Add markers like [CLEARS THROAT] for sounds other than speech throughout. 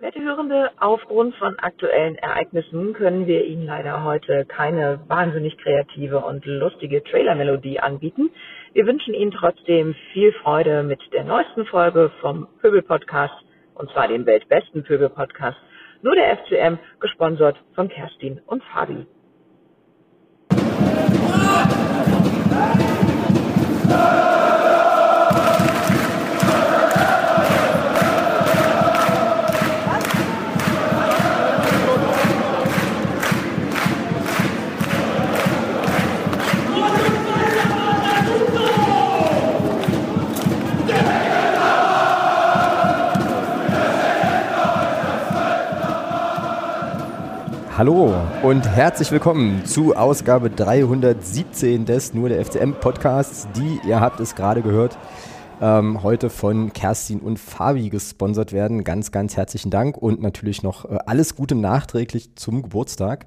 Werte Hörende, aufgrund von aktuellen Ereignissen können wir Ihnen leider heute keine wahnsinnig kreative und lustige Trailer-Melodie anbieten. Wir wünschen Ihnen trotzdem viel Freude mit der neuesten Folge vom Pöbel-Podcast, und zwar dem weltbesten Pöbel-Podcast, nur der FCM, gesponsert von Kerstin und Fabi. Hallo und herzlich willkommen zu Ausgabe 317 des Nur der FCM Podcasts, die, ihr habt es gerade gehört, ähm, heute von Kerstin und Fabi gesponsert werden. Ganz, ganz herzlichen Dank und natürlich noch äh, alles Gute nachträglich zum Geburtstag.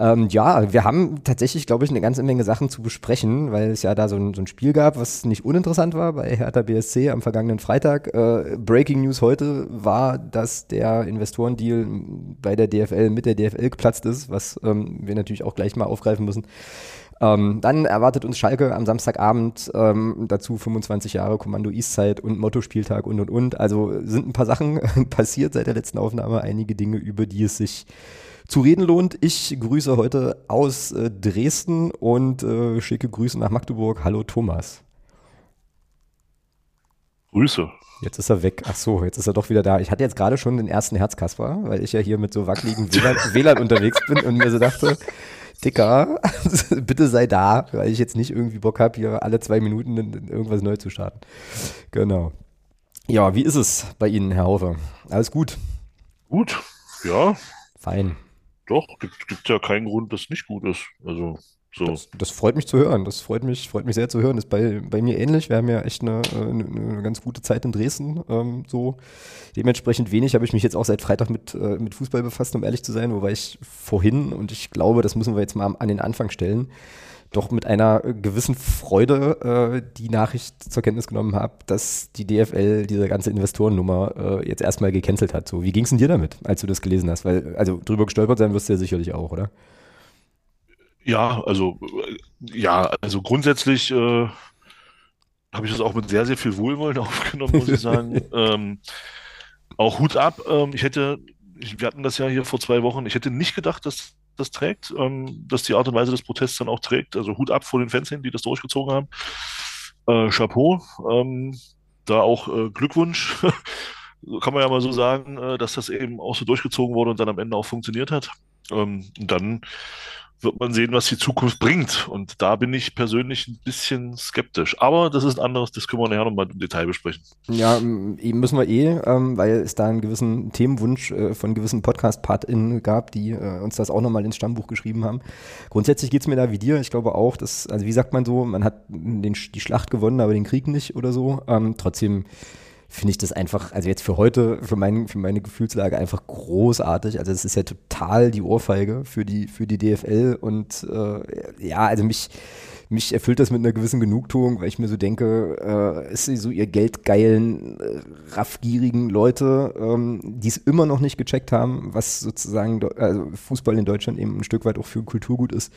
Ähm, ja, wir haben tatsächlich, glaube ich, eine ganze Menge Sachen zu besprechen, weil es ja da so ein, so ein Spiel gab, was nicht uninteressant war bei Hertha BSC am vergangenen Freitag. Äh, Breaking News heute war, dass der Investorendeal bei der DFL mit der DFL geplatzt ist, was ähm, wir natürlich auch gleich mal aufgreifen müssen. Ähm, dann erwartet uns Schalke am Samstagabend ähm, dazu 25 Jahre Kommando Eastside und Motto-Spieltag und und und. Also sind ein paar Sachen [LAUGHS] passiert seit der letzten Aufnahme, einige Dinge, über die es sich zu reden lohnt. Ich grüße heute aus äh, Dresden und äh, schicke Grüße nach Magdeburg. Hallo Thomas. Grüße. Jetzt ist er weg. Ach so, jetzt ist er doch wieder da. Ich hatte jetzt gerade schon den ersten Herzkasper, weil ich ja hier mit so wackeligen WLAN, [LAUGHS] WLAN unterwegs bin und mir so dachte, Dicker, [LAUGHS] bitte sei da, weil ich jetzt nicht irgendwie Bock habe, hier alle zwei Minuten irgendwas neu zu starten. Genau. Ja, wie ist es bei Ihnen, Herr Haufe? Alles gut? Gut, ja. Fein. Doch, gibt, gibt ja keinen Grund, dass nicht gut ist. Also so. Das, das, freut mich zu hören. Das freut mich, freut mich sehr zu hören. Das ist bei, bei mir ähnlich. Wir haben ja echt eine, eine, eine ganz gute Zeit in Dresden. Ähm, so dementsprechend wenig habe ich mich jetzt auch seit Freitag mit, äh, mit Fußball befasst, um ehrlich zu sein, wobei ich vorhin, und ich glaube, das müssen wir jetzt mal an den Anfang stellen, doch mit einer gewissen Freude äh, die Nachricht zur Kenntnis genommen habe, dass die DFL diese ganze Investorennummer äh, jetzt erstmal gecancelt hat. So, wie ging es denn dir damit, als du das gelesen hast? Weil, also drüber gestolpert sein wirst du ja sicherlich auch, oder? Ja, also ja, also grundsätzlich äh, habe ich das auch mit sehr, sehr viel Wohlwollen [LAUGHS] aufgenommen, muss ich sagen. [LAUGHS] ähm, auch Hut ab. Ähm, ich hätte, wir hatten das ja hier vor zwei Wochen, ich hätte nicht gedacht, dass das trägt, ähm, dass die Art und Weise des Protests dann auch trägt. Also Hut ab vor den Fans hin, die das durchgezogen haben. Äh, Chapeau. Ähm, da auch äh, Glückwunsch. [LAUGHS] Kann man ja mal so sagen, äh, dass das eben auch so durchgezogen wurde und dann am Ende auch funktioniert hat. Ähm, und dann wird man sehen, was die Zukunft bringt. Und da bin ich persönlich ein bisschen skeptisch. Aber das ist ein anderes, das können wir nachher nochmal im Detail besprechen. Ja, müssen wir eh, ähm, weil es da einen gewissen Themenwunsch äh, von gewissen Podcast-PartInnen gab, die äh, uns das auch nochmal ins Stammbuch geschrieben haben. Grundsätzlich geht es mir da wie dir. Ich glaube auch, dass, also wie sagt man so, man hat den, die Schlacht gewonnen, aber den Krieg nicht oder so. Ähm, trotzdem finde ich das einfach, also jetzt für heute, für, mein, für meine Gefühlslage einfach großartig. Also es ist ja total die Ohrfeige für die, für die DFL und äh, ja, also mich, mich erfüllt das mit einer gewissen Genugtuung, weil ich mir so denke, äh, ist sie so ihr geldgeilen, äh, raffgierigen Leute, ähm, die es immer noch nicht gecheckt haben, was sozusagen also Fußball in Deutschland eben ein Stück weit auch für Kulturgut ist.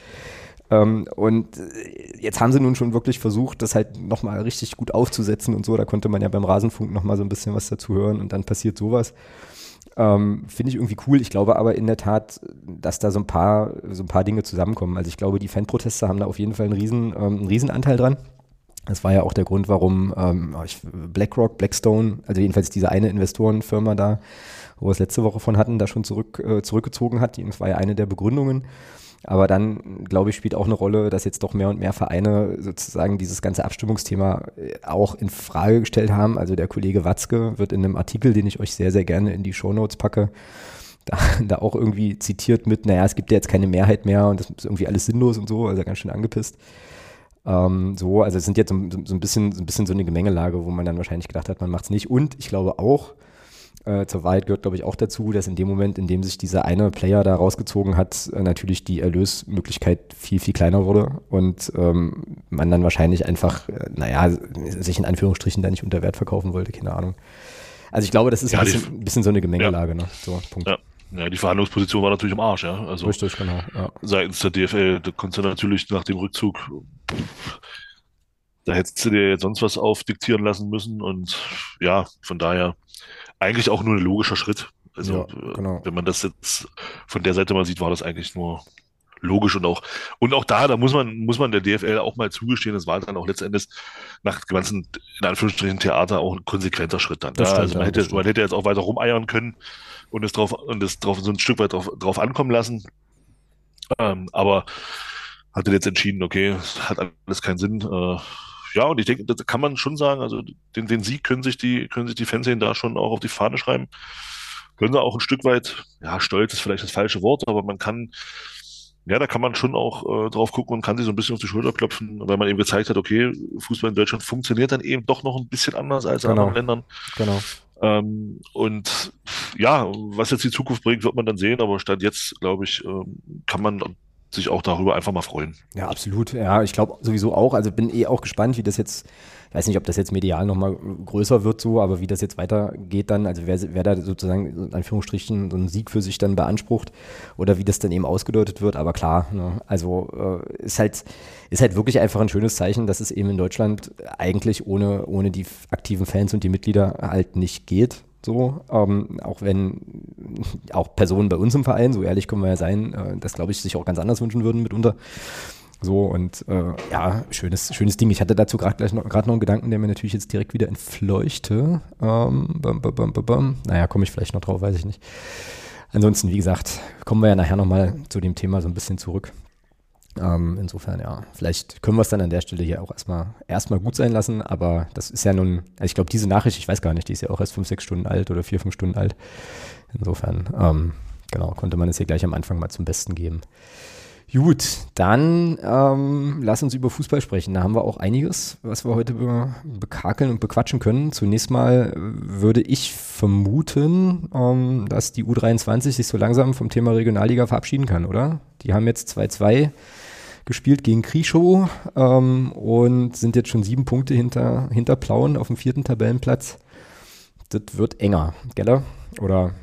Ähm, und äh, jetzt haben sie nun schon wirklich versucht, das halt nochmal richtig gut aufzusetzen und so. Da konnte man ja beim Rasenfunk nochmal so ein bisschen was dazu hören und dann passiert sowas. Ähm, Finde ich irgendwie cool. Ich glaube aber in der Tat, dass da so ein paar, so ein paar Dinge zusammenkommen. Also ich glaube, die Fanproteste haben da auf jeden Fall einen riesen, ähm, einen riesen Anteil dran. Das war ja auch der Grund, warum ähm, BlackRock, Blackstone, also jedenfalls diese eine Investorenfirma da, wo wir es letzte Woche von hatten, da schon zurück, äh, zurückgezogen hat. Das war ja eine der Begründungen. Aber dann, glaube ich, spielt auch eine Rolle, dass jetzt doch mehr und mehr Vereine sozusagen dieses ganze Abstimmungsthema äh, auch in Frage gestellt haben. Also der Kollege Watzke wird in einem Artikel, den ich euch sehr, sehr gerne in die Shownotes packe, [LAUGHS] da, da auch irgendwie zitiert mit, naja, es gibt ja jetzt keine Mehrheit mehr und das ist irgendwie alles sinnlos und so, also ganz schön angepisst. Ähm, so, also es sind jetzt so, so, ein bisschen, so ein bisschen so eine Gemengelage, wo man dann wahrscheinlich gedacht hat, man macht es nicht. Und ich glaube auch, äh, zur Wahrheit gehört, glaube ich, auch dazu, dass in dem Moment, in dem sich dieser eine Player da rausgezogen hat, äh, natürlich die Erlösmöglichkeit viel, viel kleiner wurde und ähm, man dann wahrscheinlich einfach, äh, naja, sich in Anführungsstrichen da nicht unter Wert verkaufen wollte, keine Ahnung. Also ich glaube, das ist Ja, ein, die- bisschen, ein bisschen so eine Gemengelage, ne? So, Punkt. Ja. Ja, die Verhandlungsposition war natürlich im Arsch, ja. Also Richtig, genau. Ja. seitens der DFL, da konntest du natürlich nach dem Rückzug, da hättest du dir jetzt sonst was aufdiktieren lassen müssen und ja, von daher eigentlich auch nur ein logischer Schritt. Also, Ja, äh, genau. wenn man das jetzt von der Seite mal sieht, war das eigentlich nur logisch und auch, und auch da, da muss man, muss man der DFL auch mal zugestehen, das war dann auch letztendlich nach dem ganzen, in Anführungsstrichen, Theater auch ein konsequenter Schritt dann. Ja, stimmt, also man ja, hätte, man hätte jetzt auch weiter rumeiern können und es drauf, und es drauf, so ein Stück weit drauf, drauf ankommen lassen. Ähm, aber hatte jetzt entschieden, okay, es hat alles keinen Sinn. Äh, ja, und ich denke, das kann man schon sagen, also den, den Sieg können sich die, können sich die Fanszenen da schon auch auf die Fahne schreiben. Können sie auch ein Stück weit, ja, stolz ist vielleicht das falsche Wort, aber man kann, ja, da kann man schon auch äh, drauf gucken und kann sich so ein bisschen auf die Schulter klopfen, weil man eben gezeigt hat, okay, Fußball in Deutschland funktioniert dann eben doch noch ein bisschen anders als in Genau. anderen Ländern. Genau. Ähm, und ja, was jetzt die Zukunft bringt, wird man dann sehen, aber statt jetzt, glaube ich, ähm, kann man sich auch darüber einfach mal freuen. Ja, absolut. Ja, ich glaube sowieso auch. Also bin eh auch gespannt, wie das jetzt, ich weiß nicht, ob das jetzt medial nochmal größer wird so, aber wie das jetzt weitergeht dann, also wer, wer da sozusagen in Anführungsstrichen so einen Sieg für sich dann beansprucht oder wie das dann eben ausgedeutet wird. Aber klar, ne, also äh, ist halt, ist halt wirklich einfach ein schönes Zeichen, dass es eben in Deutschland eigentlich ohne, ohne die aktiven Fans und die Mitglieder halt nicht geht. So, ähm, auch wenn auch Personen bei uns im Verein, so ehrlich können wir ja sein, äh, das glaube ich sich auch ganz anders wünschen würden mitunter. So und äh, ja, schönes, schönes Ding. Ich hatte dazu gerade gleich noch, noch einen Gedanken, der mir natürlich jetzt direkt wieder entfleuchte. Ähm, bam, bam, bam. Naja, komme ich vielleicht noch drauf, weiß ich nicht. Ansonsten, wie gesagt, kommen wir ja nachher nochmal zu dem Thema so ein bisschen zurück. Ähm, insofern, ja, vielleicht können wir es dann an der Stelle hier auch erstmal erstmal gut sein lassen, aber das ist ja nun, also ich glaube, diese Nachricht, ich weiß gar nicht, die ist ja auch erst fünf, sechs Stunden alt oder vier, fünf Stunden alt. Insofern, ähm, genau, konnte man es hier gleich am Anfang mal zum Besten geben. Gut, dann ähm, lass uns über Fußball sprechen. Da haben wir auch einiges, was wir heute be bekakeln und bequatschen können. Zunächst mal äh, würde ich vermuten, ähm, dass die U23 sich so langsam vom Thema Regionalliga verabschieden kann, oder? Die haben jetzt 2-2 gespielt gegen Krischow ähm, und sind jetzt schon sieben Punkte hinter, hinter Plauen auf dem vierten Tabellenplatz. Das wird enger, gell? Oder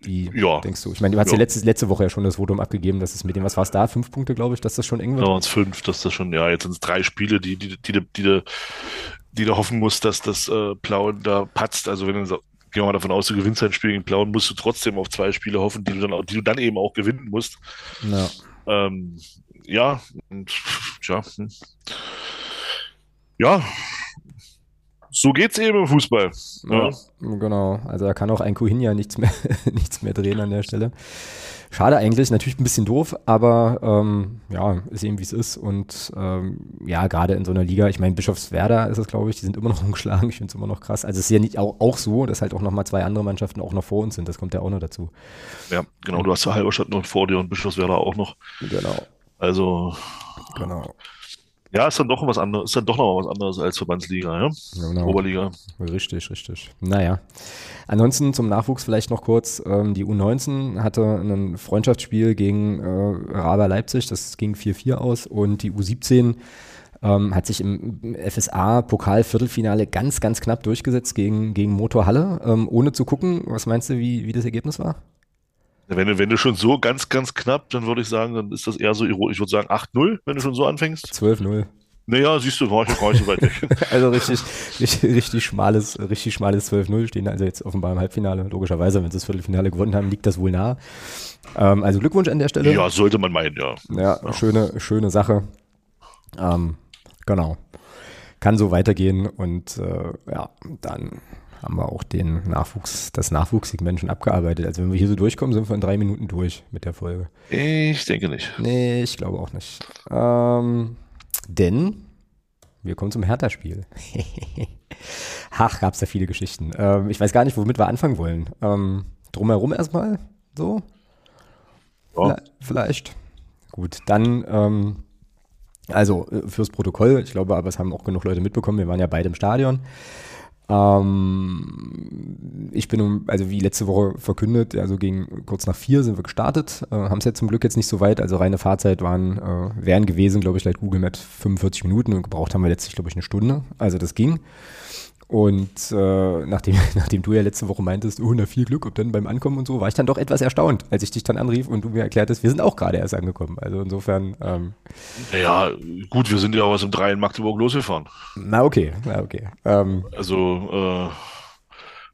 wie Ja. denkst du? Ich meine, du hast ja, Ja. letzte, letzte Woche ja schon das Votum abgegeben, dass es mit dem, was war es da? Fünf Punkte, glaube ich, dass das schon eng Da wird. waren es fünf, dass das schon, ja, jetzt sind es drei Spiele, die, die, die, die, die, die du hoffen musst, dass das äh, Plauen da patzt. Also wenn du so, gehen wir mal davon aus, du gewinnst ein Spiel gegen Plauen, musst du trotzdem auf zwei Spiele hoffen, die du dann, die du dann eben auch gewinnen musst. Ja. Ähm, ja, und tja, hm. ja, so geht's eben im Fußball. Ja. Ja, genau. Also da kann auch ein Kuhinja nichts mehr, [LAUGHS] nichts mehr drehen an der Stelle. Schade eigentlich, natürlich ein bisschen doof, aber ähm, ja, ist eben wie es ist. Und ähm, ja, gerade in so einer Liga, ich meine, Bischofswerda ist es, glaube ich, die sind immer noch [LAUGHS] umgeschlagen. Ich finde es immer noch krass. Also es ist ja nicht auch, auch so, dass halt auch nochmal zwei andere Mannschaften auch noch vor uns sind. Das kommt ja auch noch dazu. ja, genau, du hast ja Halberstadt noch vor dir und Bischofswerda auch noch. Genau, Also, genau. ja, ist dann doch was anderes, ist dann doch noch was anderes als Verbandsliga, ja? genau. Oberliga. Richtig, richtig. Naja. Ansonsten zum Nachwuchs vielleicht noch kurz. Ähm, die U19 hatte ein Freundschaftsspiel gegen äh, Raber Leipzig, das ging 4-4 aus und die U17 ähm, hat sich im FSA-Pokal-Viertelfinale ganz, ganz knapp durchgesetzt gegen, gegen Motor Halle, ähm, ohne zu gucken. Was meinst du, wie, wie das Ergebnis war? Wenn du, wenn du schon so ganz, ganz knapp, dann würde ich sagen, dann ist das eher so, ironisch. ich würde sagen 8-0, wenn du schon so anfängst. 12-0. Naja, siehst du, war ich gar nicht so weit weg. [LAUGHS] Also richtig, richtig, richtig schmales, richtig schmales 12-0 stehen also jetzt offenbar im Halbfinale. Logischerweise, wenn sie das Viertelfinale gewonnen haben, liegt das wohl nah. Ähm, also Glückwunsch an der Stelle. Ja, sollte man meinen, ja. Ja, schöne, schöne Sache. Ähm, genau. Kann so weitergehen und äh, ja, dann haben wir auch den Nachwuchs, das Nachwuchssegment schon abgearbeitet. Also wenn wir hier so durchkommen, sind wir in drei Minuten durch mit der Folge. Ich denke nicht. Nee, ich glaube auch nicht. Ähm, denn wir kommen zum Hertha-Spiel. [LAUGHS] Ach, gab es da viele Geschichten. Ähm, ich weiß gar nicht, womit wir anfangen wollen. Ähm, drumherum erstmal so? Ja. Vielleicht. Gut, dann, ähm, also äh, fürs Protokoll, ich glaube aber, es haben auch genug Leute mitbekommen, wir waren ja beide im Stadion. Ähm, ich bin, um, also wie letzte Woche verkündet, also gegen kurz nach vier sind wir gestartet, äh, haben es jetzt zum Glück jetzt nicht so weit, also reine Fahrzeit waren, äh, wären gewesen, glaube ich, laut Google Maps 45 Minuten und gebraucht haben wir letztlich, glaube ich, eine Stunde, also das ging. Und äh, nachdem, [LAUGHS] nachdem du ja letzte Woche meintest, oh, na viel Glück, ob dann beim Ankommen und so, war ich dann doch etwas erstaunt, als ich dich dann anrief und du mir erklärtest, wir sind auch gerade erst angekommen. Also insofern. Ähm, ja, gut, wir sind ja auch aus dem 3 in Magdeburg losgefahren. Na okay, na okay. Ähm, also äh,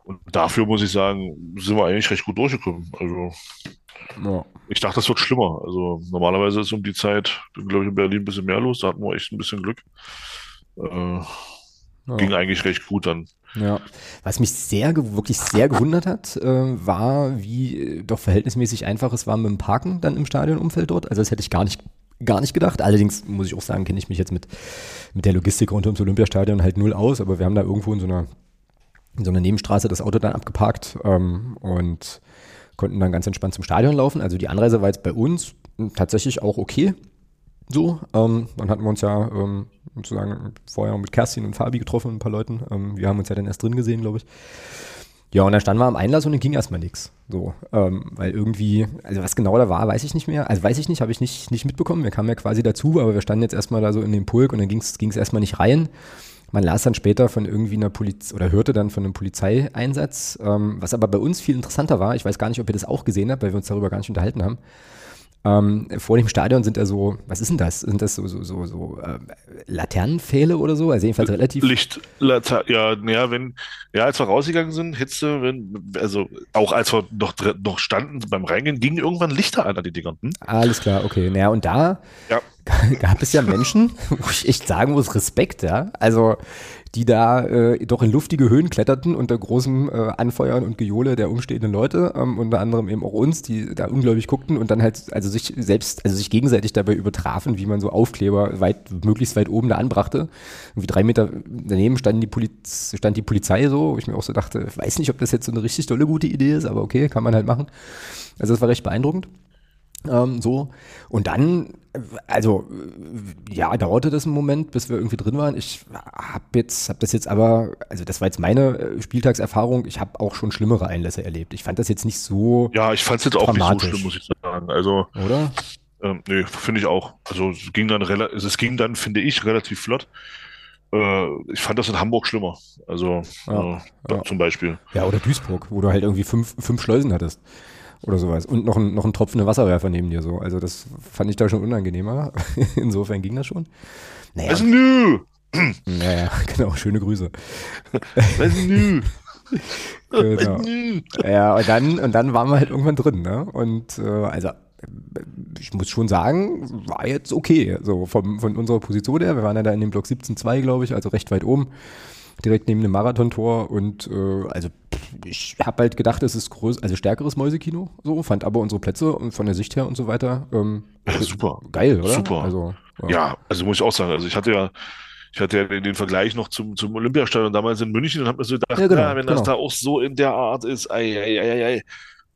und dafür muss ich sagen, sind wir eigentlich recht gut durchgekommen. Also ja. ich dachte, das wird schlimmer. Also normalerweise ist um die Zeit, glaube ich, in Berlin ein bisschen mehr los. Da hatten wir echt ein bisschen Glück. Äh, ja. Ging eigentlich recht gut dann. Ja, was mich sehr, wirklich sehr gewundert hat, äh, war, wie äh, doch verhältnismäßig einfach es war mit dem Parken dann im Stadionumfeld dort. Also das hätte ich gar nicht, gar nicht gedacht. Allerdings muss ich auch sagen, kenne ich mich jetzt mit, mit der Logistik rund ums Olympiastadion halt null aus, aber wir haben da irgendwo in so einer, in so einer Nebenstraße das Auto dann abgeparkt ähm, und konnten dann ganz entspannt zum Stadion laufen. Also die Anreise war jetzt bei uns tatsächlich auch okay. So, ähm, dann hatten wir uns ja ähm, sozusagen vorher mit Kerstin und Fabi getroffen, ein paar Leuten. Ähm, wir haben uns ja dann erst drin gesehen, glaube ich. Ja, und dann standen wir am Einlass und dann ging erstmal nichts. So, ähm, weil irgendwie, also was genau da war, weiß ich nicht mehr. Also weiß ich nicht, habe ich nicht, nicht mitbekommen. Wir kamen ja quasi dazu, aber wir standen jetzt erstmal da so in dem Pulk und dann ging es erstmal nicht rein. Man las dann später von irgendwie einer Polizei oder hörte dann von einem Polizeieinsatz, ähm, was aber bei uns viel interessanter war. Ich weiß gar nicht, ob ihr das auch gesehen habt, weil wir uns darüber gar nicht unterhalten haben. Ähm, vor dem Stadion sind da so, was ist denn das? Sind das so, so, so, so äh, Laternenpfähle oder so? Also jedenfalls relativ. Licht, Later ja, ja, wenn, ja, als wir rausgegangen sind, Hitze, wenn, also auch als wir noch, noch standen beim Reingehen, gingen irgendwann Lichter an an die Dinger. Hm? Alles klar, okay. Naja, und da ja. [LAUGHS] gab es ja Menschen, [LAUGHS] wo ich echt sagen muss, Respekt, ja. Also die da äh, doch in luftige Höhen kletterten unter großem äh, Anfeuern und Gejohle der umstehenden Leute, ähm, unter anderem eben auch uns, die da ungläubig guckten und dann halt also sich selbst, also sich gegenseitig dabei übertrafen, wie man so Aufkleber weit, möglichst weit oben da anbrachte. Irgendwie drei Meter daneben stand die, Poliz stand die Polizei so, wo ich mir auch so dachte, weiß nicht, ob das jetzt so eine richtig tolle gute Idee ist, aber okay, kann man halt machen. Also das war recht beeindruckend. Ähm, so. Und dann, also, ja, dauerte das einen Moment, bis wir irgendwie drin waren. Ich habe jetzt, habe das jetzt aber, also das war jetzt meine äh, Spieltagserfahrung. Ich habe auch schon schlimmere Einlässe erlebt. Ich fand das jetzt nicht so. Ja, ich fand es jetzt auch nicht so schlimm, muss ich sagen. Also, oder? Ähm, nee, finde ich auch. Also es ging dann also, es ging dann, finde ich, relativ flott. Äh, ich fand das in Hamburg schlimmer. Also ja, äh, ja. zum Beispiel. Ja, oder Duisburg, wo du halt irgendwie fünf, fünf Schleusen hattest oder sowas. Und noch ein, noch ein tropfender Wasserwerfer neben dir so. Also das fand ich da schon unangenehmer. [LAUGHS] Insofern ging das schon. Naja. Was nü? Naja, [LAUGHS] genau, schöne Grüße. [LAUGHS] Was nü? genau. Ja, und dann, und dann waren wir halt irgendwann drin, ne? Und äh, also ich muss schon sagen, war jetzt okay, so vom, von unserer Position her. Wir waren ja da in dem Block 17.2, glaube ich, also recht weit oben direkt neben dem Marathontor und äh, also ich habe halt gedacht, es ist größ also stärkeres Mäusekino, so, fand aber unsere Plätze und von der Sicht her und so weiter ähm, ja, super. Geil, oder? Super. Also, ja. ja, also muss ich auch sagen, also ich hatte ja ich hatte ja den Vergleich noch zum, zum Olympiastadion damals in München und habe mir so gedacht, ja, genau, na, wenn genau. das da auch so in der Art ist, ei, ei, ei, ei,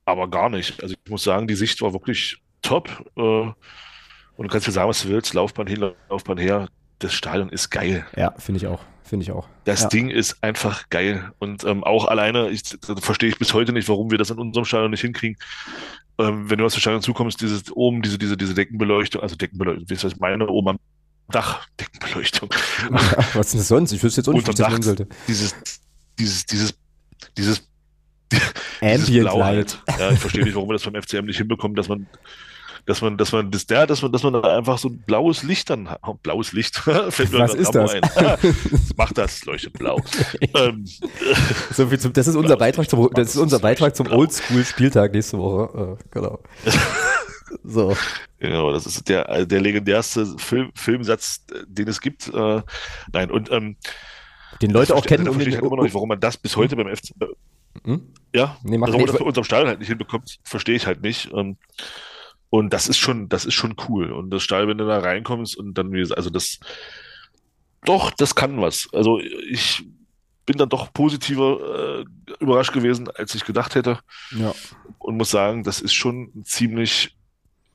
aber gar nicht. Also ich muss sagen, die Sicht war wirklich top. Äh, und du kannst dir sagen, was du willst, Laufbahn hin, Laufbahn her. Das Stadion ist geil. Ja, finde ich auch. Finde ich auch. Das ja. Ding ist einfach geil. Und ähm, auch alleine, ich, verstehe ich bis heute nicht, warum wir das in unserem Stadion nicht hinkriegen. Ähm, wenn du aus dem Stadion zukommst, dieses oben, diese, diese, diese Deckenbeleuchtung, also Deckenbeleuchtung, wie ist das meine, oben am Dach, Deckenbeleuchtung. Ja, [LAUGHS] was ist das sonst? Ich wüsste jetzt auch nicht, ich das sollte. Dieses, dieses, dieses, dieses Ambient Blau. Halt. Ja, ich verstehe nicht, warum wir das beim FCM nicht hinbekommen, dass man dass man, dass man, das, ja, dass man, dass man da einfach so ein blaues Licht dann hat. Oh, blaues Licht. [LAUGHS] Fällt mir Was ist das? Ein. [LAUGHS] Macht das, leuchtet blau. [LAUGHS] ähm, so viel zum, das ist unser Beitrag zum, das ist unser Beitrag zum Oldschool-Spieltag nächste Woche. Äh, genau. so. Genau, das ist der, der legendärste Film, Filmsatz, den es gibt. Äh, nein, und ähm, den Leute auch kennen. Also, verstehe ich halt immer noch nicht, warum man das bis heute beim FC. Hm? Ja, nee, warum man das bei unserem Stadion halt nicht hinbekommt, verstehe ich halt nicht. Ähm, und das ist schon, das ist schon cool. Und das Stall, wenn du da reinkommst und dann, also das, doch, das kann was. Also ich bin dann doch positiver äh, überrascht gewesen, als ich gedacht hätte. Ja. Und muss sagen, das ist schon ein ziemlich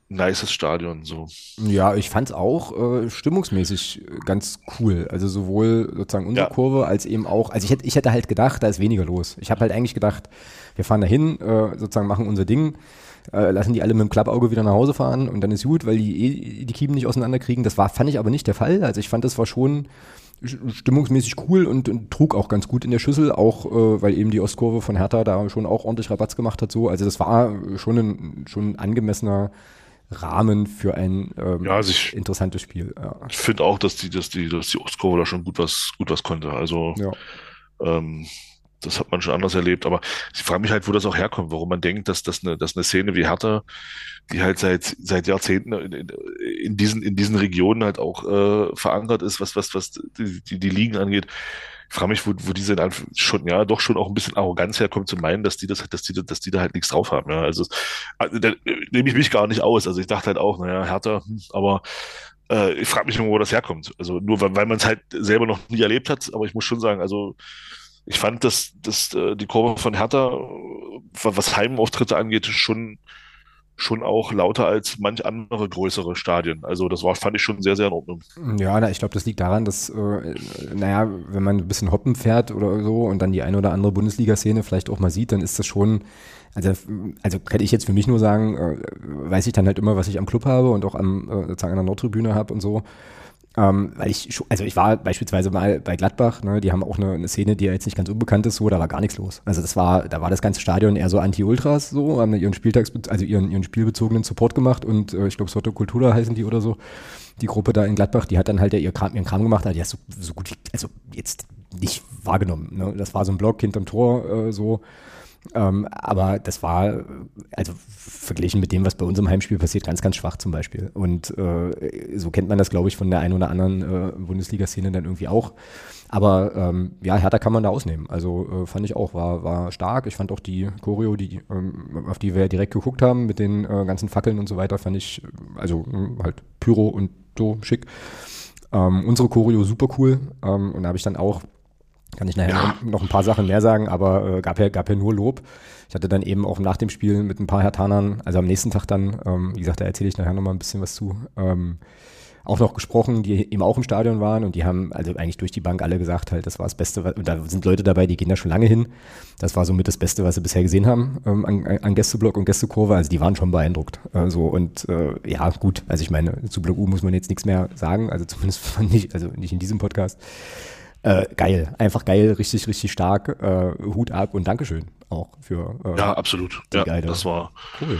nices Stadion. So. Ja, ich fand es auch äh, stimmungsmäßig ganz cool. Also sowohl sozusagen unsere ja. Kurve als eben auch, also ich hätte, ich hätte halt gedacht, da ist weniger los. Ich habe halt eigentlich gedacht, wir fahren dahin, äh, sozusagen machen unser Ding äh, lassen die alle mit dem Klappauge wieder nach Hause fahren und dann ist gut, weil die eh die Kiemen nicht auseinanderkriegen. Das war, fand ich aber nicht der Fall. Also ich fand, das war schon stimmungsmäßig cool und, und, trug auch ganz gut in der Schüssel, auch äh, weil eben die Ostkurve von Hertha da schon auch ordentlich Rabatz gemacht hat. So. Also das war schon ein, schon ein angemessener Rahmen für ein ähm, ja, also ich, interessantes Spiel. Ja. Ich finde auch, dass die, dass die, dass die Ostkurve da schon gut was, gut was konnte. Also ja. ähm, das hat man schon anders erlebt. Aber ich frage mich halt, wo das auch herkommt, warum man denkt, dass das eine, dass eine Szene wie Hertha, die halt seit, seit Jahrzehnten in, in, diesen, in diesen Regionen halt auch äh, verankert ist, was, was, was die, die, die Ligen angeht. Ich frage mich, wo, wo diese schon, ja, doch schon auch ein bisschen Arroganz herkommt, zu meinen, dass die das, dass die, dass die da halt nichts drauf haben. Ja, also, also da nehme ich mich gar nicht aus. Also ich dachte halt auch, naja, Hertha, hm, aber äh, ich frage mich nur, wo das herkommt. Also nur weil, weil man es halt selber noch nie erlebt hat, aber ich muss schon sagen, also ich fand, dass, dass äh, die Kurve von Hertha, was Heimauftritte angeht, schon, schon auch lauter als manch andere größere Stadien. Also das war, fand ich schon sehr, sehr in Ordnung. Ja, na, ich glaube, das liegt daran, dass, äh, naja, wenn man ein bisschen Hoppen fährt oder so und dann die eine oder andere Bundesliga-Szene vielleicht auch mal sieht, dann ist das schon, also, also kann ich jetzt für mich nur sagen, äh, weiß ich dann halt immer, was ich am Club habe und auch am, äh, sozusagen an der Nordtribüne habe und so. Ähm, weil ich, also ich war beispielsweise mal bei Gladbach, ne, die haben auch eine, eine, Szene, die ja jetzt nicht ganz unbekannt ist, so, da war gar nichts los. Also das war, da war das ganze Stadion eher so Anti-Ultras, so, haben ihren Spieltags, also ihren, ihren spielbezogenen Support gemacht und äh, ich glaube Soto Cultura heißen die oder so, die Gruppe da in Gladbach, die hat dann halt ihr Kram, ihren Kram gemacht, also die hast du so, so gut wie, also jetzt nicht wahrgenommen. Ne? Das war so ein Block hinterm Tor, äh, so. Ähm, aber das war, also verglichen mit dem, was bei unserem Heimspiel passiert, ganz, ganz schwach zum Beispiel. Und äh, so kennt man das, glaube ich, von der einen oder anderen äh, Bundesliga-Szene dann irgendwie auch. Aber ähm, ja, Hertha kann man da ausnehmen. Also äh, fand ich auch, war, war stark. Ich fand auch die Choreo, die, ähm, auf die wir direkt geguckt haben, mit den äh, ganzen Fackeln und so weiter, fand ich, also äh, halt Pyro und so schick. Ähm, unsere Choreo super cool. Ähm, und da habe ich dann auch kann ich nachher ja. noch ein paar Sachen mehr sagen, aber äh, gab, ja, gab ja nur Lob. Ich hatte dann eben auch nach dem Spiel mit ein paar Hertanern, also am nächsten Tag dann, ähm, wie gesagt, da erzähle ich nachher noch mal ein bisschen was zu, ähm, auch noch gesprochen, die eben auch im Stadion waren und die haben also eigentlich durch die Bank alle gesagt, halt, das war das Beste, und da sind Leute dabei, die gehen da schon lange hin. Das war somit das Beste, was sie bisher gesehen haben ähm, an, an Gästeblock und Gästekurve. Also die waren schon beeindruckt. Äh, so und äh, ja, gut, also ich meine, zu Block U muss man jetzt nichts mehr sagen, also zumindest [LAUGHS] nicht, also nicht in diesem Podcast. Äh, geil, einfach geil, richtig, richtig stark. Äh, Hut ab und Dankeschön auch für. Äh, ja, absolut. ja, geile. das war cool.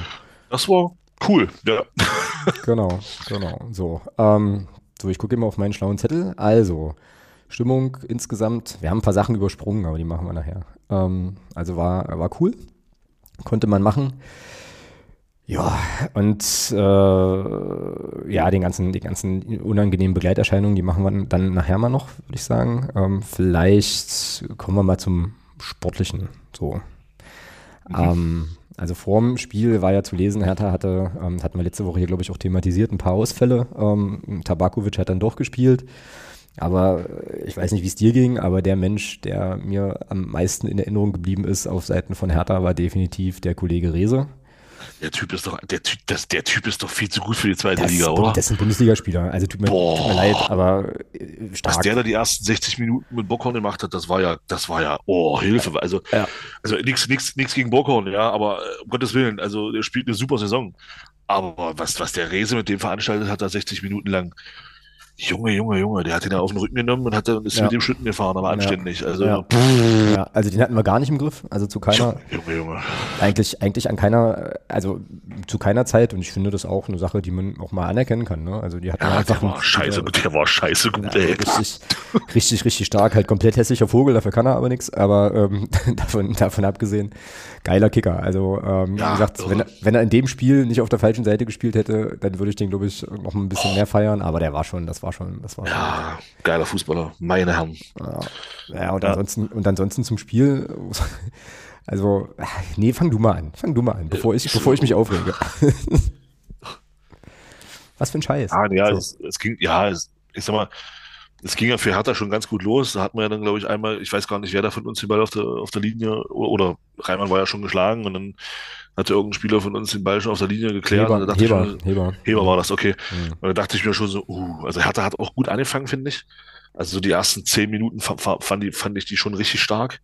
Das war cool, ja. [LAUGHS] [LAUGHS] genau, genau. So, ähm, so ich gucke immer auf meinen schlauen Zettel. Also, Stimmung insgesamt, wir haben ein paar Sachen übersprungen, aber die machen wir nachher. Ähm, also war, war cool, konnte man machen. Ja, und äh, ja, den ganzen, die ganzen unangenehmen Begleiterscheinungen, die machen wir dann nachher mal noch, würde ich sagen. Ähm, vielleicht kommen wir mal zum Sportlichen. So. Mhm. Ähm, also vorm Spiel war ja zu lesen, Hertha hatte, ähm, hatten wir letzte Woche hier, glaube ich, auch thematisiert, ein paar Ausfälle. Ähm, Tabakovic hat dann doch gespielt. Aber ich weiß nicht, wie es dir ging, aber der Mensch, der mir am meisten in Erinnerung geblieben ist auf Seiten von Hertha, war definitiv der Kollege Rehse. Der Typ ist doch, der Typ, das, der Typ ist doch viel zu gut für die zweite das, Liga, oder? Das ist ein Bundesligaspieler. Also tut mir, tut mir, leid, aber äh, stark. Was der da die ersten 60 Minuten mit Bockhorn gemacht hat, das war ja, das war ja, oh, Hilfe. Also, ja. also nichts, nichts, nichts gegen Bockhorn, ja, aber äh, um Gottes Willen, also der spielt eine super Saison. Aber was, was der Rese mit dem veranstaltet hat, da 60 Minuten lang, Junge, Junge, Junge, der hat ihn ja auf den Rücken genommen und hat dann ist ja. mit dem Schlitten gefahren, aber anständig. Also, ja. ja. also den hatten wir gar nicht im Griff. Also zu keiner. Junge, Junge. Eigentlich, eigentlich an keiner, also zu keiner Zeit und ich finde das auch eine Sache, die man auch mal anerkennen kann. Ne? Also die hatten ja, einfach. Der war scheiße, der, der war scheiße gut, ey. Richtig, richtig, richtig stark. Halt komplett hässlicher Vogel, dafür kann er aber nichts. Aber ähm, [LAUGHS] davon, davon abgesehen, geiler Kicker. Also, ähm, wie gesagt, wenn, wenn er in dem Spiel nicht auf der falschen Seite gespielt hätte, dann würde ich den, glaube ich, noch ein bisschen oh. mehr feiern. Aber der war schon, das war war schon, das war Ja, schon. geiler Fußballer, meine Herren. Ja, ja und, ja. Ansonsten, und ansonsten zum Spiel. [LAUGHS] Also, nee, fang du mal an. Fang du mal an, bevor ich, bevor ich mich [LAUGHS] aufrege. [LAUGHS] Was für ein Scheiß. Ah, ja, so. es, es, ging, ja, es, ich sag mal, es ging ja für Hertha schon ganz gut los. Da hat man ja dann, glaube ich, einmal, ich weiß gar nicht, wer da von uns den Ball auf der, auf der Linie, oder, oder Reimann war ja schon geschlagen und dann hatte irgendein Spieler von uns den Ball schon auf der Linie geklärt. Heber, Heber, schon, Heber. Heber war das, okay. Mhm. Und da dachte ich mir schon so, uh, also Hertha hat auch gut angefangen, finde ich. Also so die ersten zehn Minuten fand, fand, die, fand ich die schon richtig stark.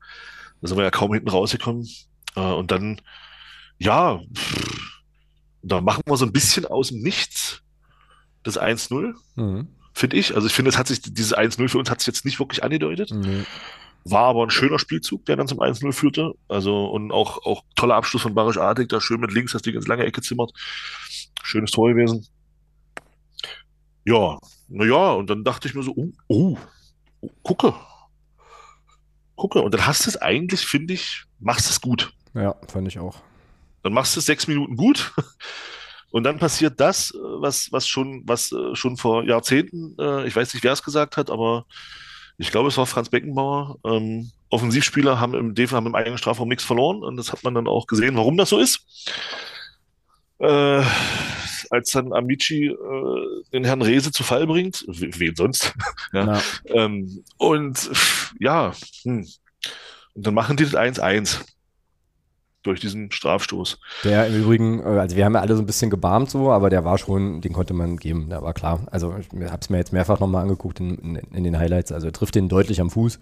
Da sind wir ja kaum hinten rausgekommen. Äh, und dann, ja, da machen wir so ein bisschen aus dem Nichts das 1-0. Mhm. finde ich. Also ich finde, es hat sich, dieses 1-0 für uns hat sich jetzt nicht wirklich angedeutet. Mhm. War aber ein schöner Spielzug, der dann zum 1-0 führte. Also, und auch, auch toller Abschluss von Barisch Artig, da schön mit links das Ding ins lange Ecke zimmert. Schönes Tor gewesen. Ja, naja, und dann dachte ich mir so, oh, oh, oh gucke. Gucke. Und dann hast du es eigentlich, finde ich, machst es gut. Ja, fand ich auch. Dann machst du es sechs Minuten gut. Und dann passiert das, was, was schon, was äh, schon vor Jahrzehnten, äh, ich weiß nicht, wer es gesagt hat, aber ich glaube, es war Franz Beckenbauer. Ähm, Offensivspieler haben im DEFA haben im eigenen Strafraum nichts verloren und das hat man dann auch gesehen, warum das so ist. Äh, als dann Amici äh, den Herrn Rehse zu Fall bringt, wen sonst? [LAUGHS] ja. Ähm, und ja, hm. und dann machen die das 1-1 durch diesen Strafstoß. Der im Übrigen, äh, also wir haben ja alle so ein bisschen gebarmt so, aber der war schon, den konnte man geben, der war klar. Also ich habe es mir jetzt mehrfach nochmal angeguckt in, in, in, den Highlights, also er trifft den deutlich am Fuß.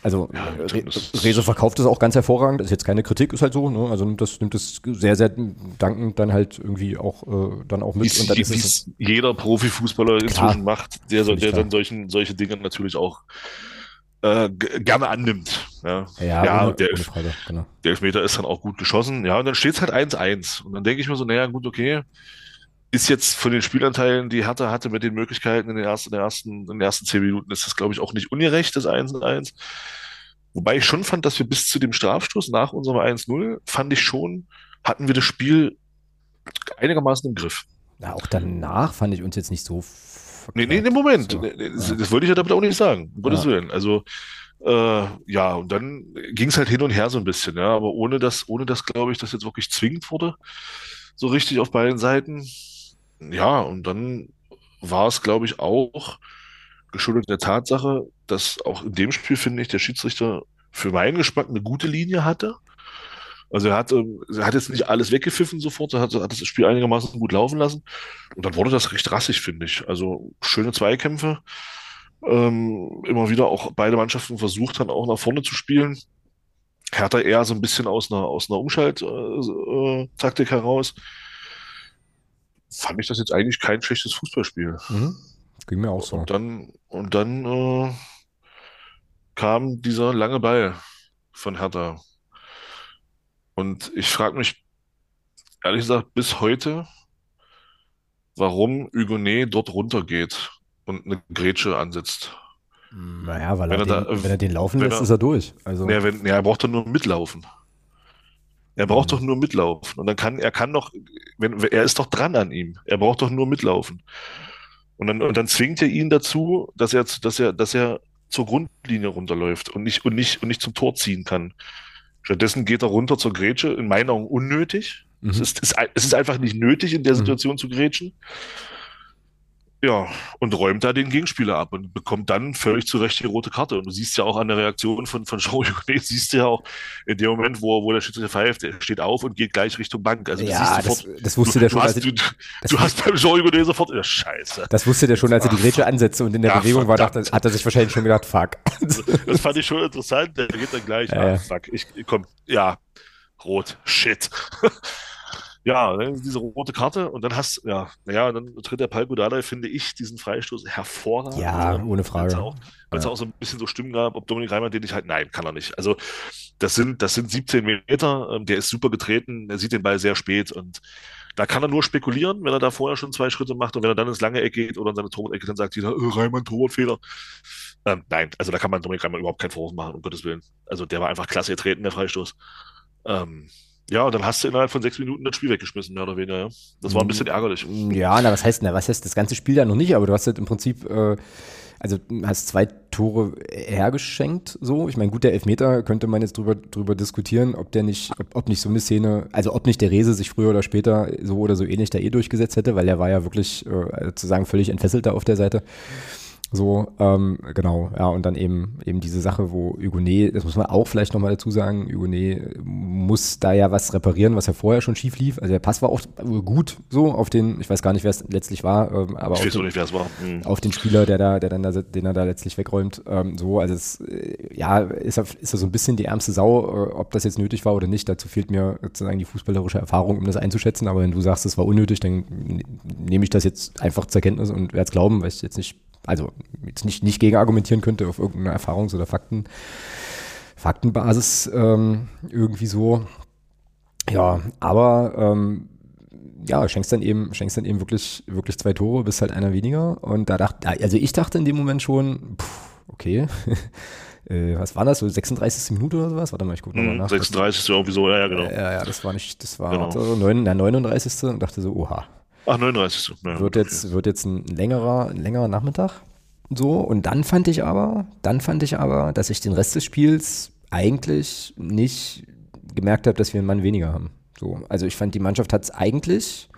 Also ja, Re Rese verkauft es auch ganz hervorragend, das ist jetzt keine Kritik, ist halt so, ne? also nimmt das, nimmt das sehr, sehr dankend dann halt irgendwie auch, äh, dann auch mit. Wie's, und dann ist es jeder Profifußballer inzwischen macht, der, der dann solchen, solche Dinge natürlich auch äh, gerne annimmt. Ja, ja, ja ohne, der, ohne Frage, genau. der Elfmeter ist dann auch gut geschossen. Ja, und dann steht es halt 1-1. Und dann denke ich mir so, naja, gut, okay. Ist jetzt von den Spielanteilen, die Hertha hatte mit den Möglichkeiten in den ersten, in den ersten, in den ersten zehn Minuten, ist das, glaube ich, auch nicht ungerecht, das 1-1. Wobei ich schon fand, dass wir bis zu dem Strafstoß nach unserem 1-0, fand ich schon, hatten wir das Spiel einigermaßen im Griff. Ja, auch danach fand ich uns jetzt nicht so Nee, nee, nee, Moment. So, das, ja. das, wollte ich ja damit auch nicht sagen. Um Gottes ja. Willen. Also, äh, ja, und dann ging es halt hin und her so ein bisschen, ja, aber ohne dass, ohne dass, glaube ich, das jetzt wirklich zwingend wurde, so richtig auf beiden Seiten. Ja, und dann war es, glaube ich, auch geschuldet der Tatsache, dass auch in dem Spiel, finde ich, der Schiedsrichter für meinen Geschmack eine gute Linie hatte. Also er hat, ähm, er hat jetzt nicht alles weggepfiffen sofort, er hat, hat das Spiel einigermaßen gut laufen lassen. Und dann wurde das recht rassig, finde ich. Also schöne Zweikämpfe. Ähm, immer wieder auch beide Mannschaften versucht dann auch nach vorne zu spielen. Hertha eher so ein bisschen aus einer, aus einer Umschalttaktik äh, heraus. Fand ich das jetzt eigentlich kein schlechtes Fußballspiel. Mhm. Ging mir auch so. Und dann, und dann äh, kam dieser lange Ball von Hertha. Und ich frage mich, ehrlich gesagt, bis heute, warum Hugonet dort runtergeht und eine Grätsche ansetzt. Naja, weil wenn er, den, da, wenn er den laufen lässt, er, ist er durch. Also. Ja, wenn, ja, er braucht doch nur mitlaufen. Er braucht mhm. doch nur mitlaufen. Und dann kann, er kann doch, wenn, er ist doch dran an ihm. Er braucht doch nur mitlaufen. Und dann, und dann zwingt er ihn dazu, dass er, dass er, dass er zur Grundlinie runterläuft und nicht, und nicht, und nicht zum Tor ziehen kann. Stattdessen geht er runter zur Grätsche, in meinen Augen unnötig. Mhm. Es, ist, es, ist einfach nicht nötig, in der mhm. Situation mhm. zu grätschen. Ja, und räumt da den Gegenspieler ab und bekommt dann völlig zu Recht die rote Karte. Und du siehst ja auch an der Reaktion von, von [LAUGHS] Jean siehst du ja auch in dem Moment, wo, wo der Schiedsrichter pfeift, der steht auf und geht gleich Richtung Bank. Also ja, sofort, das, das, wusste du, der schon. Du hast, du, du hast beim Jean sofort, ja, scheiße. Das wusste der schon, als er die Grätsche ansetzte und in der ja, Bewegung war, dachte, hat er sich wahrscheinlich schon gedacht, fuck. Das fand ich schon interessant, der geht dann gleich, ja, ah, fuck, ich, komm, ja, rot, shit [LAUGHS] ja, diese rote Karte und dann hast ja, naja, dann tritt der Palko Dardai, finde ich, diesen Freistoß hervorragend. Ja, ohne Frage. Weil es ja. auch so ein bisschen so Stimmen gab, ob Dominik Reimann den nicht halt, nein, kann er nicht. Also das sind, das sind 17 Meter, ähm, der ist super getreten, er sieht den Ball sehr spät und da kann er nur spekulieren, wenn er da vorher schon zwei Schritte macht und wenn er dann ins lange Eck geht oder in seine Torwart-Ecke, dann sagt jeder, äh, Reimann, Torwartfehler. Ähm, nein, also da kann man Dominik Reimann überhaupt keinen Vorwurf machen, um Gottes Willen. Also der war einfach klasse getreten, der Freistoß. Ähm, ja, und dann hast du innerhalb von sechs Minuten das Spiel weggeschmissen, mehr oder weniger. Ja. Das war ein bisschen ärgerlich. Ja, na, was heißt, na, was heißt das ganze Spiel da noch nicht, aber du hast halt im Prinzip, äh, also hast zwei Tore hergeschenkt, so. Ich meine, gut, der Elfmeter könnte man jetzt drüber, drüber diskutieren, ob der nicht, ob, ob nicht so eine Szene, also ob nicht der Rese sich früher oder später so oder so ähnlich da eh durchgesetzt hätte, weil der war ja wirklich, äh, sozusagen völlig entfesselt da auf der Seite. So, ähm, genau, ja, und dann eben eben diese Sache, wo Hugonet, das muss man auch vielleicht nochmal dazu sagen, Hugonet muss da ja was reparieren, was ja vorher schon schief lief. Also der Pass war auch gut so auf den, ich weiß gar nicht, wer es letztlich war, ähm, aber ich auf, den, nicht, war. Mhm. auf den Spieler, der da, der dann da, den er da letztlich wegräumt. Ähm, so, also es, äh, ja, ist er, ist er so ein bisschen die ärmste Sau, äh, ob das jetzt nötig war oder nicht. Dazu fehlt mir sozusagen die fußballerische Erfahrung, um das einzuschätzen. Aber wenn du sagst, es war unnötig, dann nehme ich das jetzt einfach zur Kenntnis und werde es glauben, weil ich jetzt nicht also jetzt nicht, nicht gegen argumentieren könnte auf irgendeine Erfahrungs- oder Fakten, Faktenbasis ähm, irgendwie so. Ja, aber ähm, ja, schenkst dann eben, schenkst dann eben wirklich, wirklich zwei Tore, bist halt einer weniger. Und da dachte, also ich dachte in dem Moment schon, pff, okay, [LAUGHS] äh, was war das, so 36. Minute oder sowas? Warte mal, ich gucke nochmal Hm, nach. 36 ist ja irgendwie so, ja, ja, genau. Ja, ja, das war nicht, das war Genau. so neun, der 39. und dachte so, oha, Ach, 39. Ja, wird okay. jetzt, wird jetzt ein längerer, ein längerer Nachmittag. So, und dann fand ich aber, dann fand ich aber, dass ich den Rest des Spiels eigentlich nicht gemerkt habe, dass wir einen Mann weniger haben. So, also ich fand, die Mannschaft hat es eigentlich,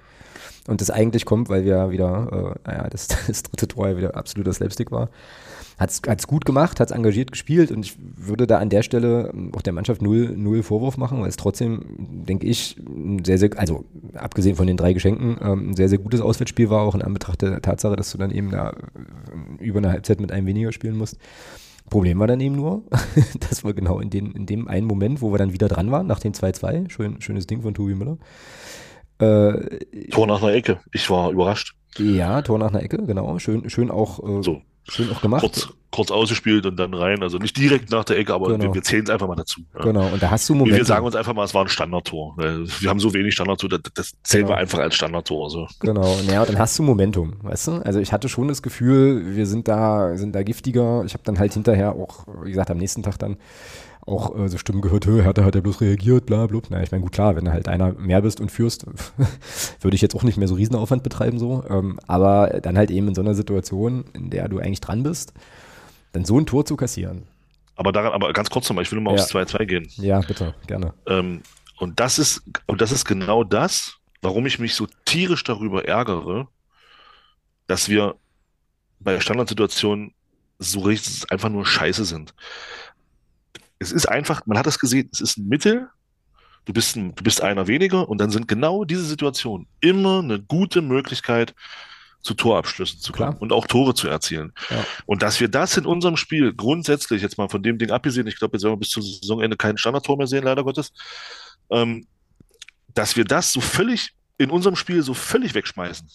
und das eigentlich kommt, weil wir wieder, äh, naja, das, [LAUGHS] das dritte Tor ja wieder absoluter Slapstick war, hat es gut gemacht, hat es engagiert gespielt und ich würde da an der Stelle ähm, auch der Mannschaft null, null Vorwurf machen, weil es trotzdem, denke ich, ein sehr, sehr, also abgesehen von den drei Geschenken, ähm, ein sehr, sehr gutes Auswärtsspiel war, auch in Anbetracht der Tatsache, dass du dann eben da äh, über eine Halbzeit mit einem weniger spielen musst. Problem war dann eben nur, [LAUGHS] dass wir genau in, den, in dem einen Moment, wo wir dann wieder dran waren, nach dem 2-2, schön, schönes Ding von Tobi Müller, äh, Tor nach einer Ecke. Ich war überrascht. ja, Tor nach einer Ecke, genau, schön, schön auch, äh, So, schön auch gemacht. kurz, kurz ausgespielt und dann rein. Also nicht direkt nach der Ecke, aber Genau. wir, wir zählen es einfach mal dazu. Ja. Genau, und da hast du Momente. wir sagen uns einfach mal, es war ein Standardtor. Wir haben so wenig Standardtor, das, das zählen Genau. wir einfach als Standardtor. Also. Genau, naja, dann hast du Momentum, weißt du? Also ich hatte schon das Gefühl, wir sind da, sind da giftiger. Ich habe dann halt hinterher auch, wie gesagt, am nächsten Tag dann auch äh, so Stimmen gehört, "Hö, Hertha hat ja bloß reagiert, bla bla. Na, ich meine, gut, klar, wenn du halt einer mehr bist und führst, [LAUGHS] würde ich jetzt auch nicht mehr so Riesenaufwand betreiben, so. Ähm, aber dann halt eben in so einer Situation, in der du eigentlich dran bist, dann so ein Tor zu kassieren. Aber daran, aber ganz kurz nochmal, ich will nur mal Ja. aufs 2-2 gehen. Ja, bitte, gerne. Ähm, und das ist, und das ist genau das, warum ich mich so tierisch darüber ärgere, dass wir bei Standardsituationen so richtig einfach nur Scheiße sind. Es ist einfach, man hat es gesehen, es ist ein Mittel, du bist, ein, du bist einer weniger und dann sind genau diese Situationen immer eine gute Möglichkeit, zu Torabschlüssen zu kommen Klar. und auch Tore zu erzielen. Ja. Und dass wir das in unserem Spiel grundsätzlich, jetzt mal von dem Ding abgesehen, ich glaube, jetzt werden wir bis zum Saisonende kein Standardtor mehr sehen, leider Gottes, ähm, dass wir das so völlig in unserem Spiel so völlig wegschmeißen,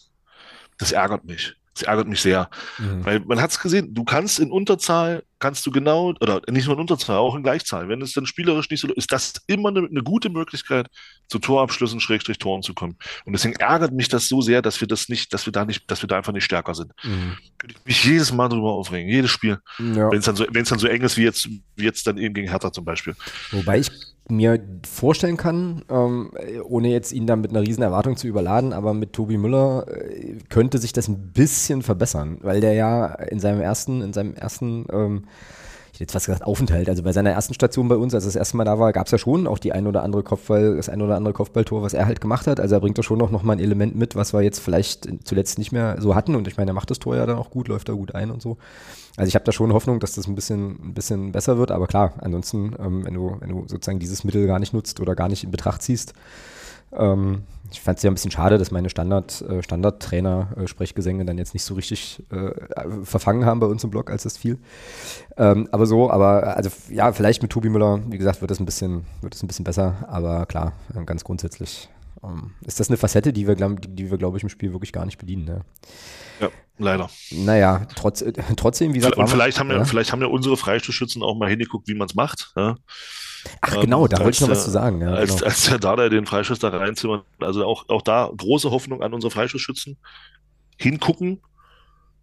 das ärgert mich. Das ärgert mich sehr. Mhm. Weil man hat es gesehen, du kannst in Unterzahl, kannst du genau, oder nicht nur in Unterzahl, auch in Gleichzahl, wenn es dann spielerisch nicht so ist, das immer eine, eine gute Möglichkeit, zu Torabschlüssen, Schrägstrich Toren zu kommen. Und deswegen ärgert mich das so sehr, dass wir das nicht, dass wir da nicht, dass wir da einfach nicht stärker sind. Mhm. Könnte ich mich jedes Mal drüber aufregen, jedes Spiel. Ja. Wenn es dann so, wenn es dann so eng ist wie jetzt, wie jetzt dann eben gegen Hertha zum Beispiel. Wobei ich mir vorstellen kann, ähm, ohne jetzt ihn dann mit einer riesen Erwartung zu überladen, aber mit Tobi Müller äh, könnte sich das ein bisschen verbessern, weil der ja in seinem ersten, in seinem ersten, ähm, ich hätte jetzt fast gesagt Aufenthalt, also bei seiner ersten Station bei uns, als er das erste Mal da war, gab es ja schon auch die ein oder andere Kopfball, das ein oder andere Kopfballtor, was er halt gemacht hat. Also er bringt da schon noch, noch mal ein Element mit, was wir jetzt vielleicht zuletzt nicht mehr so hatten. Und ich meine, er macht das Tor ja dann auch gut, läuft da gut ein und so. Also ich habe da schon Hoffnung, dass das ein bisschen, ein bisschen besser wird, aber klar, ansonsten, ähm, wenn, du, wenn du sozusagen dieses Mittel gar nicht nutzt oder gar nicht in Betracht ziehst, ähm, ich fand es ja ein bisschen schade, dass meine Standard, äh, Standardtrainer-Sprechgesänge dann jetzt nicht so richtig äh, verfangen haben bei uns im Blog, als das fiel. Ähm, aber so, aber also ja, vielleicht mit Tobi Müller, wie gesagt, wird es ein bisschen, wird es ein bisschen besser, aber klar, äh, ganz grundsätzlich ähm, ist das eine Facette, die wir, glaub- die, die wir, glaube ich, im Spiel wirklich gar nicht bedienen. Ne? Ja, leider. Naja, trotz, äh, trotzdem, wie gesagt, Und vielleicht haben ja, ja? vielleicht haben ja unsere Freistoßschützen auch mal hingeguckt, wie man es macht. Ja? Ach genau, da Ähm, wollte ich noch was zu sagen. Ja, als, genau. als der Dada den Freischuss da reinzimmert. Also auch, auch da große Hoffnung an unsere Freistoßschützen. Hingucken,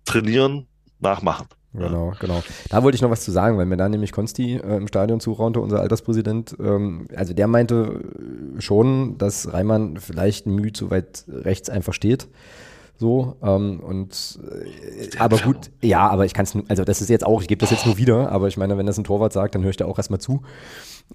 trainieren, nachmachen. Genau, genau. Da wollte ich noch was zu sagen, weil mir da nämlich Konsti äh, im Stadion zuraunte, unser Alterspräsident. Ähm, also der meinte äh, schon, dass Reimann vielleicht ein Mühe zu weit rechts einfach steht. So, ähm, und äh, aber gut, ja, aber ich kann es, also das ist jetzt auch, ich gebe das jetzt nur wieder, aber ich meine, wenn das ein Torwart sagt, dann höre ich da auch erstmal zu.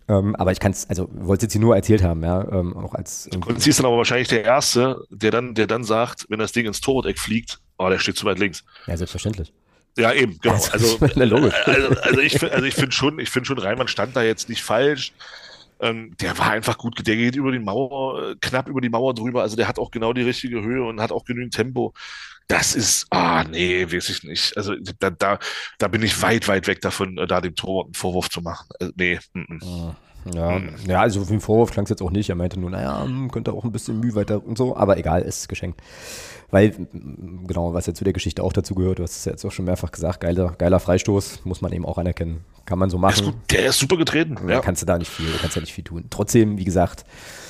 Ähm, aber ich kann es, also wollte es jetzt hier nur erzählt haben, ja, ähm, auch als Und sie ist dann aber wahrscheinlich der Erste, der dann, der dann sagt, wenn das Ding ins Torwart-Eck fliegt, oh, der steht zu weit links. ja, selbstverständlich. Ja, eben, genau. Also, Also, [LAUGHS] also, also ich, also ich finde schon, ich finde schon, Reimann stand da jetzt nicht falsch. Ähm, der war einfach gut, der geht über die Mauer, äh, knapp über die Mauer drüber. Also der hat auch genau die richtige Höhe und hat auch genügend Tempo. Das ist, ah, nee, weiß ich nicht. Also da, da, da bin ich weit, weit weg davon, äh, da dem Torwart einen Vorwurf zu machen. Also, nee, mm, mm. Ja, mhm. ja also wie ein Vorwurf klang es jetzt auch nicht. Er meinte nur, naja, hm, könnte auch ein bisschen Mühe weiter und so, aber egal, ist geschenkt. Weil, genau, was ja zu der Geschichte auch dazu gehört, du hast es jetzt auch schon mehrfach gesagt, geiler, geiler Freistoß, muss man eben auch anerkennen. Kann man so machen. Der ist, gut, der ist super getreten. Ja. Kannst du da nicht viel, du kannst ja nicht viel tun. Trotzdem, wie gesagt,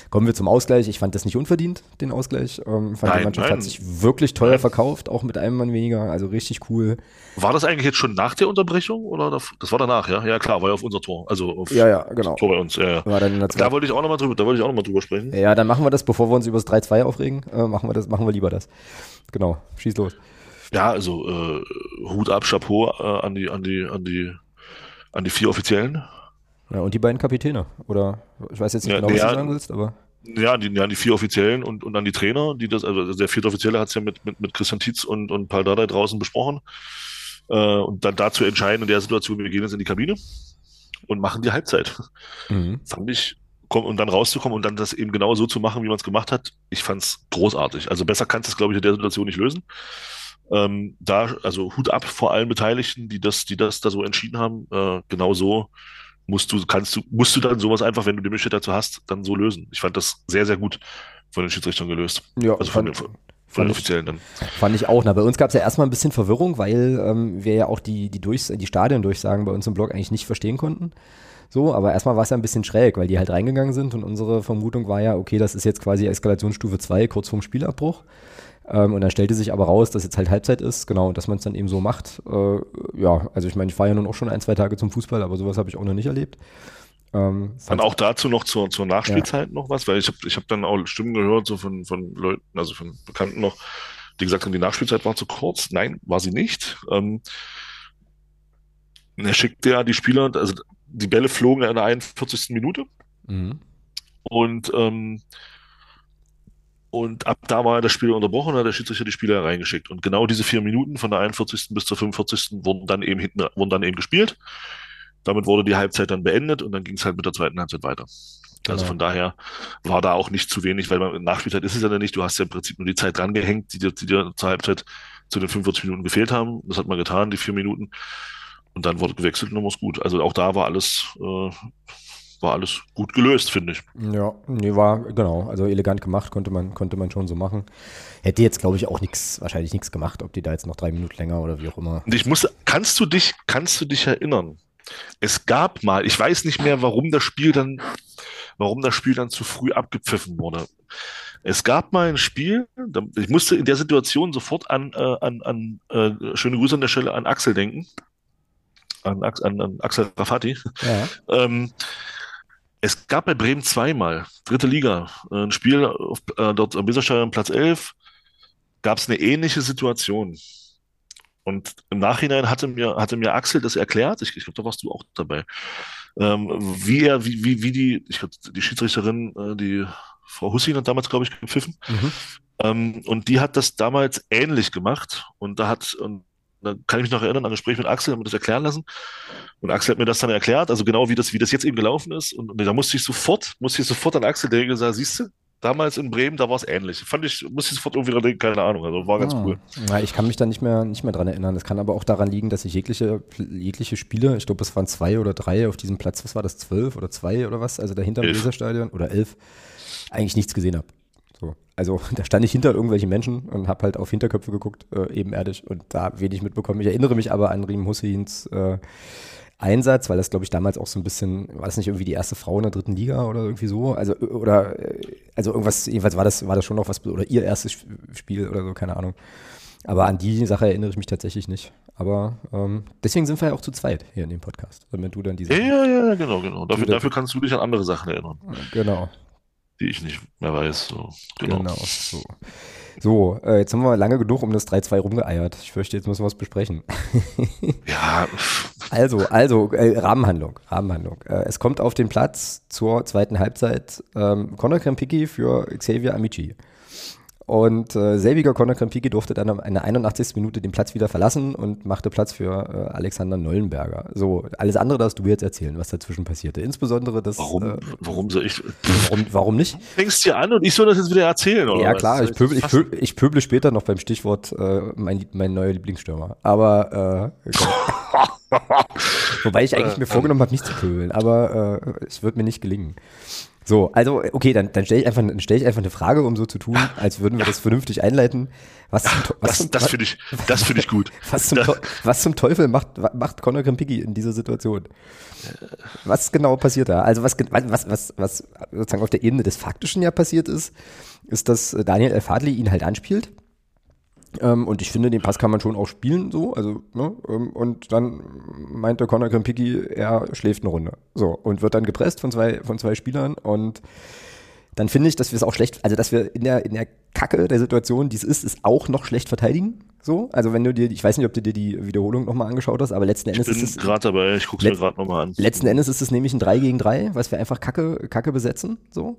Kommen wir zum Ausgleich. Ich fand das nicht unverdient, den Ausgleich. Ähm, fand nein, die Mannschaft nein. hat sich wirklich teuer nein. verkauft, auch mit einem Mann weniger. Also richtig cool. War das eigentlich jetzt schon nach der Unterbrechung oder das war danach? Ja, ja klar, war ja auf unser Tor. Also auf ja, ja, genau. Tor bei uns. Ja, ja. Da wollte ich auch nochmal drüber, da wollte ich auch noch mal drüber sprechen. Ja, dann machen wir das, bevor wir uns über das 3-2 aufregen. Äh, machen wir das, machen wir lieber das. Genau, schieß los. Ja, also äh, Hut ab, Chapeau äh, an die, an die, an die, an die vier Offiziellen. Ja, und die beiden Kapitäne. Oder ich weiß jetzt nicht ja, genau, was ja, du sagen willst, aber. Ja, die, ja, die vier Offiziellen und, und dann die Trainer, die das, also der vierte Offizielle hat es ja mit, mit, mit Christian Tietz und, und Paul Dardai draußen besprochen. Äh, und dann dazu entscheiden in der Situation, wir gehen jetzt in die Kabine und machen die Halbzeit. Mhm. Fand ich, komm, und dann rauszukommen und dann das eben genau so zu machen, wie man es gemacht hat, ich fand es großartig. Also besser kannst du es, glaube ich, in der Situation nicht lösen. Ähm, da, also Hut ab vor allen Beteiligten, die das, die das da so entschieden haben, äh, genau so musst du, kannst du, musst du dann sowas einfach, wenn du die Möglichkeit dazu hast, dann so lösen. Ich fand das sehr, sehr gut von den Schiedsrichtern gelöst. Ja, also von, fand, den, von den Offiziellen dann. Fand ich auch. Na, bei uns gab es ja erstmal ein bisschen Verwirrung, weil ähm, wir ja auch die, die, Durchs die Stadiondurchsagen bei uns im Blog eigentlich nicht verstehen konnten. So, aber erstmal war es ja ein bisschen schräg, weil die halt reingegangen sind und unsere Vermutung war ja, okay, das ist jetzt quasi Eskalationsstufe 2, kurz vorm Spielabbruch. Ähm, und dann stellte sich aber raus, dass jetzt halt Halbzeit ist, genau, und dass man es dann eben so macht. Äh, ja, also ich meine, ich fahre ja nun auch schon ein, zwei Tage zum Fußball, aber sowas habe ich auch noch nicht erlebt. Ähm, dann auch dazu noch zur, zur Nachspielzeit ja. noch was, weil ich habe ich hab dann auch Stimmen gehört, so von, von Leuten, also von Bekannten noch, die gesagt haben, die Nachspielzeit war zu kurz. Nein, war sie nicht. Ähm, er schickte ja die Spieler, also die Bälle flogen in der 41. Minute. Mhm. Und ähm, und ab da war das Spiel unterbrochen und hat der Schiedsrichter die Spieler reingeschickt. Und genau diese vier Minuten von der 41. bis zur 45. wurden dann eben hinten, wurden dann eben gespielt. Damit wurde die Halbzeit dann beendet und dann ging es halt mit der zweiten Halbzeit weiter. Also genau. von daher war da auch nicht zu wenig, weil man, Nachspielzeit ist es ja nicht. Du hast ja im Prinzip nur die Zeit dran gehängt, die dir, die dir zur Halbzeit zu den 45 Minuten gefehlt haben. Das hat man getan, die vier Minuten. Und dann wurde gewechselt und dann war es gut. Also auch da war alles äh, war alles gut gelöst, finde ich. Ja, nee, war, genau, also elegant gemacht, konnte man, konnte man schon so machen. Hätte jetzt, glaube ich, auch nichts, wahrscheinlich nichts gemacht, ob die da jetzt noch drei Minuten länger oder wie auch immer. Und ich muss, kannst du dich, kannst du dich erinnern? Es gab mal, ich weiß nicht mehr, warum das Spiel dann, warum das Spiel dann zu früh abgepfiffen wurde. Es gab mal ein Spiel, ich musste in der Situation sofort an, äh, an, an äh, schöne Grüße an der Stelle an Axel denken. An, Axel Rafati. Ja. ähm, es gab bei Bremen zweimal, dritte Liga, ein Spiel auf, äh, dort am Weserstadion Platz 11, gab es eine ähnliche Situation. Und im Nachhinein hatte mir, hatte mir Axel das erklärt, ich, ich glaube, da warst du auch dabei, ähm, wie er, wie, wie, wie die, ich glaube, die Schiedsrichterin, äh, die Frau Hussin hat damals, glaube ich, gepfiffen. Mhm. Ähm, und die hat das damals ähnlich gemacht. Und da hat, und da kann ich mich noch erinnern an ein Gespräch mit Axel, haben wir das erklären lassen. Und Axel hat mir das dann erklärt, also genau wie das, wie das jetzt eben gelaufen ist. Und, und da musste ich sofort, musste ich sofort an Axel denken und sagen, siehst du, damals in Bremen, da war es ähnlich. Fand ich, musste ich sofort irgendwie dran denken, keine Ahnung, also war ganz ah. cool. Ja, ich kann mich da nicht mehr, nicht mehr dran erinnern. Das kann aber auch daran liegen, dass ich jegliche, jegliche Spiele, ich glaube, es waren zwei oder drei auf diesem Platz, was war das, zwölf oder zwei oder was, also dahinter im Weserstadion oder elf, eigentlich nichts gesehen habe. So. Also [LAUGHS] da stand ich hinter irgendwelchen Menschen und habe halt auf Hinterköpfe geguckt, äh, ebenerdig und da wenig mitbekommen. Ich erinnere mich aber an Riem Husseins äh, Einsatz, weil das, glaube ich, damals auch so ein bisschen, war das nicht irgendwie die erste Frau in der dritten Liga oder irgendwie so? Also, oder, also irgendwas, jedenfalls war das, war das schon noch was, oder ihr erstes Spiel oder so, keine Ahnung. Aber an die Sache erinnere ich mich tatsächlich nicht. Aber ähm, deswegen sind wir ja auch zu zweit hier in dem Podcast, damit du dann diese. Ja, ja, ja, genau, genau. Dafür, dafür kannst du dich an andere Sachen erinnern. Genau. Die ich nicht mehr weiß. So. Genau. genau so. So, äh, jetzt haben wir lange genug um das 3-2 rumgeeiert. Ich fürchte, jetzt müssen wir was besprechen. [LAUGHS] ja. Also, also, äh, Rahmenhandlung, Rahmenhandlung. Äh, es kommt auf den Platz zur zweiten Halbzeit ähm, Conor Krempicki für Xavier Amici. Und äh, selbiger Conor Krempiki durfte dann in der 81. Minute den Platz wieder verlassen und machte Platz für äh, Alexander Nollenberger. So, alles andere darfst du mir jetzt erzählen, was dazwischen passierte. Insbesondere das. Warum, äh, warum soll ich. Warum, warum nicht? [LAUGHS] Fängst dir an und ich soll das jetzt wieder erzählen, oder? Ja, was? klar, ich pöbel, ich, pöbel, ich pöble später noch beim Stichwort äh, mein, mein neuer Lieblingsstürmer. Aber äh, [LAUGHS] wobei ich eigentlich mir vorgenommen habe, nicht zu pöbeln, aber äh, es wird mir nicht gelingen. So, also okay, dann, dann stelle ich, einfach- dann stell ich einfach eine Frage, um so zu tun, als würden wir das vernünftig einleiten. Was zum, was Das, das finde ich, das finde ich gut. [LAUGHS] was zum, was zum Teufel macht, macht Conor Krempicki in dieser Situation? Was genau passiert da? Also was, was, was, was sozusagen auf der Ebene des Faktischen ja passiert ist, ist, dass Daniel El-Fadli ihn halt anspielt. Ähm, und ich finde, den Pass kann man schon auch spielen, so. Also, ne? ähm, Und dann meinte Conor Krempicki, er schläft eine Runde. So. Und wird dann gepresst von zwei, von zwei Spielern. Und dann finde ich, dass wir es auch schlecht, also dass wir in der, in der Kacke der Situation, die es ist, es auch noch schlecht verteidigen. So. Also wenn du dir, ich weiß nicht, ob du dir die Wiederholung nochmal angeschaut hast, aber letzten Endes ist es. gerade dabei, ich gucke es mir gerade nochmal an. Letzten Endes ist es nämlich ein 3 gegen 3, was wir einfach Kacke, Kacke besetzen, so,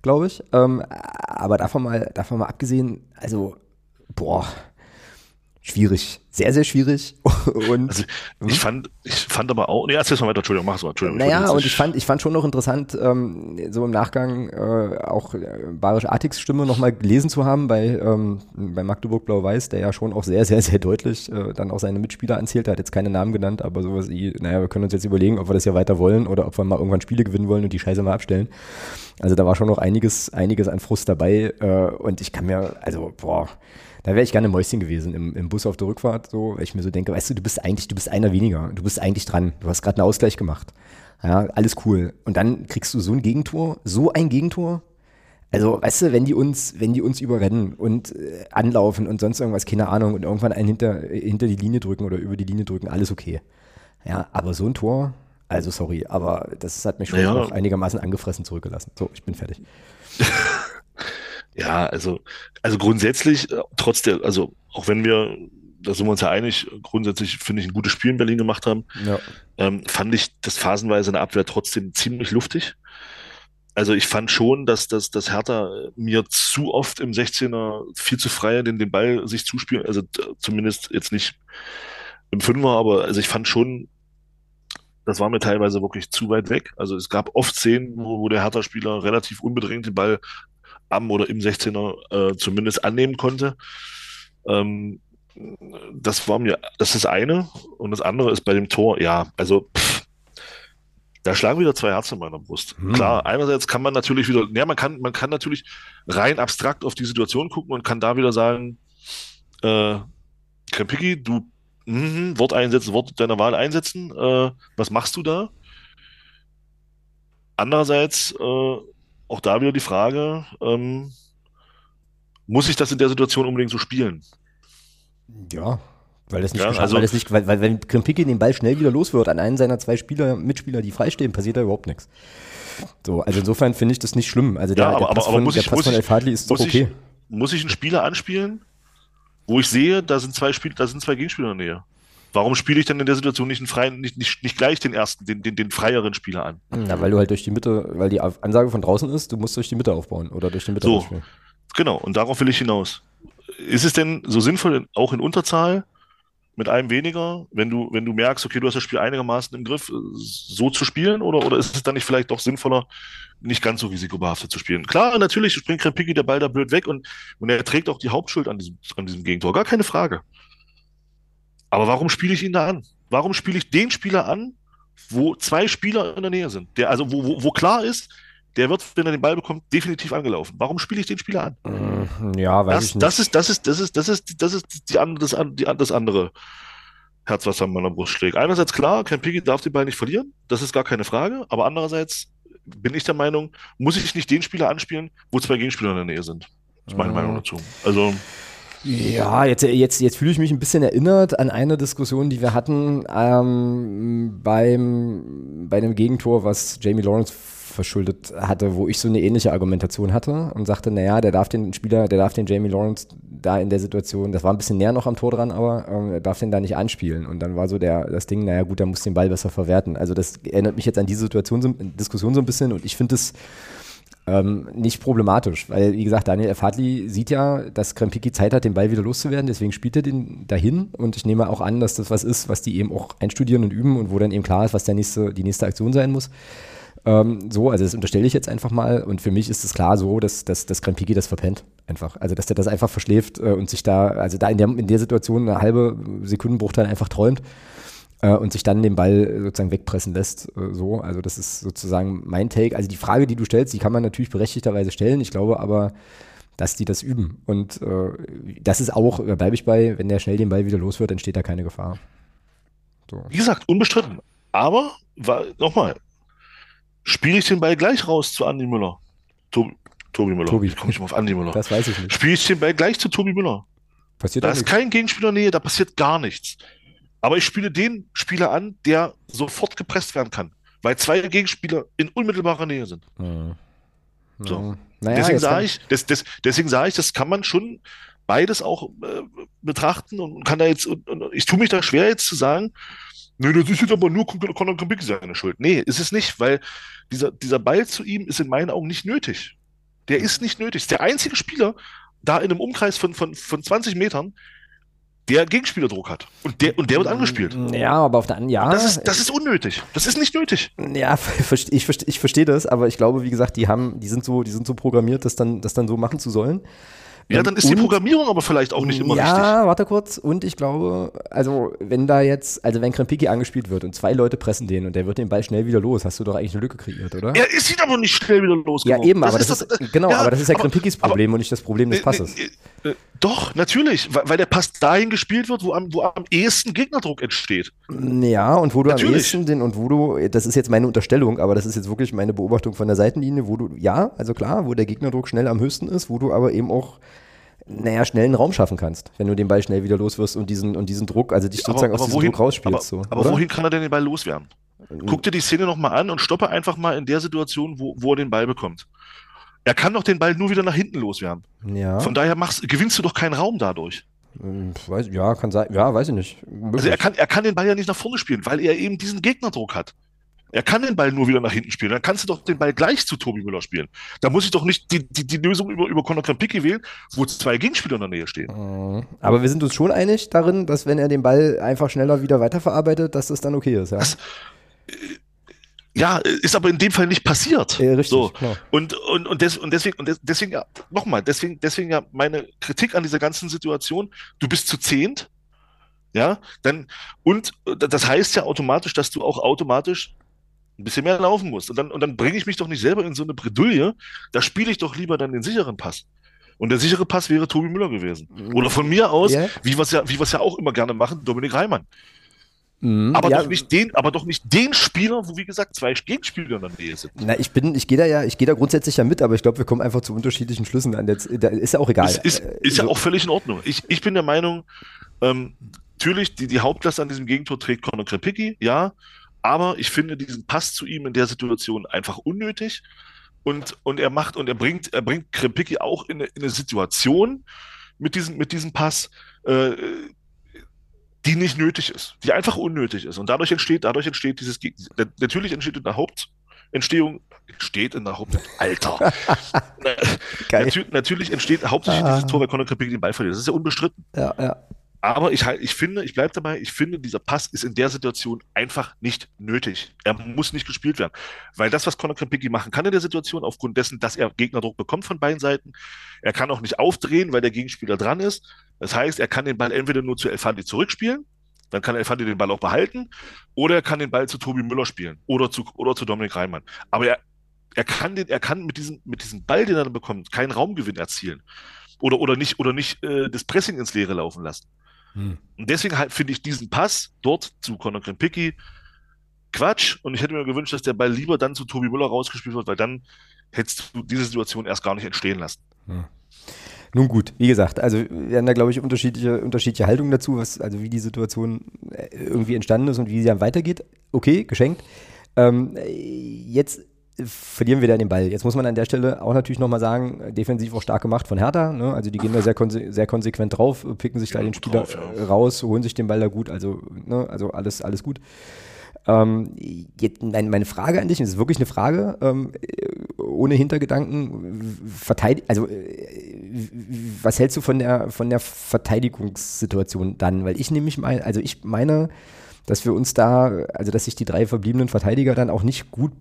glaube ich. Ähm, aber davon mal, davon mal abgesehen, also, boah, schwierig. Sehr, sehr schwierig. [LAUGHS] Und Also ich fand, ich fand aber auch, nee, erzähl's mal weiter, Entschuldigung, mach so, Entschuldigung. naja, und ich fand, ich fand schon noch interessant, ähm, so im Nachgang äh, auch äh, Barisch Artiks Stimme nochmal gelesen zu haben bei, ähm, bei Magdeburg Blau-Weiß, der ja schon auch sehr, sehr, sehr deutlich äh, dann auch seine Mitspieler anzählt. Er hat jetzt keine Namen genannt, aber sowas wie, naja, wir können uns jetzt überlegen, ob wir das ja weiter wollen oder ob wir mal irgendwann Spiele gewinnen wollen und die Scheiße mal abstellen. Also da war schon noch einiges, einiges an Frust dabei äh, und ich kann mir, also, boah, da wäre ich gerne Mäuschen gewesen im, im Bus auf der Rückfahrt, so, weil ich mir so denke, weißt du, du bist eigentlich, du bist einer weniger, du bist eigentlich dran, du hast gerade einen Ausgleich gemacht. Ja, alles cool. Und dann kriegst du so ein Gegentor, so ein Gegentor. Also, weißt du, wenn die uns, wenn die uns überrennen und äh, anlaufen und sonst irgendwas, keine Ahnung, und irgendwann einen hinter, hinter die Linie drücken oder über die Linie drücken, alles okay. Ja, aber so ein Tor, also sorry, aber das hat mich schon Naja. noch einigermaßen angefressen zurückgelassen. So, ich bin fertig. [LAUGHS] Ja, also, also grundsätzlich, äh, trotz der, also auch wenn wir, da sind wir uns ja einig, grundsätzlich finde ich ein gutes Spiel in Berlin gemacht haben, Ja. ähm, fand ich das phasenweise in der Abwehr trotzdem ziemlich luftig. Also ich fand schon, dass, dass, dass Hertha mir zu oft im 16er viel zu frei den, den Ball sich zuspielen, also t- zumindest jetzt nicht im Fünfer, aber also ich fand schon, das war mir teilweise wirklich zu weit weg. Also es gab oft Szenen, wo, wo der Hertha-Spieler relativ unbedingt den Ball am oder im 16er äh, zumindest annehmen konnte. Ähm, das war mir, das ist das eine. Und das andere ist bei dem Tor, ja, also pff, da schlagen wieder zwei Herzen in meiner Brust. Hm. Klar, einerseits kann man natürlich wieder, ja, man kann, man kann natürlich rein abstrakt auf die Situation gucken und kann da wieder sagen, äh, Krempicki, du mhm, Wort einsetzen, Wort deiner Wahl einsetzen, äh, was machst du da? Andererseits, äh, auch da wieder die Frage, ähm, muss ich das in der Situation unbedingt so spielen? Ja, weil das nicht, Ja, geschafft- also- weil das nicht, weil, weil wenn Krimpicki den Ball schnell wieder los wird an einen seiner zwei Spieler, Mitspieler, die freistehen, passiert da überhaupt nichts. So, also insofern finde ich das nicht schlimm. Also der, Ja, aber- der aber- Pass aber von, muss der ich- Pass muss von ich- El Fadli ist doch okay. ich, muss ich einen Spieler anspielen, wo ich sehe, da sind zwei Spiel, da sind zwei Gegenspieler in der Nähe? Warum spiele ich dann in der Situation nicht, einen freien, nicht, nicht, nicht gleich den ersten, den, den, den freieren Spieler an? Na, weil du halt durch die Mitte, weil die Ansage von draußen ist, du musst durch die Mitte aufbauen oder durch die Mitte So. aufspielen. Genau, und darauf will ich hinaus. Ist es denn so sinnvoll, in- auch in Unterzahl, mit einem weniger, wenn du, wenn du merkst, okay, du hast das Spiel einigermaßen im Griff, so zu spielen? Oder, oder ist es dann nicht vielleicht doch sinnvoller, nicht ganz so risikobehaftet zu spielen? Klar, natürlich springt Krempicki der Ball da blöd weg und, und er trägt auch die Hauptschuld an diesem, an diesem Gegentor. Gar keine Frage. Aber warum spiele ich ihn da an? Warum spiele ich den Spieler an, wo zwei Spieler in der Nähe sind? Der, also wo, wo, wo klar ist, der wird, wenn er den Ball bekommt, definitiv angelaufen. Warum spiele ich den Spieler an? Mm, Ja, weiß Das, ich nicht. das ist, das ist, das ist, das ist, das ist die, an- das, die, andere Herz, was an meiner Brust schlägt. Einerseits klar, kein Piggy darf den Ball nicht verlieren, das ist gar keine Frage, aber andererseits bin ich der Meinung, muss ich nicht den Spieler anspielen, wo zwei Gegenspieler in der Nähe sind. Das ist meine Mhm. Meinung dazu. Also, Ja, jetzt, jetzt, jetzt fühle ich mich ein bisschen erinnert an eine Diskussion, die wir hatten ähm, beim, bei dem Gegentor, was Jamie Lawrence verschuldet hatte, wo ich so eine ähnliche Argumentation hatte und sagte, naja, der darf den Spieler, der darf den Jamie Lawrence da in der Situation, das war ein bisschen näher noch am Tor dran, aber ähm, er darf den da nicht anspielen. Und dann war so der, das Ding, naja gut, der muss den Ball besser verwerten. Also das erinnert mich jetzt an diese Situation, Diskussion so ein bisschen und ich finde es Ähm, nicht problematisch, weil, wie gesagt, Daniel Erfadli sieht ja, dass Krempiki Zeit hat, den Ball wieder loszuwerden, deswegen spielt er den dahin und ich nehme auch an, dass das was ist, was die eben auch einstudieren und üben und wo dann eben klar ist, was der nächste, die nächste Aktion sein muss. Ähm, so, also das unterstelle ich jetzt einfach mal und für mich ist es klar so, dass, dass, dass Krempiki das verpennt. Einfach. Also, dass der das einfach verschläft äh, und sich da, also da in der, in der Situation eine halbe Sekundenbruchteil einfach träumt äh, und sich dann den Ball sozusagen wegpressen lässt. Äh, so, also das ist sozusagen mein Take. Also die Frage, die du stellst, die kann man natürlich berechtigterweise stellen. Ich glaube aber, dass die das üben. Und äh, das ist auch, da bleibe ich bei, wenn der schnell den Ball wieder los wird, entsteht da keine Gefahr. So. Wie gesagt, unbestritten. Aber, nochmal, spiele ich den Ball gleich raus zu Andi Müller. Tobi, Tobi Müller. Tobi. Ich komme nicht mal auf Andi Müller. Das weiß ich nicht. Spiele ich den Ball gleich zu Tobi Müller. Passiert da ist nichts. kein Gegenspieler Nähe, da passiert gar nichts. Aber ich spiele den Spieler an, der sofort gepresst werden kann, weil zwei Gegenspieler in unmittelbarer Nähe sind. Mhm. So. Naja, deswegen sage ich, das, das, deswegen sage ich, das kann man schon beides auch äh, betrachten und kann da jetzt, und, und ich tue mich da schwer jetzt zu sagen, nee, das ist jetzt aber nur Conor Krabicki seine Schuld. Nee, ist es nicht, weil dieser, dieser Ball zu ihm ist in meinen Augen nicht nötig. Der ist nicht nötig. Ist der einzige Spieler da in einem Umkreis von, von, von 20 Metern, der Gegenspielerdruck hat. Und der, und der wird angespielt. Ja, aber auf der anderen, ja. Das ist, das ist unnötig. Das ist nicht nötig. Ja, [LAUGHS] ich, ich, ich verstehe das, aber ich glaube, wie gesagt, die haben, die sind so, die sind so programmiert, das dann, das dann so machen zu sollen. Ja, dann ist und, die Programmierung aber vielleicht auch nicht immer ja, richtig. Ja, warte kurz. Und ich glaube, also wenn da jetzt, also wenn Krempiki angespielt wird und zwei Leute pressen den und der wird den Ball schnell wieder los, hast du doch eigentlich eine Lücke kreiert, oder? Er ist aber nicht schnell wieder los. Ja, eben, das aber ist das ist, das, genau, ja, aber das ist ja Krempikis Problem aber, und nicht das Problem des Passes. Äh, äh, doch, natürlich, weil, weil, der Pass dahin gespielt wird, wo am, wo am ehesten Gegnerdruck entsteht. Ja, und wo du natürlich. am ehesten den und wo du, das ist jetzt meine Unterstellung, aber das ist jetzt wirklich meine Beobachtung von der Seitenlinie, wo du, ja, also klar, wo der Gegnerdruck schnell am höchsten ist, wo du aber eben auch naja, schnell einen Raum schaffen kannst, wenn du den Ball schnell wieder los wirst und diesen, und diesen Druck, also dich sozusagen aber, aber aus diesem wohin, Druck rausspielst. Aber, so, aber wohin kann er denn den Ball loswerden? Guck dir die Szene nochmal an und stoppe einfach mal in der Situation, wo, wo er den Ball bekommt. Er kann doch den Ball nur wieder nach hinten loswerden. Ja. Von daher machst, gewinnst du doch keinen Raum dadurch. Hm, weiß, ja, kann sein. Ja, weiß ich nicht. Möglich. Also er kann, er kann den Ball ja nicht nach vorne spielen, weil er eben diesen Gegnerdruck hat. Er kann den Ball nur wieder nach hinten spielen. Dann kannst du doch den Ball gleich zu Tobi Müller spielen. Da muss ich doch nicht die, die, die Lösung über, über Conor Krempicki wählen, wo zwei Gegenspieler in der Nähe stehen. Mhm. Aber wir sind uns schon einig darin, dass wenn er den Ball einfach schneller wieder weiterverarbeitet, dass das dann okay ist. Ja, das, äh, ja ist aber in dem Fall nicht passiert. Ja, richtig, so. Und, und, und, des, und deswegen, und deswegen ja, nochmal, deswegen, deswegen ja meine Kritik an dieser ganzen Situation, du bist zu zehnt, ja, dann, und das heißt ja automatisch, dass du auch automatisch ein bisschen mehr laufen musst. Und dann, und dann bringe ich mich doch nicht selber in so eine Bredouille. Da spiele ich doch lieber dann den sicheren Pass. Und der sichere Pass wäre Tobi Müller gewesen. Mhm. Oder von mir aus, yeah. wie wir es ja, wie ja auch immer gerne machen, Dominik Reimann. Mhm, aber, ja. doch nicht den, aber doch nicht den Spieler, wo wie gesagt zwei Gegenspieler in der Nähe sind. Na, ich bin, ich gehe da ja, ich gehe da grundsätzlich ja mit, aber ich glaube, wir kommen einfach zu unterschiedlichen Schlüssen an. Jetzt, da ist ja auch egal. Ist, ist, ist ja auch völlig in Ordnung. Ich, ich bin der Meinung, ähm, natürlich, die, die Hauptlast an diesem Gegentor trägt Conor Krepicki, ja. Aber ich finde diesen Pass zu ihm in der Situation einfach unnötig. Und, und er macht und er bringt, er bringt Krempicki auch in eine, in eine Situation mit diesem, mit diesem Pass, äh, die nicht nötig ist, die einfach unnötig ist. Und dadurch entsteht, dadurch entsteht dieses, natürlich entsteht in der Hauptentstehung, entsteht in der Haupt, Alter. [LAUGHS] Natür, natürlich entsteht hauptsächlich ah. dieses Tor, weil Conor Krempicki den Ball verliert. Das ist ja unbestritten. Ja, ja. Aber ich, halt, ich finde, ich bleibe dabei, ich finde, dieser Pass ist in der Situation einfach nicht nötig. Er muss nicht gespielt werden. Weil das, was Conor Krempicki machen kann in der Situation, aufgrund dessen, dass er Gegnerdruck bekommt von beiden Seiten, er kann auch nicht aufdrehen, weil der Gegenspieler dran ist. Das heißt, er kann den Ball entweder nur zu Elfandi zurückspielen, dann kann Elfandi den Ball auch behalten, oder er kann den Ball zu Tobi Müller spielen oder zu, oder zu Dominik Reimann. Aber er, er kann den, er kann mit diesem, mit diesem Ball, den er dann bekommt, keinen Raumgewinn erzielen. Oder, oder nicht, oder nicht äh, das Pressing ins Leere laufen lassen. Hm. Und deswegen halt finde ich diesen Pass dort zu Conor Krempicki Quatsch. Und ich hätte mir gewünscht, dass der Ball lieber dann zu Tobi Müller rausgespielt wird, weil dann hättest du diese Situation erst gar nicht entstehen lassen. Hm. Nun gut, wie gesagt, also wir haben da, glaube ich, unterschiedliche, unterschiedliche Haltungen dazu, was, also wie die Situation äh, irgendwie entstanden ist und wie sie dann weitergeht. Okay, geschenkt. Ähm, jetzt verlieren wir da den Ball. Jetzt muss man an der Stelle auch natürlich nochmal sagen, defensiv auch stark gemacht von Hertha. Ne? Also die gehen da sehr, konse sehr konsequent drauf, picken sich da den Spieler drauf, ja. raus, holen sich den Ball da gut. Also, ne? also alles, alles gut. Ähm, jetzt, meine, meine Frage an dich, das ist wirklich eine Frage, ähm, ohne Hintergedanken also äh, was hältst du von der, von der Verteidigungssituation dann? Weil ich nämlich meine, also ich meine, dass wir uns da, also dass sich die drei verbliebenen Verteidiger dann auch nicht gut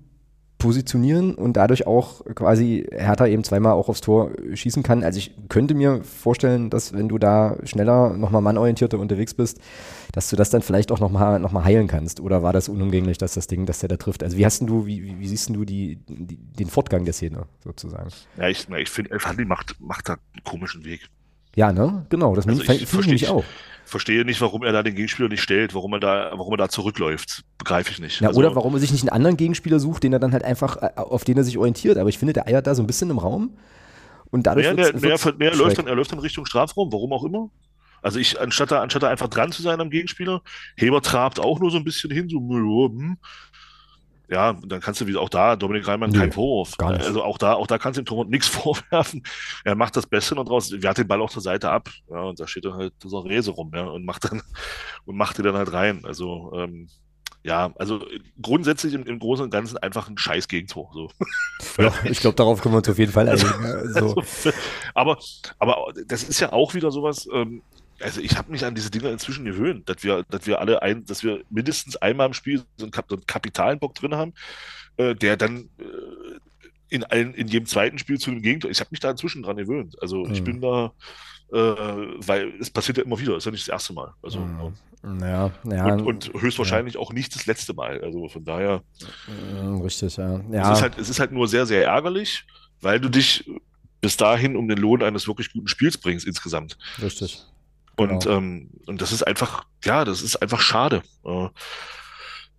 positionieren und dadurch auch quasi Hertha eben zweimal auch aufs Tor schießen kann. Also ich könnte mir vorstellen, dass wenn du da schneller, nochmal mannorientierter unterwegs bist, dass du das dann vielleicht auch nochmal noch mal heilen kannst. Oder war das unumgänglich, dass das Ding, dass der da trifft? Also wie hast du, wie, wie siehst du die, die, den Fortgang der Szene sozusagen? Ja, ich, ich finde, Elfandi macht, macht da einen komischen Weg. Ja, ne? Genau, das also finde ich, ich auch verstehe nicht, warum er da den Gegenspieler nicht stellt, warum er da, warum er da zurückläuft. Begreife ich nicht. Ja, also, oder warum er sich nicht einen anderen Gegenspieler sucht, den er dann halt einfach, äh, auf den er sich orientiert. Aber ich finde, der eiert da so ein bisschen im Raum. Und dadurch mehr, der, mehr, mehr läuft dann, er läuft in Richtung Strafraum, warum auch immer. Also ich, anstatt da, anstatt da einfach dran zu sein am Gegenspieler, Heber trabt auch nur so ein bisschen hin, so, hm, ja, dann kannst du wie auch da Dominik Reimann nee, keinen Vorwurf. Gar nicht. Also auch da, auch da kannst du dem Torwart nichts [LAUGHS] vorwerfen. Er macht das Beste und draus, wehrt den Ball auch zur Seite ab. Ja, und da steht dann halt dieser Rese rum, ja, und macht dann, [LAUGHS] und macht die dann halt rein. Also, ähm, ja, also grundsätzlich im, im Großen und Ganzen einfach ein scheiß Gegentor. So. [LAUGHS] Ja, ich glaube, darauf können wir uns auf jeden Fall einigen. Also, also, aber, aber das ist ja auch wieder sowas, ähm, also ich habe mich an diese Dinger inzwischen gewöhnt, dass wir, dass wir alle ein, dass wir mindestens einmal im Spiel so einen, Kap so einen Kapitalenbock drin haben, äh, der dann äh, in allen, in jedem zweiten Spiel zu dem Gegentor. Ich habe mich da inzwischen dran gewöhnt. Also ich mhm. bin da, äh, weil es passiert ja immer wieder, ist ja nicht das erste Mal. Also mhm. ja, ja, und, und höchstwahrscheinlich ja. auch nicht das letzte Mal. Also von daher. Mhm, richtig, ja. ja. Es, ist halt, es ist halt nur sehr, sehr ärgerlich, weil du dich bis dahin um den Lohn eines wirklich guten Spiels bringst insgesamt. Richtig. Und, genau. ähm, und das ist einfach, ja, das ist einfach schade. und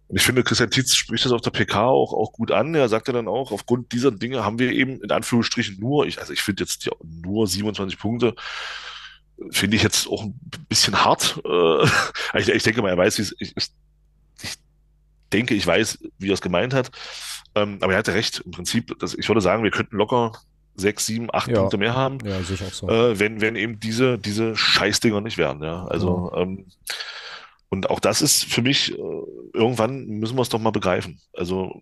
ich finde, Christian Tietz spricht das auf der PK auch, auch gut an. Er sagte dann auch, aufgrund dieser Dinge haben wir eben in Anführungsstrichen nur, ich, also ich finde jetzt ja, nur 27 Punkte, finde ich jetzt auch ein bisschen hart. Äh, [LAUGHS] ich, ich denke mal, er weiß, wie es, ich, ich denke, ich weiß, wie er es gemeint hat. Ähm, aber er hatte recht. Im Prinzip, das, ich würde sagen, wir könnten locker sechs, sieben, acht ja. Punkte mehr haben, ja, sicher auch so. äh, wenn, wenn eben diese, diese Scheißdinger nicht wären. Ja? Also, mhm. ähm, und auch das ist für mich, äh, irgendwann müssen wir es doch mal begreifen. Also,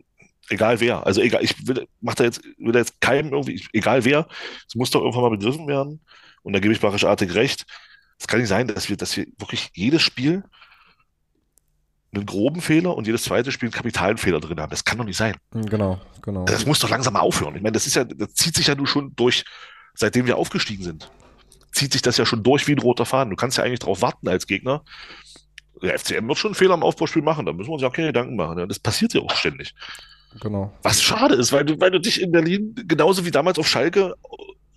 egal wer. Also, egal, ich will, mach da jetzt, will da jetzt keinem irgendwie, egal wer, es muss doch irgendwann mal begriffen werden. Und da gebe ich barischartig recht. Es kann nicht sein, dass wir, dass wir wirklich jedes Spiel einen groben Fehler und jedes zweite Spiel einen kapitalen Fehler drin haben. Das kann doch nicht sein. Hm, genau, genau. Das muss doch langsam mal aufhören. Ich meine, das ist ja, das zieht sich ja nur schon durch, seitdem wir aufgestiegen sind. Zieht sich das ja schon durch wie ein roter Faden. Du kannst ja eigentlich darauf warten als Gegner. Der FCM wird schon einen Fehler im Aufbauspiel machen. Da müssen wir uns ja auch keine Gedanken machen. Ja, das passiert ja auch ständig. Genau. Was schade ist, weil du, weil du dich in Berlin genauso wie damals auf Schalke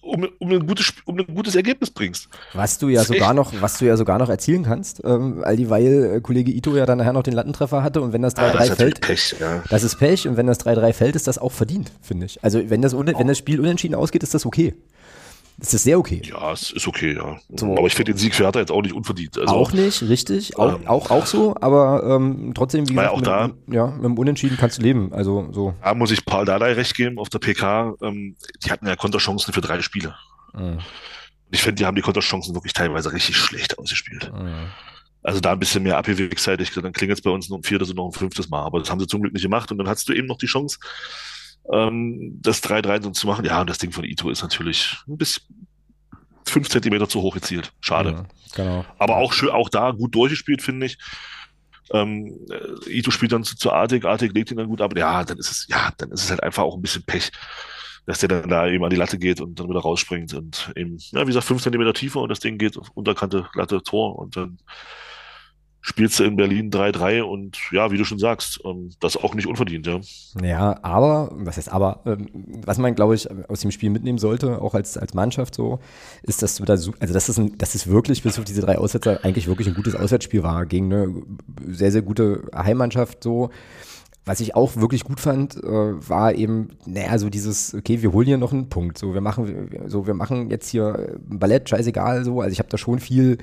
um, um, ein gutes, um ein gutes Ergebnis bringst. Was du ja sogar noch, was du ja sogar noch erzielen kannst, ähm, all dieweil äh, Kollege Ito ja dann nachher noch den Lattentreffer hatte und wenn das 3-3 ah, fällt, Pech, ja. das ist Pech und wenn das 3-3 fällt, ist das auch verdient, finde ich. Also wenn das, oh. wenn das Spiel unentschieden ausgeht, ist das okay. Das ist sehr okay. Ja, es ist okay, ja. So. Aber ich finde den Sieg für Hertha jetzt auch nicht unverdient. Also, auch nicht, richtig. Auch, ähm, auch, auch so, aber ähm, trotzdem, wie gesagt, auch mit, da, ja, mit dem Unentschieden kannst du leben. Also so. Da muss ich Paul Dardai recht geben auf der PK. Ähm, die hatten ja Konterchancen für drei Spiele. Mhm. Ich finde, die haben die Konterchancen wirklich teilweise richtig schlecht ausgespielt. Mhm. Also da ein bisschen mehr abgewichszeitig, dann klingelt es bei uns noch ein viertes und noch ein fünftes Mal. Aber das haben sie zum Glück nicht gemacht und dann hast du eben noch die Chance, ähm, das 3-3 zu machen. Ja, und das Ding von Ito ist natürlich ein bisschen fünf Zentimeter zu hoch gezielt. Schade. Ja, genau. Aber auch schön, auch da gut durchgespielt, finde ich. Ähm, äh, Ito spielt dann zu, zu Artig, Artig legt ihn dann gut ab. Ja, dann ist es, ja, dann ist es halt einfach auch ein bisschen Pech dass der dann da eben an die Latte geht und dann wieder rausspringt und eben, ja, wie gesagt, fünf Zentimeter tiefer und das Ding geht Unterkante, Latte, Tor und dann spielst du in Berlin 3-3 und ja, wie du schon sagst, ähm, das auch nicht unverdient, ja. Ja, aber, was heißt aber, ähm, was man, glaube ich, aus dem Spiel mitnehmen sollte, auch als, als Mannschaft so, ist, dass du da, also dass es, ein, dass es wirklich bis auf diese drei Aussetzer eigentlich wirklich ein gutes Auswärtsspiel war gegen eine sehr, sehr gute Heimmannschaft so. Was ich auch wirklich gut fand, äh, war eben, naja, so dieses, okay, wir holen hier noch einen Punkt. So, wir machen, so, wir machen jetzt hier Ballett, scheißegal, so. Also ich habe da schon viel,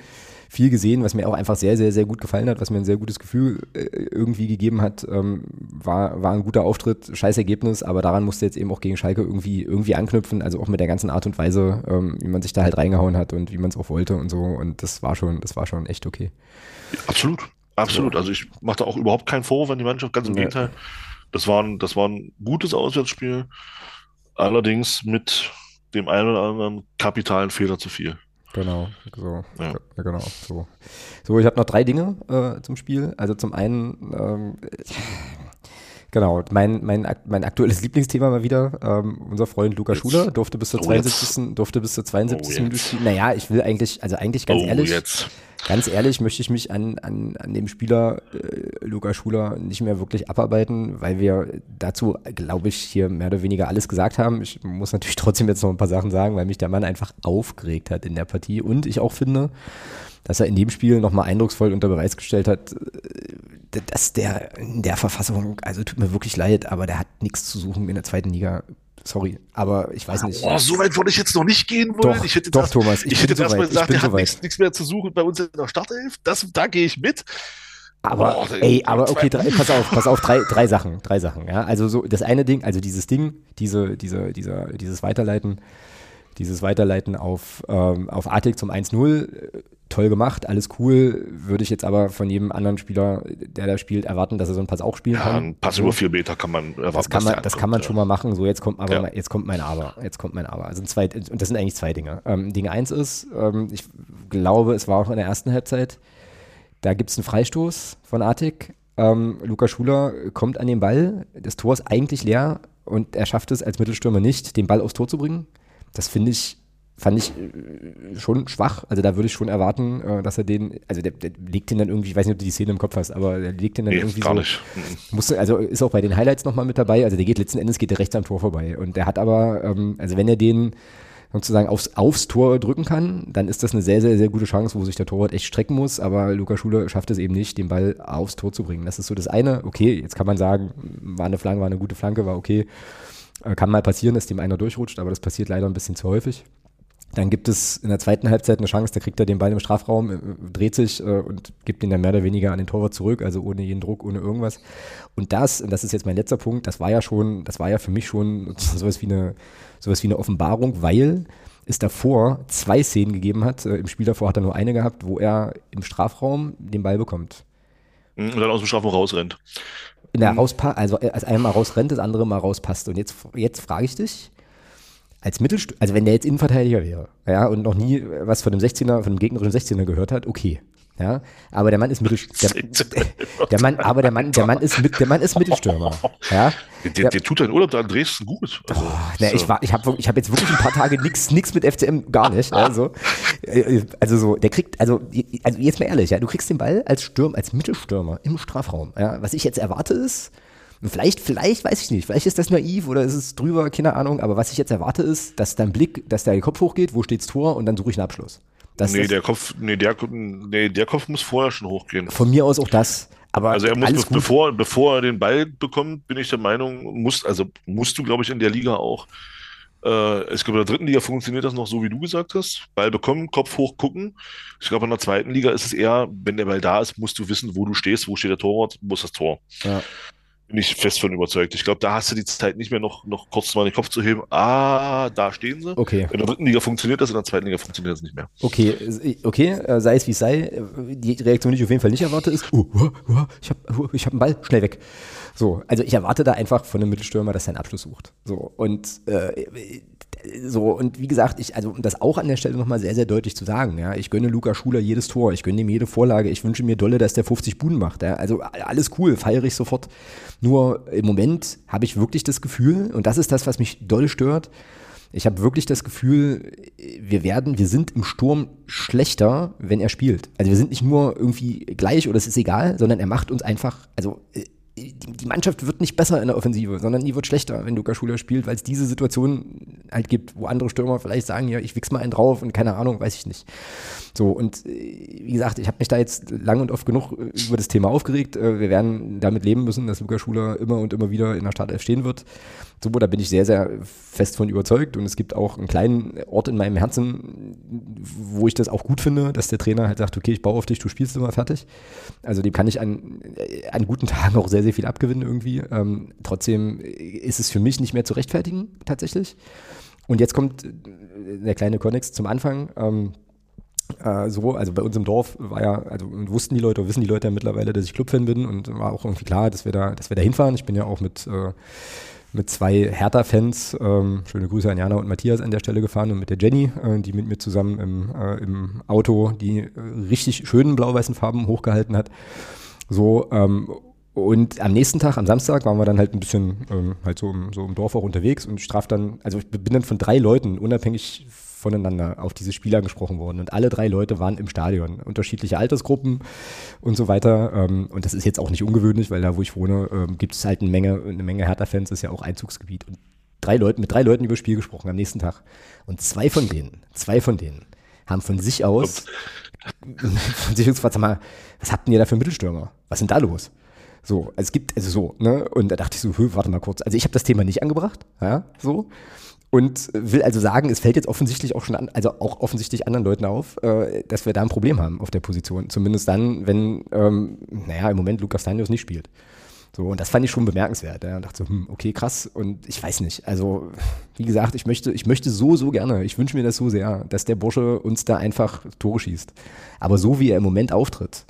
viel gesehen, was mir auch einfach sehr, sehr, sehr gut gefallen hat, was mir ein sehr gutes Gefühl äh, irgendwie gegeben hat. Ähm, war, war ein guter Auftritt, scheiß Ergebnis, aber daran musste jetzt eben auch gegen Schalke irgendwie, irgendwie anknüpfen, also auch mit der ganzen Art und Weise, ähm, wie man sich da halt reingehauen hat und wie man es auch wollte und so. Und das war schon, das war schon echt okay. Absolut. Absolut. Also ich mache da auch überhaupt keinen Vorwurf an die Mannschaft, ganz im nee. Gegenteil. Das war, ein, das war ein gutes Auswärtsspiel. allerdings mit dem einen oder anderen kapitalen Fehler zu viel. Genau, so, ja. genau, so. So, ich habe noch drei Dinge äh, zum Spiel. Also zum einen, ähm, genau, mein, mein, mein aktuelles Lieblingsthema mal wieder, ähm, unser Freund Luca jetzt. Schuler durfte bis zur oh, 72. durfte bis zur 72. Oh, Minute spielen. Naja, ich will eigentlich, also eigentlich ganz oh, ehrlich, jetzt. Ganz ehrlich möchte ich mich an, an, an dem Spieler äh, Luca Schuler nicht mehr wirklich abarbeiten, weil wir dazu, glaube ich, hier mehr oder weniger alles gesagt haben. Ich muss natürlich [LAUGHS] trotzdem jetzt noch ein paar Sachen sagen, weil mich der Mann einfach aufgeregt hat in der Partie und ich auch finde, dass er in dem Spiel nochmal eindrucksvoll unter Beweis gestellt hat, äh, dass der in der Verfassung, also tut mir wirklich leid, aber der hat nichts zu suchen in der zweiten Liga. Sorry, aber ich weiß nicht. Oh, so weit würde ich jetzt noch nicht gehen wollen. Doch, ich hätte doch, das, Thomas, ich, ich hätte so erstmal gesagt, der hat nichts, nichts, mehr zu suchen bei uns in der Startelf. Das, da gehe ich mit. Aber, oh, ey, aber okay, drei, pass auf, pass auf, drei, drei Sachen, drei Sachen, ja. Also so, das eine Ding, also dieses Ding, diese, diese, dieser, dieses Weiterleiten, dieses Weiterleiten auf, ähm, auf Artik zum 1-0, toll gemacht, alles cool. Würde ich jetzt aber von jedem anderen Spieler, der da spielt, erwarten, dass er so einen Pass auch spielen ja, kann. Ein Pass über vier Meter kann man erwarten. Das kann man, das ankommt, kann man ja. schon mal machen. So, jetzt kommt aber, ja. jetzt kommt mein Aber. Jetzt kommt mein Aber. Also zwei, und das sind eigentlich zwei Dinge. Ähm, Ding eins ist, ähm, ich glaube, es war auch in der ersten Halbzeit, da gibt es einen Freistoß von Artik. Ähm, Luca Schuler kommt an den Ball, das Tor ist eigentlich leer und er schafft es als Mittelstürmer nicht, den Ball aufs Tor zu bringen. Das finde ich fand ich äh, schon schwach. Also da würde ich schon erwarten, äh, dass er den, also der, der, legt den dann irgendwie, ich weiß nicht, ob du die Szene im Kopf hast, aber der legt den dann nee, irgendwie gar so. Nicht. Mhm. Musste, also ist auch bei den Highlights nochmal mit dabei. Also der geht letzten Endes geht der rechts am Tor vorbei. Und der hat aber, ähm, also wenn er den sozusagen aufs, aufs Tor drücken kann, dann ist das eine sehr, sehr, sehr gute Chance, wo sich der Torwart echt strecken muss. Aber Luca Schuler schafft es eben nicht, den Ball aufs Tor zu bringen. Das ist so das eine. Okay, jetzt kann man sagen, war eine Flanke, war eine gute Flanke, war okay. Äh, kann mal passieren, dass dem einer durchrutscht, aber das passiert leider ein bisschen zu häufig. Dann gibt es in der zweiten Halbzeit eine Chance, da kriegt er den Ball im Strafraum, äh, dreht sich äh, und gibt ihn dann mehr oder weniger an den Torwart zurück, also ohne jeden Druck, ohne irgendwas. Und das, und das ist jetzt mein letzter Punkt, das war ja schon, das war ja für mich schon [LAUGHS] sowas wie eine, sowas wie eine Offenbarung, weil es davor zwei Szenen gegeben hat. Im Spiel davor hat er nur eine gehabt, wo er im Strafraum den Ball bekommt. Und dann aus dem Strafraum rausrennt. Na, rauspasst, also als einer mal rausrennt, das andere mal rauspasst. Und jetzt, jetzt frage ich dich, als Mittelstürmer, also wenn der jetzt Innenverteidiger wäre, ja, und noch nie was von dem 16er, von dem gegnerischen 16er gehört hat, okay. Ja, aber der Mann ist Mittelstürmer. Der, [LAUGHS] der, Mann, aber der Mann, der Mann ist mit, der Mann ist Mittelstürmer. [LAUGHS] Ja, der, der tut dein Urlaub da in Dresden gut. Also, oh, ne, ich war, ich habe, ich habe jetzt wirklich ein paar Tage nichts, nichts mit FCM, gar nicht. [LAUGHS] Also, also so, der kriegt, also, also jetzt mal ehrlich, ja, du kriegst den Ball als Stürmer, als Mittelstürmer im Strafraum. Ja, was ich jetzt erwarte ist, Vielleicht, vielleicht, weiß ich nicht, vielleicht ist das naiv oder ist es drüber, keine Ahnung, aber was ich jetzt erwarte ist, dass dein Blick, dass der Kopf hochgeht, wo steht's Tor und dann suche ich einen Abschluss. Das, nee, der Kopf, nee, der, nee, der Kopf muss vorher schon hochgehen. Von mir aus auch das. Aber also er muss, be bevor, bevor er den Ball bekommt, bin ich der Meinung, muss, also musst du, glaube ich, in der Liga auch. Äh, ich glaube, in der dritten Liga funktioniert das noch so, wie du gesagt hast. Ball bekommen, Kopf hoch gucken. Ich glaube, in der zweiten Liga ist es eher, wenn der Ball da ist, musst du wissen, wo du stehst, wo steht der Torwart, wo ist das Tor. Ja. Bin ich fest von überzeugt. Ich glaube, da hast du die Zeit nicht mehr noch, noch kurz mal den Kopf zu heben. Ah, da stehen sie. Okay. In der dritten Liga funktioniert das, in der zweiten Liga funktioniert das nicht mehr. Okay, okay, äh, sei es wie es sei. Die Reaktion, die ich auf jeden Fall nicht erwarte, ist, uh, uh, uh, ich habe uh, ich hab einen Ball, schnell weg. So, also ich erwarte da einfach von einem Mittelstürmer, dass er einen Abschluss sucht. So, und äh, so, und wie gesagt, ich, also um das auch an der Stelle nochmal sehr, sehr deutlich zu sagen, ja, ich gönne Luca Schuler jedes Tor, ich gönne ihm jede Vorlage, ich wünsche mir dolle, dass der 50 Buden macht, ja, also alles cool, feiere ich sofort. Nur im Moment habe ich wirklich das Gefühl, und das ist das, was mich doll stört, ich habe wirklich das Gefühl, wir werden, wir sind im Sturm schlechter, wenn er spielt. Also wir sind nicht nur irgendwie gleich oder es ist egal, sondern er macht uns einfach, also äh, die, Mannschaft wird nicht besser in der Offensive, sondern die wird schlechter, wenn Lukas Schuler spielt, weil es diese Situation halt gibt, wo andere Stürmer vielleicht sagen, ja, ich wichs mal einen drauf und keine Ahnung, weiß ich nicht. So, und äh, wie gesagt, ich habe mich da jetzt lang und oft genug äh, über das Thema aufgeregt. Äh, wir werden damit leben müssen, dass Lukas Schuler immer und immer wieder in der Startelf stehen wird. So, da bin ich sehr, sehr fest von überzeugt. Und es gibt auch einen kleinen Ort in meinem Herzen, wo ich das auch gut finde, dass der Trainer halt sagt, okay, ich baue auf dich, du spielst immer fertig. Also dem kann ich an, an guten Tagen auch sehr, sehr viel abgewinnen irgendwie. Ähm, trotzdem ist es für mich nicht mehr zu rechtfertigen, tatsächlich. Und jetzt kommt der kleine Konnex zum Anfang. Ähm, äh, so, also bei uns im Dorf war ja, also wussten die Leute, wissen die Leute ja mittlerweile, dass ich Clubfan bin und war auch irgendwie klar, dass wir da, dass wir da hinfahren. Ich bin ja auch mit, äh, mit zwei Hertha-Fans, ähm, schöne Grüße an Jana und Matthias an der Stelle gefahren und mit der Jenny, äh, die mit mir zusammen im, äh, im Auto die äh, richtig schönen blau-weißen Farben hochgehalten hat. So, ähm, und am nächsten Tag, am Samstag, waren wir dann halt ein bisschen ähm, halt so im, so im Dorf auch unterwegs und ich traf dann, also ich bin dann von drei Leuten unabhängig voneinander auf diese Spiele angesprochen worden. Und alle drei Leute waren im Stadion. Unterschiedliche Altersgruppen und so weiter. Ähm, und das ist jetzt auch nicht ungewöhnlich, weil da, wo ich wohne, ähm, gibt es halt eine Menge, eine Menge Hertha-Fans, ist ja auch Einzugsgebiet. Und drei Leuten, mit drei Leuten über Spiel gesprochen am nächsten Tag. Und zwei von denen, zwei von denen haben von sich aus, [LAUGHS] von sich aus gefragt, sag mal, was habt ihr da für Mittelstürmer? Was sind da los? So, es gibt, also so, ne? Und da dachte ich so, warte mal kurz. Also ich habe das Thema nicht angebracht, ja, so und will also sagen, es fällt jetzt offensichtlich auch schon an, also auch offensichtlich anderen Leuten auf, äh, dass wir da ein Problem haben auf der Position. Zumindest dann, wenn, ähm, naja, im Moment Lukas Stanios nicht spielt. So, und das fand ich schon bemerkenswert. Ja, und dachte so, hm, okay, krass. Und ich weiß nicht. Also, wie gesagt, ich möchte, ich möchte so, so gerne, ich wünsche mir das so sehr, dass der Bursche uns da einfach Tore schießt. Aber so wie er im Moment auftritt,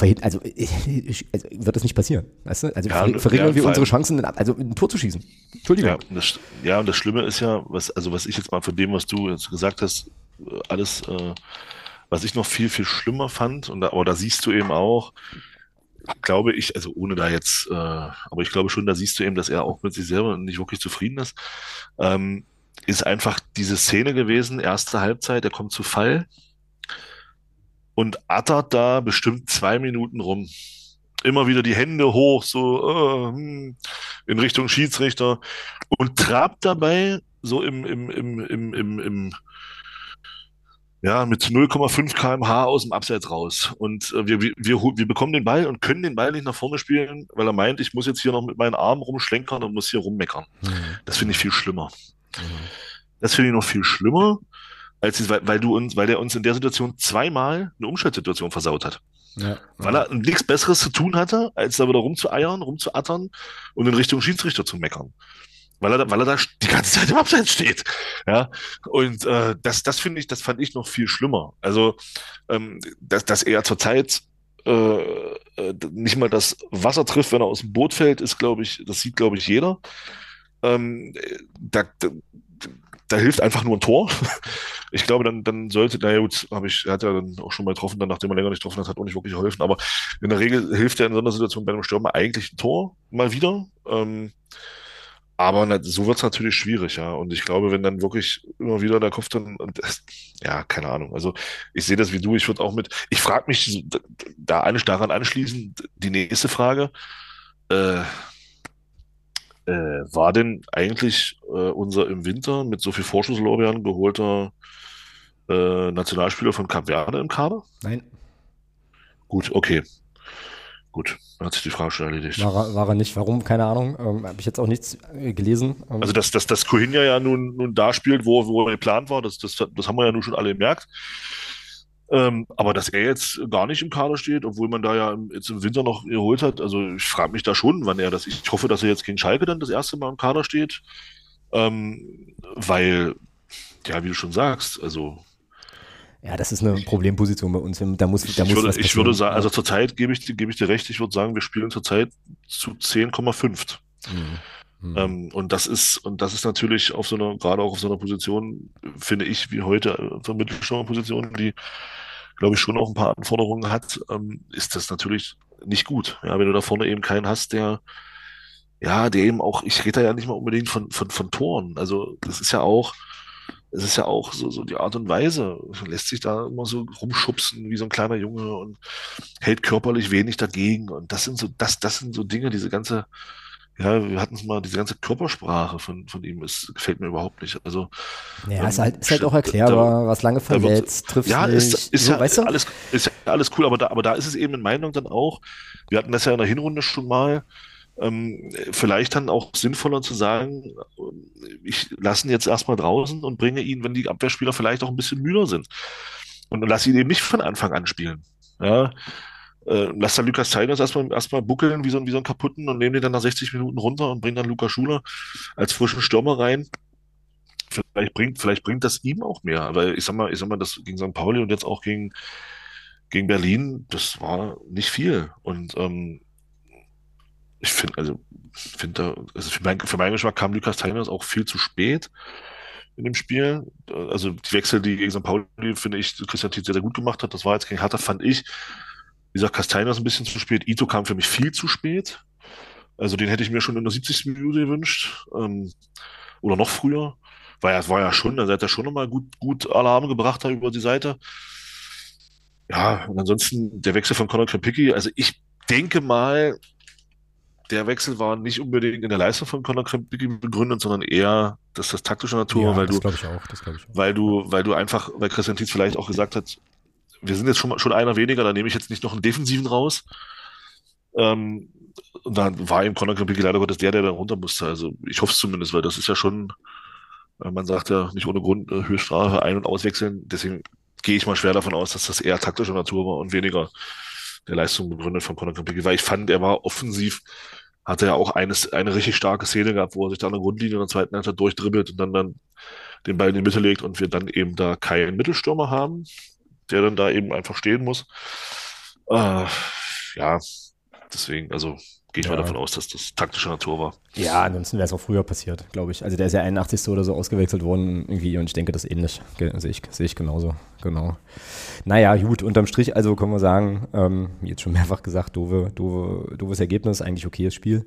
also, [LAUGHS] also, wird das nicht passieren, weißt du? Also ja, verringern ja, wir unsere Chancen, also ein Tor zu schießen. Entschuldigung. Ja, das, ja, und das Schlimme ist ja, was, also was ich jetzt mal von dem, was du jetzt gesagt hast, alles, äh, was ich noch viel, viel schlimmer fand, und da, aber da siehst du eben auch, glaube ich, also ohne da jetzt, äh, aber ich glaube schon, da siehst du eben, dass er auch mit sich selber nicht wirklich zufrieden ist, ähm, ist einfach diese Szene gewesen, erste Halbzeit, er kommt zu Fall, und attert da bestimmt zwei Minuten rum. Immer wieder die Hände hoch, so äh, hm, in Richtung Schiedsrichter und trabt dabei so im, im, im, im, im, im ja, mit 0,5 kmh aus dem Abseits raus. Und äh, wir, wir, wir bekommen den Ball und können den Ball nicht nach vorne spielen, weil er meint, ich muss jetzt hier noch mit meinen Armen rumschlenkern und muss hier rummeckern. Mhm. Das finde ich viel schlimmer. Mhm. Das finde ich noch viel schlimmer als weil, weil du uns, weil der uns in der Situation zweimal eine Umschaltsituation versaut hat. Ja, weil er nichts Besseres zu tun hatte, als da wieder rumzueiern, rumzuattern und in Richtung Schiedsrichter zu meckern. Weil er, weil er da die ganze Zeit im Abseits steht. Ja. Und äh, das, das finde ich, das fand ich noch viel schlimmer. Also, ähm, dass, dass er zurzeit äh, äh, nicht mal das Wasser trifft, wenn er aus dem Boot fällt, ist, glaube ich, das sieht, glaube ich, jeder. Ähm, da, da, hilft einfach nur ein Tor. [LAUGHS] Ich glaube, dann, dann sollte, naja gut, habe ich, er hat ja dann auch schon mal getroffen, dann nachdem er länger nicht getroffen hat, hat auch nicht wirklich geholfen. Aber in der Regel hilft er in so einer Situation bei einem Stürmer eigentlich ein Tor mal wieder. Ähm, aber so wird es natürlich schwierig, ja. Und ich glaube, wenn dann wirklich immer wieder der Kopf dann, ja, keine Ahnung. Also ich sehe das wie du, ich würde auch mit, ich frage mich da eigentlich daran anschließend, die nächste Frage, äh, äh, war denn eigentlich äh, unser im Winter mit so viel Vorschusslorbeeren geholter äh, Nationalspieler von Cap Verde im Kader? Nein. Gut, okay. Gut, dann hat sich die Frage schon erledigt. War er, war er nicht, warum? Keine Ahnung. Ähm, Habe ich jetzt auch nichts äh, gelesen. Ähm, also, dass, dass, dass Cohinja ja nun, nun da spielt, wo, wo er geplant war, das, das, das haben wir ja nun schon alle gemerkt. Ähm, aber dass er jetzt gar nicht im Kader steht, obwohl man da ja jetzt im Winter noch geholt hat, also ich frage mich da schon, wann er das. Ich hoffe, dass er jetzt gegen Schalke dann das erste Mal im Kader steht. Ähm, weil, ja, wie du schon sagst, also ja, das ist eine Problemposition bei uns. Da muss, da ich, muss würde, ich würde sagen, also zurzeit gebe ich, gebe ich dir recht, ich würde sagen, wir spielen zurzeit zu 10,5. Mhm. Mhm. Ähm, und das ist, und das ist natürlich auf so einer, gerade auch auf so einer Position, finde ich, wie heute, äh, so Mittelstürmerposition, die, glaube ich, schon auch ein paar Anforderungen hat, ähm, ist das natürlich nicht gut. Ja, wenn du da vorne eben keinen hast, der, ja, der eben auch, ich rede da ja nicht mal unbedingt von, von, von Toren. Also, das ist ja auch, es ist ja auch so, so die Art und Weise. Man lässt sich da immer so rumschubsen wie so ein kleiner Junge und hält körperlich wenig dagegen. Und das sind so, das, das sind so Dinge, diese ganze, ja, wir hatten es mal, diese ganze Körpersprache von, von ihm, ist, gefällt mir überhaupt nicht. Also, ja, ähm, ist, halt, ist halt auch erklärbar, da, was lange verletzt, trifft Ja, nicht. ist, ist so, ja weißt du? alles, ist ja alles cool, aber da, aber da ist es eben in Meinung dann auch, wir hatten das ja in der Hinrunde schon mal, ähm, vielleicht dann auch sinnvoller zu sagen, ich lasse ihn jetzt erstmal draußen und bringe ihn, wenn die Abwehrspieler vielleicht auch ein bisschen müder sind. Und lasse ihn eben nicht von Anfang an spielen. Ja, äh, lass dann Lukas Zeiders erstmal, erstmal buckeln wie so, wie so ein kaputten und nehme den dann nach 60 Minuten runter und bringe dann Lukas Schuler als frischen Stürmer rein. Vielleicht bringt, vielleicht bringt das ihm auch mehr. Weil ich sag mal, ich sag mal, das gegen St. Pauli und jetzt auch gegen, gegen Berlin, das war nicht viel. Und ähm, ich finde, also, finde, also für, mein, für meinen Geschmack kam Lukas Teiners auch viel zu spät in dem Spiel. Also die Wechsel, die gegen St. Pauli, finde ich, Christian Tietz sehr, sehr gut gemacht hat. Das war jetzt gegen Hertha, fand ich. Wie gesagt, Castaignos ein bisschen zu spät. Ito kam für mich viel zu spät. Also den hätte ich mir schon in der 70. Minute gewünscht. Ähm, oder noch früher. War ja, war ja schon, da hat er schon nochmal gut, gut Alarm gebracht da über die Seite. Ja, und ansonsten der Wechsel von Conor Krempicki. Also ich denke mal, der Wechsel war nicht unbedingt in der Leistung von Conor Krempicki begründet, sondern eher, dass das taktische Natur, Ja, weil das du, glaube ich auch. Das ich auch. weil du, weil du einfach, weil Christian Tietz vielleicht auch gesagt hat, wir sind jetzt schon, schon einer weniger, da nehme ich jetzt nicht noch einen Defensiven raus. Ähm, und dann war eben Conor Krempicki leider Gottes der, der dann runter musste. Also ich hoffe es zumindest, weil das ist ja schon, äh, man sagt ja nicht ohne Grund äh, Höchststrafe ein- und auswechseln. Deswegen gehe ich mal schwer davon aus, dass das eher taktischer Natur war und weniger der Leistung begründet von Conor Krempicki, weil ich fand, er war offensiv, hatte ja auch eines, eine richtig starke Szene gehabt, wo er sich da an der Grundlinie in der zweiten Halbzeit durchdribbelt und dann, dann den Ball in die Mitte legt und wir dann eben da keinen Mittelstürmer haben, der dann da eben einfach stehen muss. Äh, ja, deswegen, also gehe ich mal Ja. davon aus, dass das taktische Natur war. Ja, ansonsten wäre es auch früher passiert, glaube ich. Also der ist ja 81. oder so ausgewechselt worden irgendwie und ich denke das ähnlich. Sehe ich, sehe ich genauso. Genau. Naja, gut, unterm Strich, also können wir sagen, ähm, wie jetzt schon mehrfach gesagt, doofe, doofe, doofes Ergebnis, eigentlich okayes Spiel.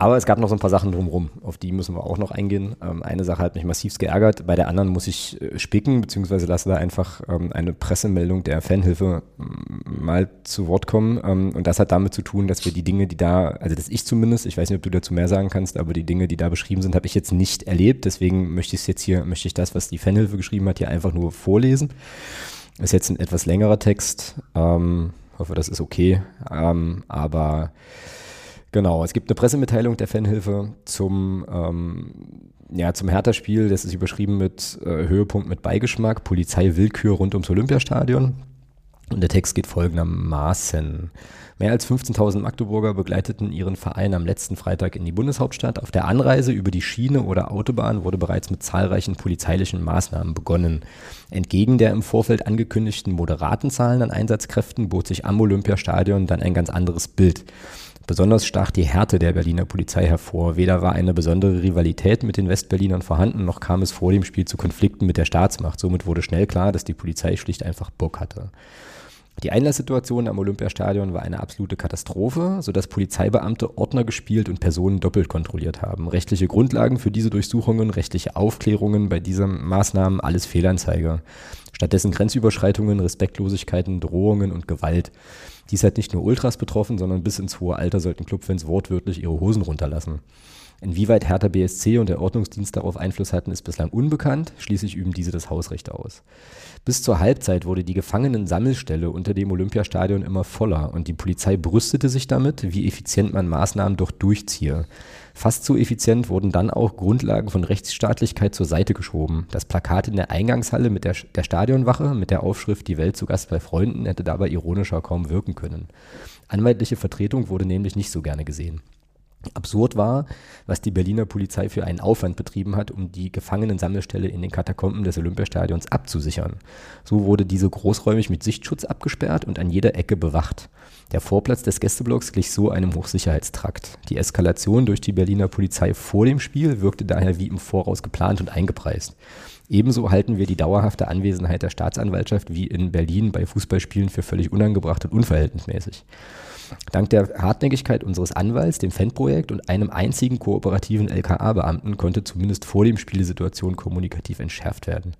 Aber es gab noch so ein paar Sachen drumherum, auf die müssen wir auch noch eingehen. Ähm, eine Sache hat mich massivst geärgert, bei der anderen muss ich äh, spicken, beziehungsweise lasse da einfach ähm, eine Pressemeldung der Fanhilfe mal zu Wort kommen. Ähm, und das hat damit zu tun, dass wir die Dinge, die da, also dass ich zumindest, ich weiß nicht, ob du dazu mehr sagen kannst, aber die Dinge, die da beschrieben sind, habe ich jetzt nicht erlebt. Deswegen möchte ich jetzt hier, möchte ich das, was die Fanhilfe geschrieben hat, hier einfach nur vorlesen. Ist jetzt ein etwas längerer Text. Ähm, hoffe, das ist okay. Ähm, aber Genau, es gibt eine Pressemitteilung der Fanhilfe zum, ähm, ja, zum Hertha-Spiel. Das ist überschrieben mit äh, Höhepunkt mit Beigeschmack, Polizeiwillkür rund ums Olympiastadion. Und der Text geht folgendermaßen. Mehr als 15.000 Magdeburger begleiteten ihren Verein am letzten Freitag in die Bundeshauptstadt. Auf der Anreise über die Schiene oder Autobahn wurde bereits mit zahlreichen polizeilichen Maßnahmen begonnen. Entgegen der im Vorfeld angekündigten moderaten Zahlen an Einsatzkräften bot sich am Olympiastadion dann ein ganz anderes Bild. Besonders stach die Härte der Berliner Polizei hervor. Weder war eine besondere Rivalität mit den Westberlinern vorhanden, noch kam es vor dem Spiel zu Konflikten mit der Staatsmacht. Somit wurde schnell klar, dass die Polizei schlicht einfach Bock hatte. Die Einlasssituation am Olympiastadion war eine absolute Katastrophe, sodass Polizeibeamte Ordner gespielt und Personen doppelt kontrolliert haben. Rechtliche Grundlagen für diese Durchsuchungen, rechtliche Aufklärungen bei diesen Maßnahmen, alles Fehlanzeige. Stattdessen Grenzüberschreitungen, Respektlosigkeiten, Drohungen und Gewalt. Dies hat nicht nur Ultras betroffen, sondern bis ins hohe Alter sollten Clubfans wortwörtlich ihre Hosen runterlassen. Inwieweit Hertha BSC und der Ordnungsdienst darauf Einfluss hatten, ist bislang unbekannt. Schließlich üben diese das Hausrecht aus. Bis zur Halbzeit wurde die Gefangenen-Sammelstelle unter dem Olympiastadion immer voller und die Polizei brüstete sich damit, wie effizient man Maßnahmen doch durchziehe. Fast so effizient wurden dann auch Grundlagen von Rechtsstaatlichkeit zur Seite geschoben. Das Plakat in der Eingangshalle mit der, der Stadionwache mit der Aufschrift Die Welt zu Gast bei Freunden hätte dabei ironischer kaum wirken können. Anwaltliche Vertretung wurde nämlich nicht so gerne gesehen. Absurd war, was die Berliner Polizei für einen Aufwand betrieben hat, um die Gefangenensammelstelle in den Katakomben des Olympiastadions abzusichern. So wurde diese großräumig mit Sichtschutz abgesperrt und an jeder Ecke bewacht. Der Vorplatz des Gästeblocks glich so einem Hochsicherheitstrakt. Die Eskalation durch die Berliner Polizei vor dem Spiel wirkte daher wie im Voraus geplant und eingepreist. Ebenso halten wir die dauerhafte Anwesenheit der Staatsanwaltschaft wie in Berlin bei Fußballspielen für völlig unangebracht und unverhältnismäßig. Dank der Hartnäckigkeit unseres Anwalts, dem Fanprojekt und einem einzigen kooperativen LKA-Beamten konnte zumindest vor dem Spiel die Situation kommunikativ entschärft werden.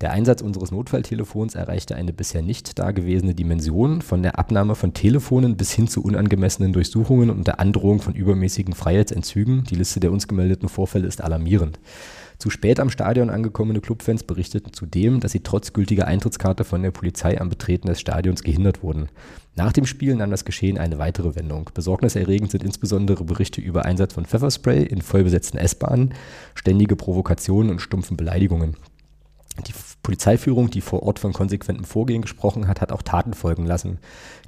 Der Einsatz unseres Notfalltelefons erreichte eine bisher nicht dagewesene Dimension, von der Abnahme von Telefonen bis hin zu unangemessenen Durchsuchungen und der Androhung von übermäßigen Freiheitsentzügen. Die Liste der uns gemeldeten Vorfälle ist alarmierend. Zu spät am Stadion angekommene Clubfans berichteten zudem, dass sie trotz gültiger Eintrittskarte von der Polizei am Betreten des Stadions gehindert wurden. Nach dem Spiel nahm das Geschehen eine weitere Wendung. Besorgniserregend sind insbesondere Berichte über Einsatz von Pfefferspray in vollbesetzten S-Bahnen, ständige Provokationen und stumpfen Beleidigungen. Die Polizeiführung, die vor Ort von konsequentem Vorgehen gesprochen hat, hat auch Taten folgen lassen.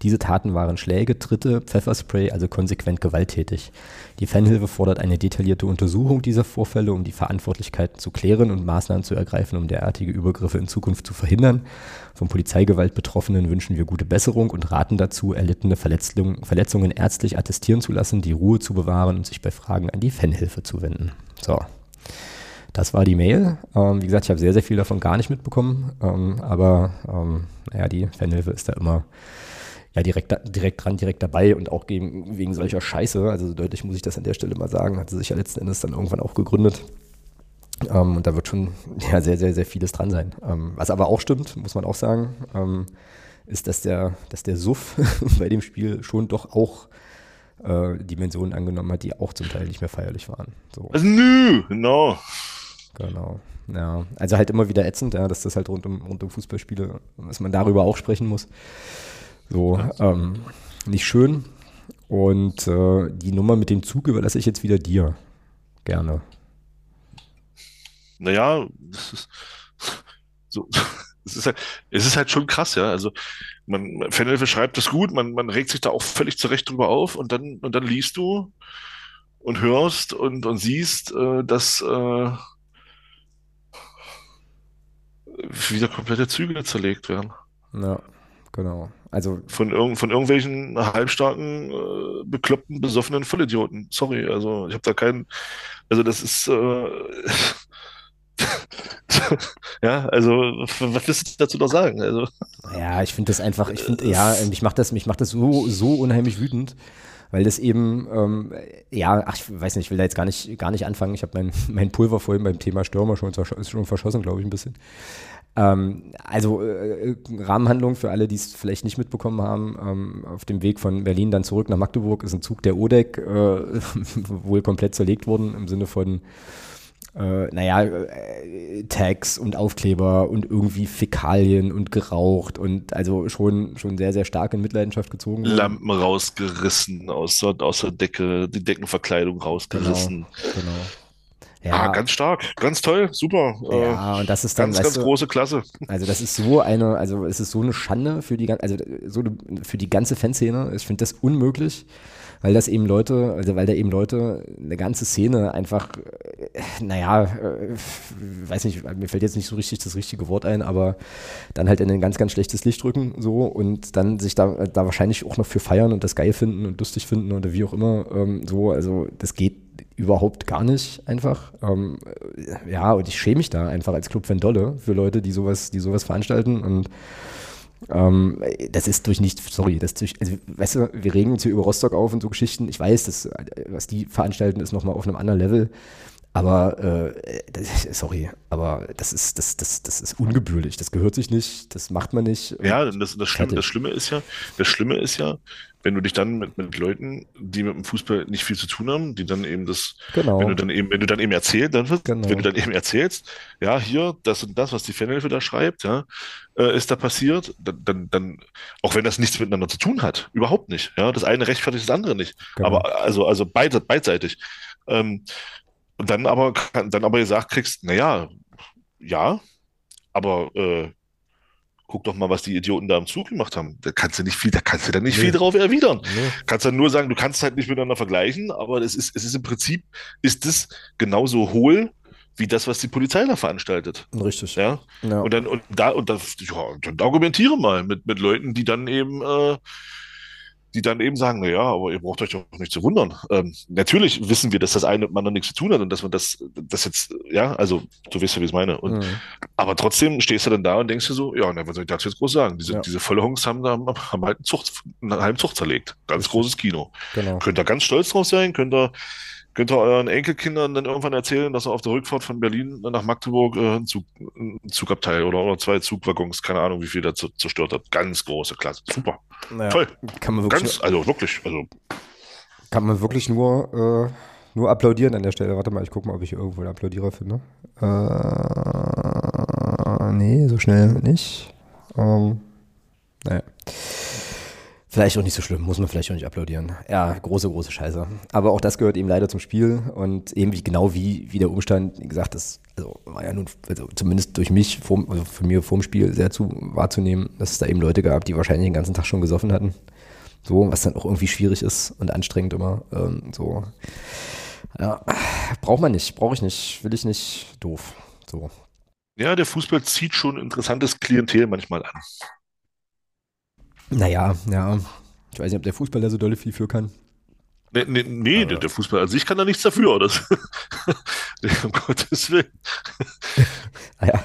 Diese Taten waren Schläge, Tritte, Pfefferspray, also konsequent gewalttätig. Die Fanhilfe fordert eine detaillierte Untersuchung dieser Vorfälle, um die Verantwortlichkeiten zu klären und Maßnahmen zu ergreifen, um derartige Übergriffe in Zukunft zu verhindern. Von Polizeigewalt Betroffenen wünschen wir gute Besserung und raten dazu, erlittene Verletzungen, Verletzungen ärztlich attestieren zu lassen, die Ruhe zu bewahren und sich bei Fragen an die Fanhilfe zu wenden. So. Das war die Mail. Ähm, wie gesagt, ich habe sehr, sehr viel davon gar nicht mitbekommen. Ähm, aber ähm, naja, die Fanhilfe ist da immer ja, direkt, direkt dran, direkt dabei und auch gegen, wegen solcher Scheiße, also so deutlich muss ich das an der Stelle mal sagen, hat sie sich ja letzten Endes dann irgendwann auch gegründet. Ähm, und da wird schon ja, sehr, sehr, sehr vieles dran sein. Ähm, was aber auch stimmt, muss man auch sagen, ähm, ist, dass der, dass der Suff [LAUGHS] bei dem Spiel schon doch auch äh, Dimensionen angenommen hat, die auch zum Teil nicht mehr feierlich waren. So. Also, nö, genau. Genau. Ja, also halt immer wieder ätzend, ja, dass das halt rund um, rund um Fußballspiele, dass man darüber auch sprechen muss. So, ähm, nicht schön. Und äh, die Nummer mit dem Zug überlasse ich jetzt wieder dir. Gerne. Naja, das ist [LAUGHS] so. [LAUGHS] Es ist, halt, es ist halt schon krass, ja. Also man, Fanhilfe schreibt das gut, man, man regt sich da auch völlig zurecht drüber auf und dann, und dann liest du und hörst und, und siehst, äh, dass äh, wieder komplette Züge zerlegt werden. Ja, genau. Also von, irg von irgendwelchen halbstarken, äh, bekloppten, besoffenen Vollidioten. Sorry, also ich habe da keinen. Also das ist. Äh, [LAUGHS] ja, also was willst du dazu noch sagen? Also. Ja, ich finde das einfach, ich finde, ja, mich macht das, mich macht das so, so unheimlich wütend weil das eben, ähm, ja, ach, ich weiß nicht, ich will da jetzt gar nicht, gar nicht anfangen. Ich habe mein, [LAUGHS] mein Pulver vorhin beim Thema Stürmer schon, schon verschossen, glaube ich, ein bisschen. Ähm, also äh, Rahmenhandlung für alle, die es vielleicht nicht mitbekommen haben, ähm, auf dem Weg von Berlin dann zurück nach Magdeburg ist ein Zug der ODEC äh, [LAUGHS] wohl komplett zerlegt worden im Sinne von äh, naja, äh, Tags und Aufkleber und irgendwie Fäkalien und geraucht und also schon, schon sehr, sehr stark in Mitleidenschaft gezogen. Lampen rausgerissen aus der, aus der Decke, die Deckenverkleidung rausgerissen. Genau, genau. Ja, ah, ganz stark, ganz toll, super. Ja, und das ist dann ganz, ganz du, große Klasse. Also das ist so eine, also es ist so eine Schande für die, also so für die ganze Fanszene. Ich finde das unmöglich weil das eben Leute, also weil da eben Leute eine ganze Szene einfach, äh, naja, äh, weiß nicht, mir fällt jetzt nicht so richtig das richtige Wort ein, aber dann halt in ein ganz, ganz schlechtes Licht drücken so und dann sich da, da wahrscheinlich auch noch für feiern und das geil finden und lustig finden oder wie auch immer ähm, so, also das geht überhaupt gar nicht einfach. Ähm, ja, und ich schäme mich da einfach als Club Fan Dolle für Leute, die sowas, die sowas veranstalten und ähm, das ist durch nicht, sorry, das durch, also, weißt du, wir regen uns hier über Rostock auf und so Geschichten. Ich weiß, dass, was die veranstalten, ist nochmal auf einem anderen Level. Aber äh, das, sorry, aber das ist, das, das, das ist ungebührlich. Das gehört sich nicht, das macht man nicht. Ja, das, das, Schlimme, das Schlimme ist ja, das Schlimme ist ja, wenn du dich dann mit, mit Leuten, die mit dem Fußball nicht viel zu tun haben, die dann eben das, genau. wenn du dann eben, wenn du dann eben erzählst, dann, genau. wenn du dann eben erzählst, ja, hier, das und das, was die Fanhilfe da schreibt, ja, äh, ist da passiert, dann, dann, dann, auch wenn das nichts miteinander zu tun hat, überhaupt nicht, ja, das eine rechtfertigt das andere nicht, genau. aber also, also beid, beidseitig. Ähm, und dann aber, dann aber gesagt kriegst, naja, ja, aber äh, guck doch mal, was die Idioten da im Zug gemacht haben. Da kannst du nicht viel, da kannst du dann nicht nee. viel drauf erwidern. Nee. Kannst dann nur sagen, du kannst halt nicht miteinander vergleichen, aber es ist, es ist im Prinzip, ist das genauso hohl wie das, was die Polizei da veranstaltet. Richtig. Ja. ja. Und dann, und da, und da, ja, dann argumentiere mal mit, mit Leuten, die dann eben äh, die dann eben sagen, na ja, aber ihr braucht euch doch nicht zu wundern. Ähm, natürlich wissen wir, dass das eine mit dem anderen nichts zu tun hat und dass man das, das jetzt, ja, also du weißt ja, wie ich es meine. Und, mhm. Aber trotzdem stehst du dann da und denkst dir so, ja, na, was soll ich dazu jetzt groß sagen? Diese, ja. diese Vollhongs haben, haben, haben halt einen, Zucht, einen halben Zucht zerlegt. Ganz großes Kino. Genau. Könnt ihr ganz stolz drauf sein, könnt ihr Könnt ihr euren Enkelkindern dann irgendwann erzählen, dass er auf der Rückfahrt von Berlin nach Magdeburg äh, ein, Zug, ein Zugabteil oder, oder zwei Zugwaggons, keine Ahnung, wie viel da zerstört hat. Ganz große Klasse. Super. Naja, Toll. Kann man wirklich Ganz, also wirklich, also. Kann man wirklich nur, äh, nur applaudieren an der Stelle. Warte mal, ich gucke mal, ob ich irgendwo einen Applaudierer finde. Äh, nee, so schnell nicht. Ähm, naja. Vielleicht auch nicht so schlimm, muss man vielleicht auch nicht applaudieren. Ja, große, große Scheiße. Aber auch das gehört eben leider zum Spiel und eben wie, genau wie, wie der Umstand, wie gesagt, das also war ja nun, also zumindest durch mich, vor, also von mir vorm Spiel sehr zu wahrzunehmen, dass es da eben Leute gab, die wahrscheinlich den ganzen Tag schon gesoffen hatten. So, was dann auch irgendwie schwierig ist und anstrengend immer. Ähm, so. Ja, braucht man nicht, brauche ich nicht, will ich nicht, doof. So. Ja, der Fußball zieht schon interessantes Klientel manchmal an. Naja, ja. Ich weiß nicht, ob der Fußball da so dolle viel für kann. Nee, nee, nee der, der Fußball an sich kann da nichts dafür. Das, [LAUGHS] um Gottes Willen. Naja.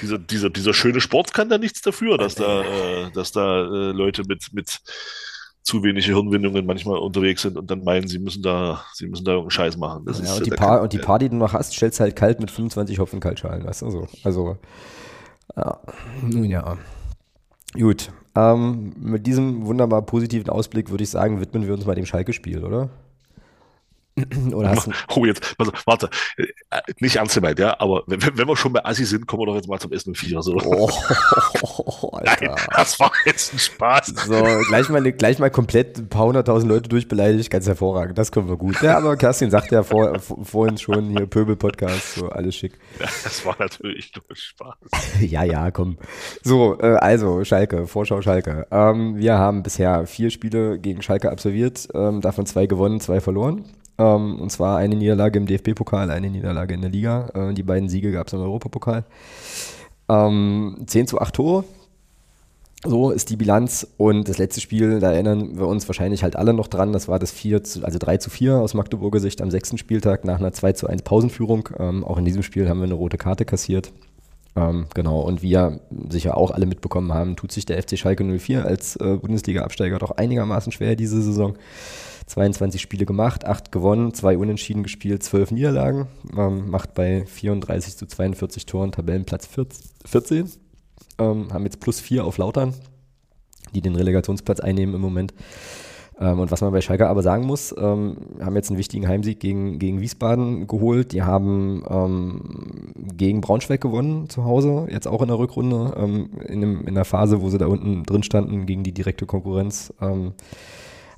Dieser, dieser, dieser schöne Sport kann da nichts dafür, dass da, äh, dass da äh, Leute mit, mit zu wenig Hirnwindungen manchmal unterwegs sind und dann meinen, sie müssen da, sie müssen da irgendeinen Scheiß machen. Das ja, ist, und, die Paar, und die Paar, die du noch hast, stellst halt kalt mit 25 Hopfen Kaltschalen, weißt du so. Also, ja, nun ja. Gut, ähm, mit diesem wunderbar positiven Ausblick würde ich sagen, widmen wir uns mal dem Schalke-Spiel, oder? [CLEARS THROAT] Oder hast du... [LAUGHS] Oh, jetzt, warte, äh, nicht ernst gemeint, ja, aber wenn, wenn, wir schon bei Assi sind, kommen wir doch jetzt mal zum Essen 4. So. Oh, [LAUGHS] Alter. Nein, das war jetzt ein Spaß. So, gleich mal, gleich mal komplett ein paar hunderttausend Leute durchbeleidigt, ganz hervorragend, das können wir gut. Ja, aber Kerstin sagt ja vor, [LAUGHS] vorhin schon hier Pöbel-Podcast, so alles schick. Ja, das war natürlich nur Spaß. ja, ja, komm. So, äh, also Schalke, Vorschau Schalke. Ähm, wir haben bisher vier Spiele gegen Schalke absolviert, ähm, davon zwei gewonnen, zwei verloren. Ähm, und zwar eine Niederlage im DFB-Pokal, eine Niederlage in der Liga. Äh, die beiden Siege gab es im Europapokal. Ähm, 10 zu 8 Tore. So ist die Bilanz. Und das letzte Spiel, da erinnern wir uns wahrscheinlich halt alle noch dran. Das war das 4 zu, also 3 zu 4 aus Magdeburger Sicht am sechsten Spieltag nach einer 2 zu 1 Pausenführung. Ähm, auch in diesem Spiel haben wir eine rote Karte kassiert. Ähm, genau, und wie ja sicher auch alle mitbekommen haben, tut sich der FC Schalke 04 als äh, Bundesliga-Absteiger doch einigermaßen schwer diese Saison. 22 Spiele gemacht, 8 gewonnen, 2 unentschieden gespielt, 12 Niederlagen. Ähm, macht bei 34 zu 42 Toren Tabellenplatz 14. Ähm, haben jetzt plus 4 auf Lautern, die den Relegationsplatz einnehmen im Moment. Ähm, und was man bei Schalke aber sagen muss, ähm, haben jetzt einen wichtigen Heimsieg gegen, gegen Wiesbaden geholt. Die haben ähm, gegen Braunschweig gewonnen zu Hause, jetzt auch in der Rückrunde, ähm, in, dem, in der Phase, wo sie da unten drin standen, gegen die direkte Konkurrenz.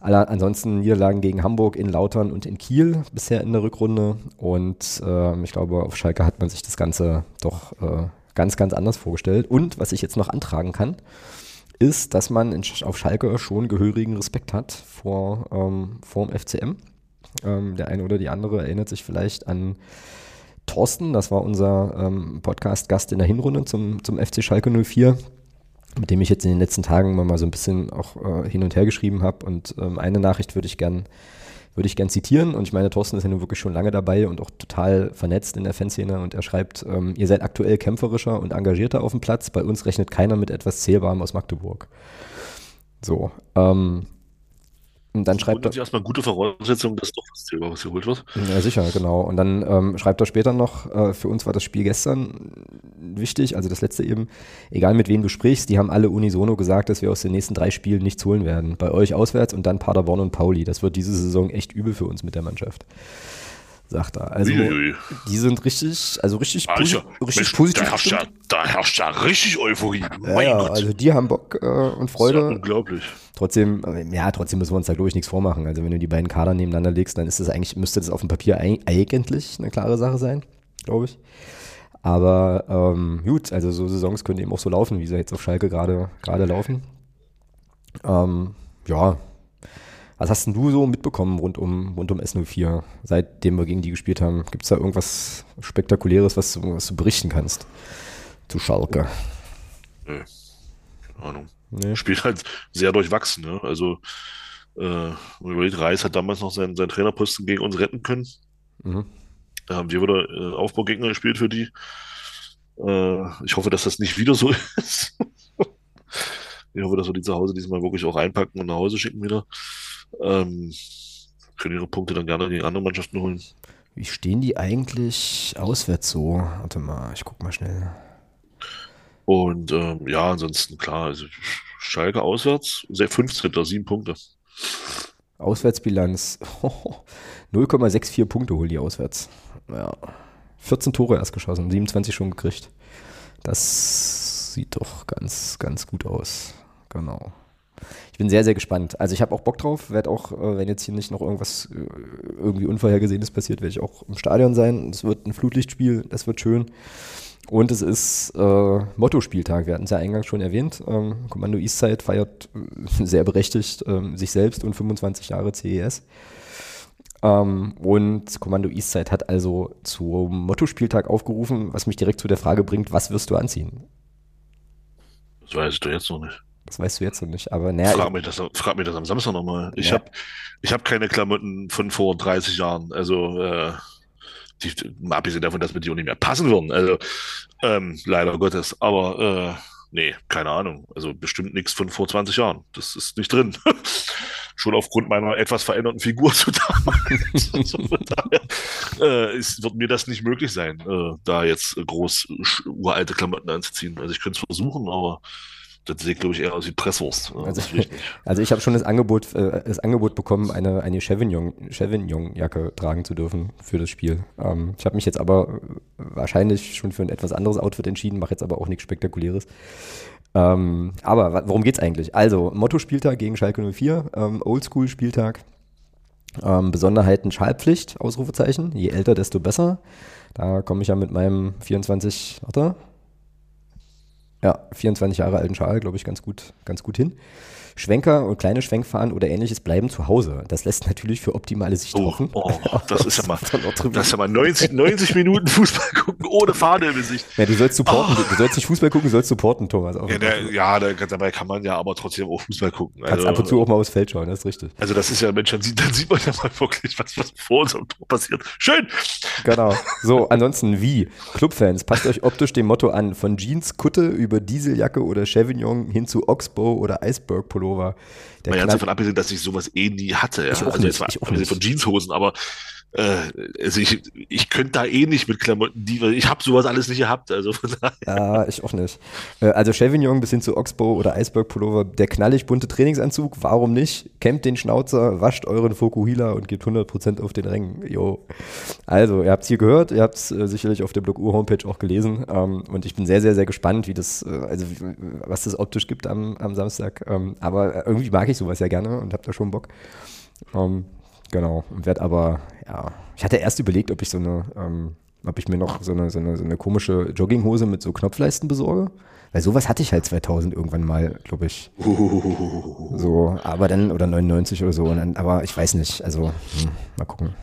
Alle, ansonsten Niederlagen gegen Hamburg, in Lautern und in Kiel bisher in der Rückrunde. Und äh, ich glaube, auf Schalke hat man sich das Ganze doch äh, ganz, ganz anders vorgestellt. Und was ich jetzt noch antragen kann, ist, dass man in, auf Schalke schon gehörigen Respekt hat vor, ähm, dem FCM. Ähm, der eine oder die andere erinnert sich vielleicht an Thorsten, das war unser ähm, Podcast-Gast in der Hinrunde zum, zum FC Schalke 04 mit dem ich jetzt in den letzten Tagen mal so ein bisschen auch äh, hin und her geschrieben habe. Und ähm, eine Nachricht würde ich gern würde ich gern zitieren. Und ich meine, Thorsten ist ja nun wirklich schon lange dabei und auch total vernetzt in der Fanszene. Und er schreibt, ähm, ihr seid aktuell kämpferischer und engagierter auf dem Platz. Bei uns rechnet keiner mit etwas Zählbarem aus Magdeburg. So, ähm, und dann schreibt er. erstmal gute Voraussetzungen, dass doch was Zählbares geholt wird. Ja, sicher, genau. Und dann ähm, schreibt er später noch, äh, für uns war das Spiel gestern wichtig, also das letzte eben, egal mit wem du sprichst, die haben alle unisono gesagt, dass wir aus den nächsten drei Spielen nichts holen werden. Bei euch auswärts und dann Paderborn und Pauli. Das wird diese Saison echt übel für uns mit der Mannschaft sagt er. Also Uiuiui. die sind richtig, also richtig, also, richtig Mensch, positiv. Da herrscht, ja, da herrscht ja richtig Euphorie. Ja, ja also die haben Bock äh, und Freude. Ja unglaublich. Trotzdem, äh, ja, trotzdem müssen wir uns da glaube ich nichts vormachen. Also wenn du die beiden Kader nebeneinander legst, dann ist das eigentlich, müsste das auf dem Papier eigentlich eine klare Sache sein, glaube ich. Aber ähm, gut, also so Saisons können eben auch so laufen, wie sie jetzt auf Schalke gerade gerade laufen. Ähm, ja, was hast denn du so mitbekommen rund um, rund um S04, seitdem wir gegen die gespielt haben? Gibt es da irgendwas Spektakuläres, was, was du berichten kannst zu Schalke? Nee, keine Ahnung. Nee. Spielt halt sehr durchwachsen. Ne? Also, äh, überlegt, Reis hat damals noch seinen, seinen Trainerposten gegen uns retten können. Mhm. Da haben wir wieder äh, Aufbaugegner gespielt für die. Äh, ich hoffe, dass das nicht wieder so [LAUGHS] ist. ich hoffe, dass wir die zu Hause diesmal wirklich auch einpacken und nach Hause schicken wieder. Ähm, können ihre Punkte dann gerne gegen andere Mannschaften holen. Wie stehen die eigentlich auswärts so? Warte mal, ich guck mal schnell. Und ähm, ja, ansonsten klar, also Schalke auswärts, 15. 7 Punkte. Auswärtsbilanz [LAUGHS] 0,64 Punkte holen die auswärts. Ja. 14 Tore erst geschossen, 27 schon gekriegt. Das sieht doch ganz, ganz gut aus. Genau. Ich bin sehr, sehr gespannt. Also ich habe auch Bock drauf, werde auch, äh, wenn jetzt hier nicht noch irgendwas äh, irgendwie Unvorhergesehenes passiert, werde ich auch im Stadion sein. Es wird ein Flutlichtspiel, das wird schön. Und es ist äh, Motto-Spieltag, wir hatten es ja eingangs schon erwähnt. Ähm, Kommando Eastside feiert äh, sehr berechtigt ähm, sich selbst und 25 Jahre CES. Ähm, und Kommando Eastside hat also zum Motto-Spieltag aufgerufen, was mich direkt zu der Frage bringt, was wirst du anziehen? Das weiß ich doch jetzt noch nicht. Das weißt du jetzt noch nicht, aber naja. Frag mich das, frag mich das am Samstag nochmal. Ich ja. habe ich hab keine Klamotten von vor 30 Jahren. Also, äh, die, mal abgesehen davon, dass mir die auch nicht mehr passen würden. Also, ähm, leider Gottes. Aber, äh, nee, keine Ahnung. Also, bestimmt nichts von vor 20 Jahren. Das ist nicht drin. [LAUGHS] Schon aufgrund meiner etwas veränderten Figur zu damals. also, [LAUGHS] daher, äh, ist, wird mir das nicht möglich sein, äh, da jetzt groß uralte Klamotten anzuziehen. Also, ich könnte es versuchen, aber das sieht, glaube ich, eher aus wie Presswurst. Also, [LAUGHS] also ich habe schon das Angebot, äh, das Angebot bekommen, eine, eine Chevignon-Jacke tragen zu dürfen für das Spiel. Ähm, ich habe mich jetzt aber wahrscheinlich schon für ein etwas anderes Outfit entschieden, mache jetzt aber auch nichts Spektakuläres. Ähm, aber worum geht's eigentlich? Also, Motto-Spieltag gegen Schalke 04, ähm, Oldschool-Spieltag. Ähm, Besonderheiten Schallpflicht, Ausrufezeichen. Je älter, desto besser. Da komme ich ja mit meinem 24, warte, ja, 24 Jahre alten Schal, glaube ich, ganz gut, ganz gut hin. Schwenker und kleine Schwenkfahren oder ähnliches bleiben zu Hause. Das lässt natürlich für optimale Sicht oh, hoffen. Oh, das ist ja mal, [LAUGHS] das ist ja mal 90, 90 Minuten Fußball gucken ohne Fahne im Gesicht. Ja, du sollst supporten. Oh. Du sollst nicht Fußball gucken, du sollst supporten, Thomas. Ja, der, ja da, dabei kann man ja aber trotzdem auch Fußball gucken. Also, Kannst ab und zu auch mal aufs Feld schauen, das ist richtig. Also das ist ja, Mensch, dann sieht, dann sieht man ja mal wirklich, was, was vor unserem Tor passiert. Schön! Genau. So, ansonsten wie? Clubfans, passt euch optisch dem Motto an. Von Jeans, Kutte über Dieseljacke oder Chevignon hin zu Oxbow oder Iceberg Pullover. Der Mal ganz davon abgesehen, dass ich sowas eh nie hatte. Ja? Ich also nicht, jetzt mal ich abgesehen nicht. von Jeanshosen, aber äh, also ich, ich könnte da eh nicht mit Klamotten, die, ich habe sowas alles nicht gehabt. Also von daher. Ja, ich auch nicht. Äh, Also Chevignon bis hin zu Oxbow oder Iceberg Pullover, der knallig bunte Trainingsanzug, warum nicht? Campt den Schnauzer, wascht euren Fokuhila und gebt 100% auf den Rängen. Jo. Also, ihr habt es hier gehört, ihr habt es äh, sicherlich auf der Blog U Homepage auch gelesen ähm, und ich bin sehr, sehr, sehr gespannt, wie das, äh, also wie, was das optisch gibt am, am Samstag. Ähm, aber irgendwie mag ich sowas ja gerne und hab da schon Bock. Ähm, genau. Und werd aber, ja, ich hatte erst überlegt, ob ich so eine, ähm, ob ich mir noch so eine, so eine, so eine komische Jogginghose mit so Knopfleisten besorge. Weil sowas hatte ich halt 2000 irgendwann mal, glaube ich. [LAUGHS] So, aber dann, oder 99 oder so. Und dann, aber ich weiß nicht, also, hm, mal gucken.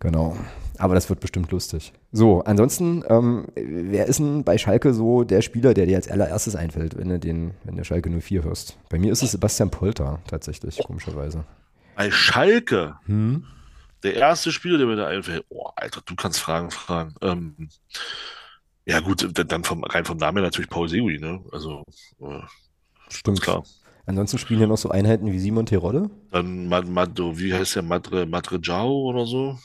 Genau. Aber das wird bestimmt lustig. So, ansonsten, ähm, wer ist denn bei Schalke so der Spieler, der dir als allererstes einfällt, wenn du den, wenn du Schalke 04 hörst? Bei mir ist es Sebastian Polter, tatsächlich, komischerweise. Bei Schalke, Hm? der erste Spieler, der mir da einfällt, oh, Alter, du kannst Fragen fragen. Ähm, ja gut, dann- vom, rein vom Namen natürlich Paul Segui, ne? Also, äh, Stimmt. klar. Ansonsten spielen hier noch so Einheiten wie Simon Terodde. Dann Mad, Mad, wie heißt der, Madre, Madre Jao oder so?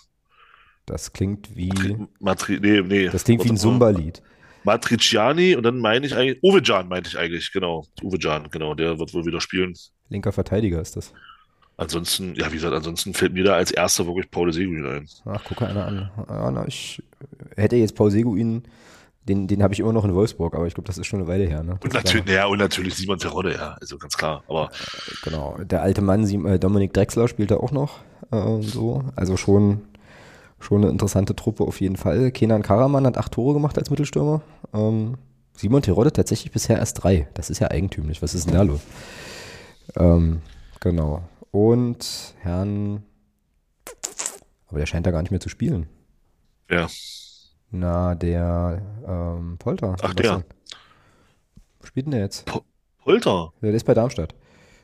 Das klingt wie, Matri, Matri, nee, nee. das klingt wie ein. Zumba-Lied. Matriciani und dann meine ich eigentlich, Uwe Can meinte ich eigentlich, genau. Uwe Can, genau, der wird wohl wieder spielen. Linker Verteidiger ist das. Ansonsten, ja, wie gesagt, ansonsten fällt mir da als erster wirklich Paul Seguin ein. Ach, gucke einer an. Ah, na, ich hätte jetzt Paul Seguin, den, den habe ich immer noch in Wolfsburg, aber ich glaube, das ist schon eine Weile her. Ne? Und natürlich, ja, und natürlich Simon Terodde, ja, also ganz klar. Aber Genau, der alte Mann, äh, Dominik Drexler, spielt da auch noch. Äh, so. Also schon, schon eine interessante Truppe auf jeden Fall. Kenan Karaman hat acht Tore gemacht als Mittelstürmer. Ähm, Simon Terodde tatsächlich bisher erst drei. Das ist ja eigentümlich. Was ist denn da los? Ähm, genau. Und Herrn. Aber der scheint da gar nicht mehr zu spielen. ja, Na, der ähm, Polter. Ach, der. Spielt denn der jetzt? Holter. Der ist bei Darmstadt.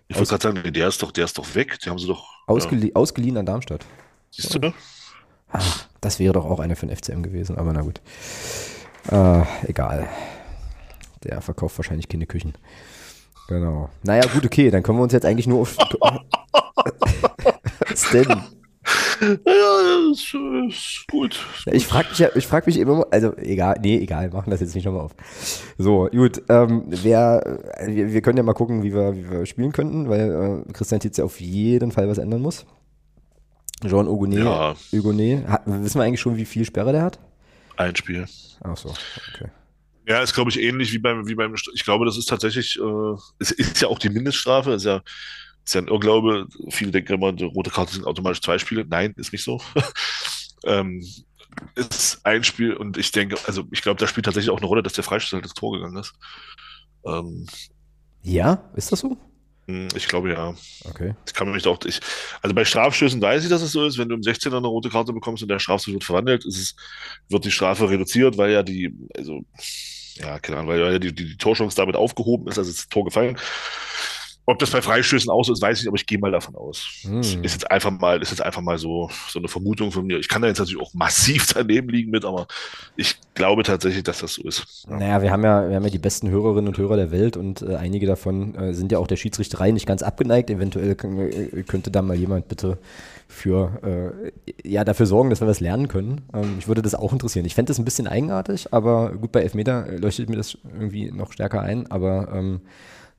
Ich wollte gerade sagen, der ist doch, der ist doch weg. Die haben sie doch. Ausgelie ausgeliehen an Darmstadt. Ja, siehst du, ne? Ah, das wäre doch auch eine für den FCM gewesen, aber na gut. Äh, egal. Der verkauft wahrscheinlich keine Küchen. Genau. Naja, gut, okay, dann können wir uns jetzt eigentlich nur auf. [LAUGHS] Was denn? Ja, ist, ist gut. Ja, Ich frage mich, ja, ich frag mich immer, also egal, nee, egal, machen das jetzt nicht nochmal auf. So, gut, ähm, wer, wir, wir können ja mal gucken, wie wir, wie wir spielen könnten, weil äh, Christian Tietz ja auf jeden Fall was ändern muss. Jean Hugonet, Ja. Hugonet, hat, wissen wir eigentlich schon, wie viel Sperre der hat? Ein Spiel. Ach so, okay. Ja, ist, glaube ich, ähnlich wie beim, wie beim, ich glaube, das ist tatsächlich, äh, es ist ja auch die Mindeststrafe, ist ja, ist ja ein Irrglaube. Viele denken immer, die rote Karte sind automatisch zwei Spiele. Nein, ist nicht so. [LAUGHS] ähm, ist ein Spiel und ich denke, also ich glaube, da spielt tatsächlich auch eine Rolle, dass der Freistoß halt ins Tor gegangen ist. Ähm, ja, ist das so? Hm, ich glaube ja. Okay. Ich kann mich auch, ich, also bei Strafstößen weiß ich, dass es so ist. Wenn du im 16er eine rote Karte bekommst und der Strafstoß wird verwandelt, es, wird die Strafe reduziert, weil ja die, also, ja, keine Ahnung, weil ja die, die, die Torchance damit aufgehoben ist, also ist das Tor gefallen. Ob das bei Freistößen auch so ist, weiß ich nicht, aber ich gehe mal davon aus. Hm. Ist jetzt einfach mal, ist jetzt einfach mal so, so eine Vermutung von mir. Ich kann da jetzt natürlich auch massiv [LAUGHS] daneben liegen mit, aber ich glaube tatsächlich, dass das so ist. Ja. Naja, wir haben ja, wir haben ja die besten Hörerinnen und Hörer der Welt und äh, einige davon äh, sind ja auch der Schiedsrichterei nicht ganz abgeneigt. Eventuell äh, könnte da mal jemand bitte für, äh, ja, dafür sorgen, dass wir was lernen können. Ähm, ich würde das auch interessieren. Ich fände das ein bisschen eigenartig, aber gut, bei Elfmeter leuchtet mir das irgendwie noch stärker ein, aber ähm,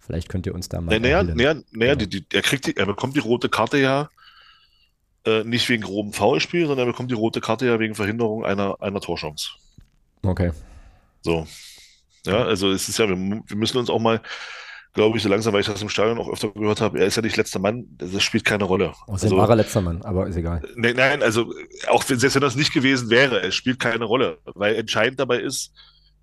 Vielleicht könnt ihr uns da mal. Naja, naja, naja, ja. die, die, er, kriegt die, er bekommt die rote Karte ja äh, nicht wegen grobem Foulspiel, sondern er bekommt die rote Karte ja wegen Verhinderung einer, einer Torchance. Okay. So. Ja, also es ist ja, wir, wir müssen uns auch mal, glaube ich, so langsam, weil ich das im Stadion auch öfter gehört habe, er ist ja nicht letzter Mann, das spielt keine Rolle. Außerdem also, war er letzter Mann, aber ist egal. Ne, nein, also auch selbst wenn das nicht gewesen wäre, es spielt keine Rolle, weil entscheidend dabei ist,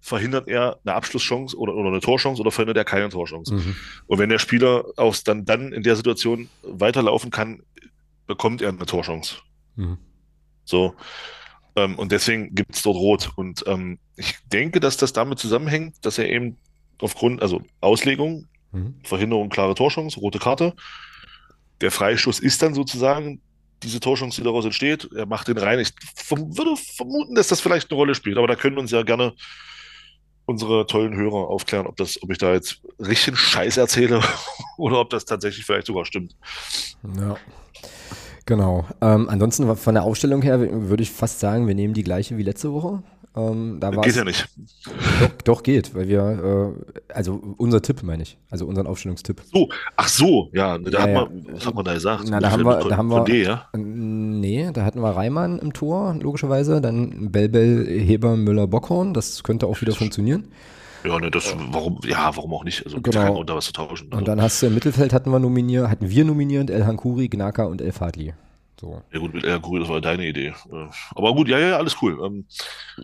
verhindert er eine Abschlusschance oder, oder eine Torchance oder verhindert er keine Torchance. Mhm. Und wenn der Spieler auch dann, dann in der Situation weiterlaufen kann, bekommt er eine Torchance. Mhm. So. Ähm, und deswegen gibt es dort Rot. Und ähm, ich denke, dass das damit zusammenhängt, dass er eben aufgrund, also Auslegung, mhm. Verhinderung, klare Torchance, rote Karte. Der Freistoß ist dann sozusagen diese Torchance, die daraus entsteht. Er macht den rein. Ich würde vermuten, dass das vielleicht eine Rolle spielt, aber da können wir uns ja gerne unsere tollen Hörer aufklären, ob das, ob ich da jetzt richtig Scheiß erzähle [LAUGHS] oder ob das tatsächlich vielleicht sogar stimmt. Ja. Genau. Ähm, ansonsten von der Aufstellung her würde ich fast sagen, wir nehmen die gleiche wie letzte Woche. Ähm, da geht ja nicht. Doch, doch, geht, weil wir, äh, also unser Tipp meine ich, also unseren Aufstellungstipp. So, ach so, ja, da ja, hat ja. Man, was hat man da gesagt? Na, da haben wir, da haben wir, D, ja? nee, da hatten wir Reimann im Tor, logischerweise, dann Belbel, Heber, Müller, Bockhorn, das könnte auch wieder funktionieren. Ja, ne, das, warum, ja, warum auch nicht? Also genau. unter was zu tauschen. Also. Und dann hast du im Mittelfeld hatten wir nominiert, hatten wir nominiert El Hankuri, Gnaka und El Fadli. So. Ja gut, mit El Hankuri, das war deine Idee. Aber gut, ja, ja, alles cool. Ähm,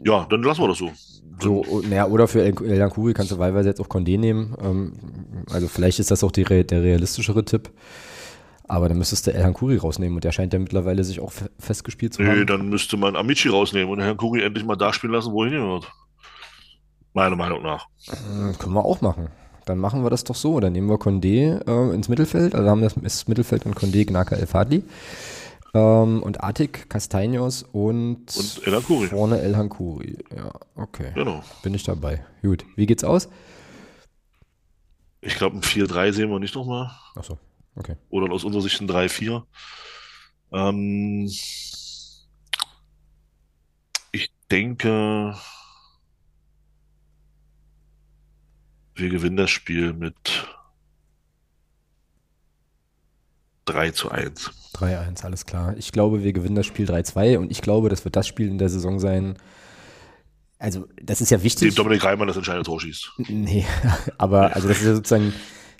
ja, dann lassen wir das so. So, naja, oder für El, El Hankuri kannst du wahlweise jetzt auch Condé nehmen. Ähm, also vielleicht ist das auch die, der realistischere Tipp. Aber dann müsstest du El Hankuri rausnehmen und der scheint ja mittlerweile sich auch festgespielt zu haben. Nee, dann müsste man Amici rausnehmen und El Hankuri endlich mal da spielen lassen, wo er hingehört. Meiner Meinung nach. Äh, können wir auch machen. Dann machen wir das doch so. Dann nehmen wir Condé äh, ins Mittelfeld. Also haben wir das Mittelfeld und Condé, Gnaka, El Fadli. Ähm, und Atik, Castaños und, und El Hankuri. vorne El Hankuri. Ja, okay. Genau. Bin ich dabei. Gut. Wie geht's aus? Ich glaube, ein 4-3 sehen wir nicht nochmal. Achso, okay. Oder aus unserer Sicht ein 3-4. Ähm, ich denke, wir gewinnen das Spiel mit 3 zu 1. 3-1, alles klar. Ich glaube, wir gewinnen das Spiel 3-2 und ich glaube, das wird das Spiel in der Saison sein. Also, das ist ja wichtig. Dem Dominik Reimann das entscheidende Tor schießt. Nee, [LAUGHS] aber also das ist ja sozusagen,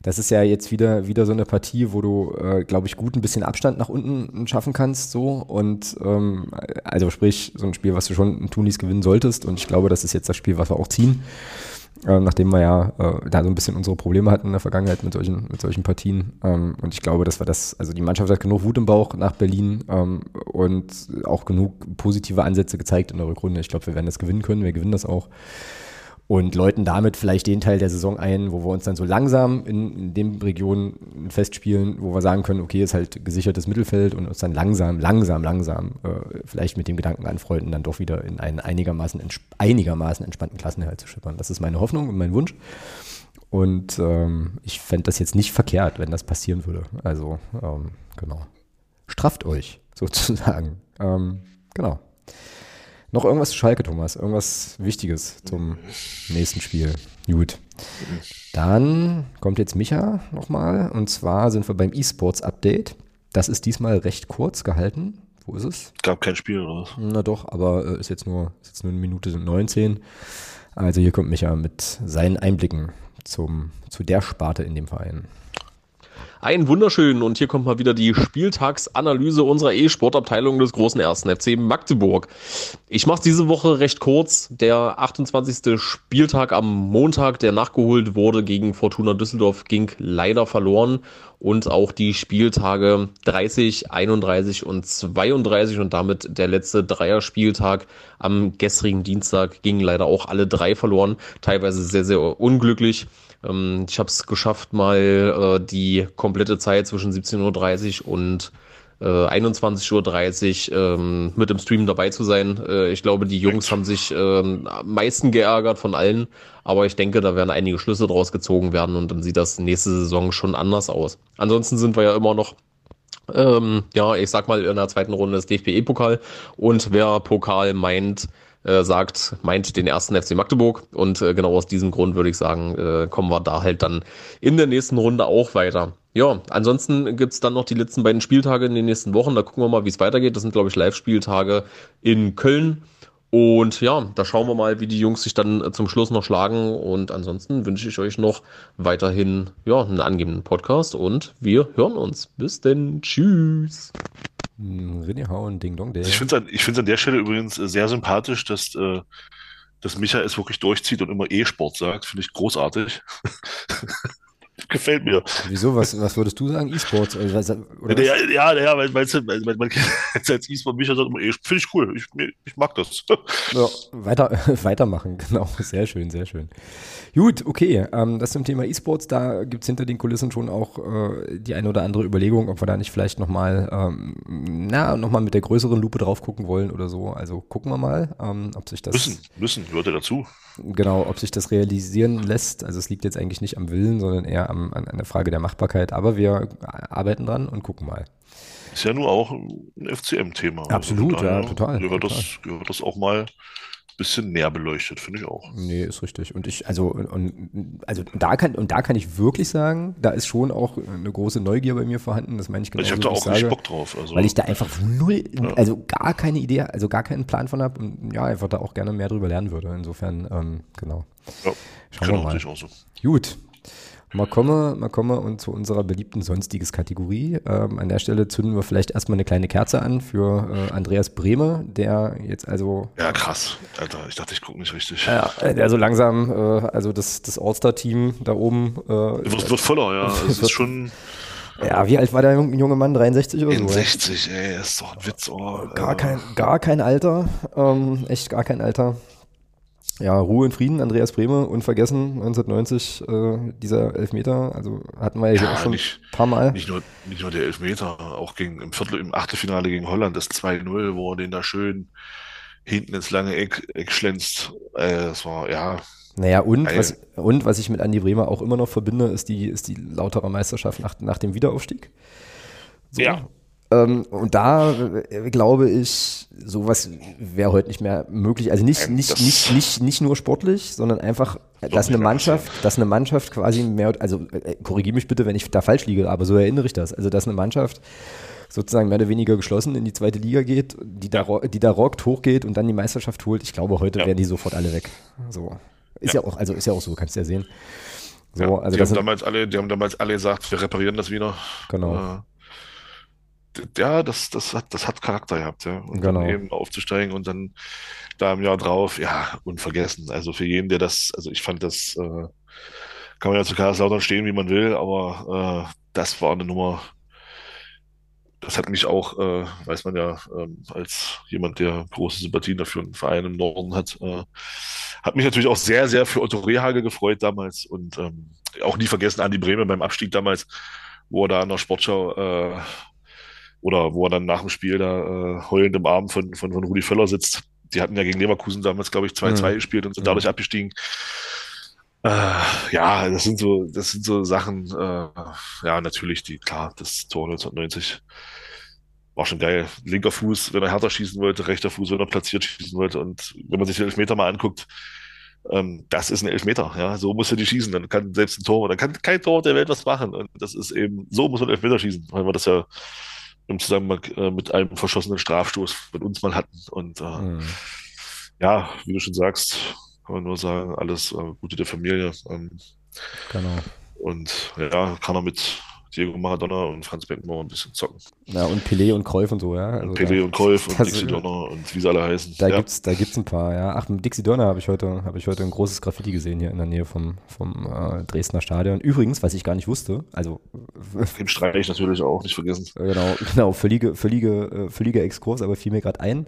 das ist ja jetzt wieder, wieder so eine Partie, wo du, äh, glaube ich, gut ein bisschen Abstand nach unten schaffen kannst, so. Und ähm, also sprich, so ein Spiel, was du schon in Tunis gewinnen solltest. Und ich glaube, das ist jetzt das Spiel, was wir auch ziehen äh, nachdem wir ja äh, da so ein bisschen unsere Probleme hatten in der Vergangenheit mit solchen, mit solchen Partien. Ähm, und ich glaube, dass wir das, also die Mannschaft hat genug Wut im Bauch nach Berlin ähm, und auch genug positive Ansätze gezeigt in der Rückrunde. Ich glaube, wir werden das gewinnen können, wir gewinnen das auch und läuten damit vielleicht den Teil der Saison ein, wo wir uns dann so langsam in, in den Regionen festspielen, wo wir sagen können, okay, ist halt gesichertes Mittelfeld und uns dann langsam, langsam, langsam äh, vielleicht mit dem Gedanken anfreunden, dann doch wieder in einen einigermaßen, einigermaßen entspannten Klassenerhalt zu schippern. Das ist meine Hoffnung und mein Wunsch. Und ähm, ich fände das jetzt nicht verkehrt, wenn das passieren würde. Also, ähm, genau. Strafft euch, [LAUGHS] sozusagen. Ähm, genau. Noch irgendwas zu Schalke, Thomas? Irgendwas Wichtiges zum nächsten Spiel? Gut. Dann kommt jetzt Micha nochmal. Und zwar sind wir beim E-Sports-Update. Das ist diesmal recht kurz gehalten. Wo ist es? Gab kein Spiel, oder? Na doch, aber äh, ist, jetzt nur, ist jetzt nur eine Minute 19. Also hier kommt Micha mit seinen Einblicken zum, zu der Sparte in dem Verein. Ein wunderschön und hier kommt mal wieder die Spieltagsanalyse unserer E-Sportabteilung des großen ersten FC Magdeburg. Ich mache diese Woche recht kurz. Der 28. Spieltag am Montag, der nachgeholt wurde gegen Fortuna Düsseldorf, ging leider verloren und auch die Spieltage 30, 31 und 32 und damit der letzte Dreierspieltag am gestrigen Dienstag gingen leider auch alle drei verloren. Teilweise sehr, sehr unglücklich. Ähm, ich habe es geschafft, mal äh, die komplette Zeit zwischen 17.30 Uhr und äh, 21.30 Uhr ähm, mit im Stream dabei zu sein. Äh, ich glaube, die Jungs haben sich äh, am meisten geärgert von allen, aber ich denke, da werden einige Schlüsse draus gezogen werden und dann sieht das nächste Saison schon anders aus. Ansonsten sind wir ja immer noch ähm, ja, ich sag mal in der zweiten Runde des DFB-Pokal und wer Pokal meint, äh, sagt, meint den ersten FC Magdeburg. Und äh, genau aus diesem Grund würde ich sagen, äh, kommen wir da halt dann in der nächsten Runde auch weiter. Ja, ansonsten gibt's dann noch die letzten beiden Spieltage in den nächsten Wochen. Da gucken wir mal, wie es weitergeht. Das sind, glaube ich, Live-Spieltage in Köln. Und ja, da schauen wir mal, wie die Jungs sich dann äh, zum Schluss noch schlagen. Und ansonsten wünsche ich euch noch weiterhin ja, einen angenehmen Podcast und wir hören uns. Bis denn. Tschüss. Hm, René Hauen, Ding Dong, der. Ich finde es an, an der Stelle übrigens äh, sehr sympathisch, dass, äh, dass Micha es wirklich durchzieht und immer E-Sport sagt. Finde ich großartig. [LAUGHS] Gefällt mir. Wieso? Was, was würdest du sagen? E-Sports? Ja, ja, ja, weil, weil, weil, weil [LAUGHS] man als E-Sport Micha sagt immer, finde ich cool. Ich, ich mag das. [LAUGHS] Ja, weiter, [LAUGHS] weitermachen, genau. Sehr schön, sehr schön. Gut, okay. Ähm, das zum Thema E-Sports. Da gibt es hinter den Kulissen schon auch äh, die eine oder andere Überlegung, ob wir da nicht vielleicht nochmal ähm, na, noch mit der größeren Lupe drauf gucken wollen oder so. Also gucken wir mal, ähm, ob sich das. Müssen, müssen, gehört ja dazu. Genau, ob sich das realisieren lässt. Also es liegt jetzt eigentlich nicht am Willen, sondern eher am, an, an der Frage der Machbarkeit. Aber wir arbeiten dran und gucken mal. Ist ja nur auch ein FCM-Thema. Absolut, also ja, total. Gehört, total. Das, gehört das auch mal bisschen näher beleuchtet, finde ich auch. Nee, ist richtig. Und ich, also, und, also da kann, und da kann ich wirklich sagen, da ist schon auch eine große Neugier bei mir vorhanden. Das meine ich genau. Ich habe da auch nicht Bock drauf. Also, weil ich da einfach null, ja. also gar keine Idee, also gar keinen Plan von habe und ja, einfach da auch gerne mehr drüber lernen würde. Insofern, ähm, genau. Ja, Schauen genau, wir mal. So. Gut. Mal kommen, mal kommen und zu unserer beliebten sonstiges Kategorie. Ähm, an der Stelle zünden wir vielleicht erstmal eine kleine Kerze an für äh, Andreas Brehme, der jetzt also. Ja, krass. Alter, ich dachte, ich gucke nicht richtig. Ja, der so langsam, äh, also das, das All-Star-Team da oben. Äh, wird, wird voller, ja. [LAUGHS] Es ist schon. Ja, wie alt war der junge Mann? 63 oder so? 60, ey, ist doch ein Witz. Oh, gar, kein, gar kein Alter. Ähm, echt gar kein Alter. Ja, Ruhe und Frieden, Andreas Brehme, unvergessen, 1990, äh, dieser Elfmeter, also hatten wir ja, ja auch schon nicht, ein paar Mal. Nicht nur, nicht nur der Elfmeter, auch gegen, im Viertel, im Achtelfinale gegen Holland, das 2-0, wo er den da schön hinten ins lange Eck, Eck schlänzt. Äh, das war, ja. Naja, und was, und was ich mit Andi Bremer auch immer noch verbinde, ist die, ist die Lauterer Meisterschaft nach, nach dem Wiederaufstieg. So. Ja. Ähm, und da äh, glaube ich, sowas wäre heute nicht mehr möglich. Also nicht, nicht, nicht, nicht, nicht nur sportlich, sondern einfach, dass eine Mannschaft, dass eine Mannschaft quasi mehr, also äh, korrigiere mich bitte, wenn ich da falsch liege, aber so erinnere ich das. Also dass eine Mannschaft sozusagen mehr oder weniger geschlossen in die zweite Liga geht, die da, die da rockt, hochgeht und dann die Meisterschaft holt. Ich glaube, heute ja. wären die sofort alle weg. So. Ist ja. ja auch, also ist ja auch so, kannst du ja sehen. So, ja, also die, haben damals alle, die haben damals alle gesagt, wir reparieren das wieder. Genau. Ja, das, das, hat, das hat Charakter gehabt, ja. Und genau. dann eben aufzusteigen und dann da im Jahr drauf, ja, unvergessen. Also für jeden, der das, also ich fand das, äh, kann man ja zu Kaiserslautern stehen, wie man will, aber äh, das war eine Nummer, das hat mich auch, äh, weiß man ja, ähm, als jemand, der große Sympathien dafür einen Verein im Norden hat, äh, hat mich natürlich auch sehr, sehr für Otto Rehage gefreut damals und ähm, auch nie vergessen an die Bremen beim Abstieg damals, wo er da in der Sportschau äh, oder wo er dann nach dem Spiel da äh, heulend im Arm von, von, von Rudi Völler sitzt. Die hatten ja gegen Leverkusen damals, glaube ich, 2-2 mhm. gespielt und sind dadurch mhm. abgestiegen. Äh, ja, das sind so, das sind so Sachen, äh, ja, natürlich, die, klar, das Tor 1990 war schon geil. Linker Fuß, wenn er härter schießen wollte, rechter Fuß, wenn er platziert schießen wollte. Und wenn man sich den Elfmeter mal anguckt, ähm, das ist ein Elfmeter, ja. So muss er die schießen. Dann kann selbst ein Tor, dann kann kein Tor der Welt was machen. Und das ist eben, so muss man Elfmeter schießen, weil wir das ja im Zusammenhang äh, mit einem verschossenen Strafstoß von uns mal hatten. Und äh, mhm. ja, wie du schon sagst, kann man nur sagen, alles äh, Gute der Familie. Ähm, Genau. und ja, kann er mit Diego Maradona und Franz Beckenbauer ein bisschen zocken. Ja, und Pelé und Cruyff und so, ja. Also und Pelé da, und Cruyff und [LAUGHS] Dixie Donner und wie sie alle heißen. Da ja. gibt's, da gibt's ein paar, ja. Ach, mit Dixie Donner habe ich heute, habe ich heute ein großes Graffiti gesehen hier in der Nähe vom, vom äh, Dresdner Stadion. Übrigens, was ich gar nicht wusste, also [LAUGHS] Im Streich natürlich auch, nicht vergessen. Genau, genau, völlige, völlige, äh, völliger Exkurs, aber fiel mir gerade ein,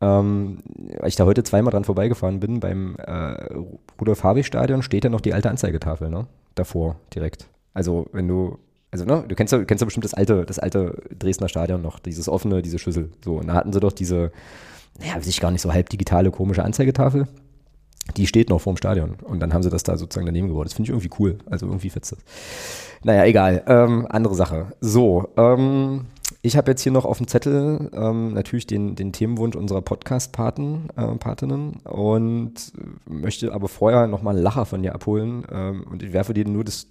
ähm, weil ich da heute zweimal dran vorbeigefahren bin, beim äh, Rudolf-Habich-Stadion steht ja noch die alte Anzeigetafel, ne? Davor, direkt. Also, wenn du, also, ne, du kennst ja, du kennst ja bestimmt das alte, das alte Dresdner Stadion noch, dieses offene, diese Schüssel. So, und da hatten sie doch diese, naja, weiß ich gar nicht, so halb digitale, komische Anzeigetafel. Die steht noch vorm Stadion. Und dann haben sie das da sozusagen daneben gebaut. Das finde ich irgendwie cool. Also irgendwie fetzt das. Naja, egal. Ähm, andere Sache. So, ähm, ich habe jetzt hier noch auf dem Zettel ähm, natürlich den, den Themenwunsch unserer Podcast-Paten, äh, Patinnen und möchte aber vorher nochmal einen Lacher von dir abholen ähm, und ich werfe dir nur das,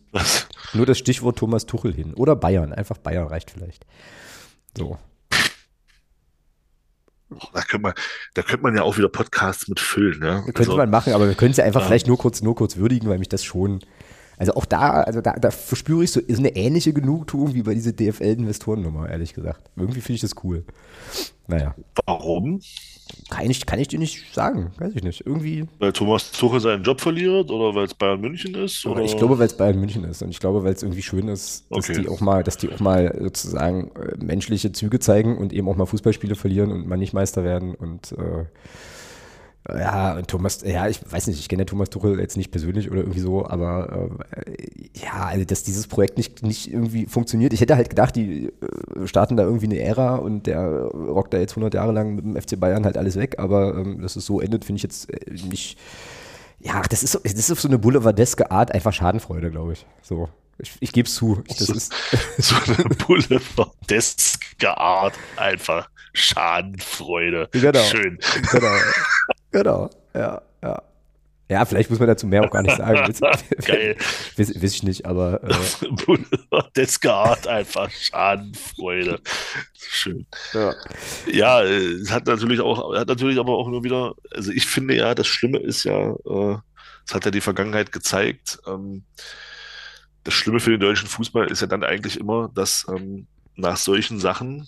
nur das Stichwort Thomas Tuchel hin. Oder Bayern, einfach Bayern reicht vielleicht. So. Da könnte man, da könnte man ja auch wieder Podcasts mit füllen, ne? Könnte Also, man machen, aber wir können es ja einfach Ja. vielleicht nur kurz, nur kurz würdigen, weil mich das schon. Also auch da, also da, da verspüre ich so eine ähnliche Genugtuung wie bei dieser DFL-Investorennummer, ehrlich gesagt. Irgendwie finde ich das cool. Naja, warum? kann ich, kann ich dir nicht sagen, weiß ich nicht. Irgendwie, Weil Thomas Tuchel seinen Job verliert oder weil es Bayern München ist? Oder? ich glaube, weil es Bayern München ist und ich glaube, weil es irgendwie schön ist, dass Okay. die auch mal, dass die auch mal sozusagen äh, menschliche Züge zeigen und eben auch mal Fußballspiele verlieren und mal nicht Meister werden und äh, Ja, und Thomas, ja, ich weiß nicht, ich kenne Thomas Tuchel jetzt nicht persönlich oder irgendwie so, aber äh, ja, also dass dieses Projekt nicht, nicht irgendwie funktioniert. Ich hätte halt gedacht, die äh, starten da irgendwie eine Ära und der rockt da jetzt 100 Jahre lang mit dem FC Bayern halt alles weg, aber ähm, dass es so endet, finde ich jetzt äh, nicht. Ja, das ist, so, das ist auf so eine boulevardeske Art einfach Schadenfreude, glaube ich. So. Ich, ich gebe es zu. Ich, das ist, [LAUGHS] so eine boulevardeske Art, einfach Schadenfreude. Genau. Schön. genau. [LAUGHS] Genau. Ja, ja. Ja, vielleicht muss man dazu mehr auch gar nicht sagen. [LAUGHS] Geil. weiß, weiß ich nicht, aber äh, [LAUGHS] Art, einfach Schadenfreude. Schön. ja. Ja, es hat natürlich auch, hat natürlich aber auch nur wieder, also ich finde ja, das Schlimme ist ja, äh, das hat ja die Vergangenheit gezeigt, ähm, das Schlimme für den deutschen Fußball ist ja dann eigentlich immer, dass ähm, nach solchen Sachen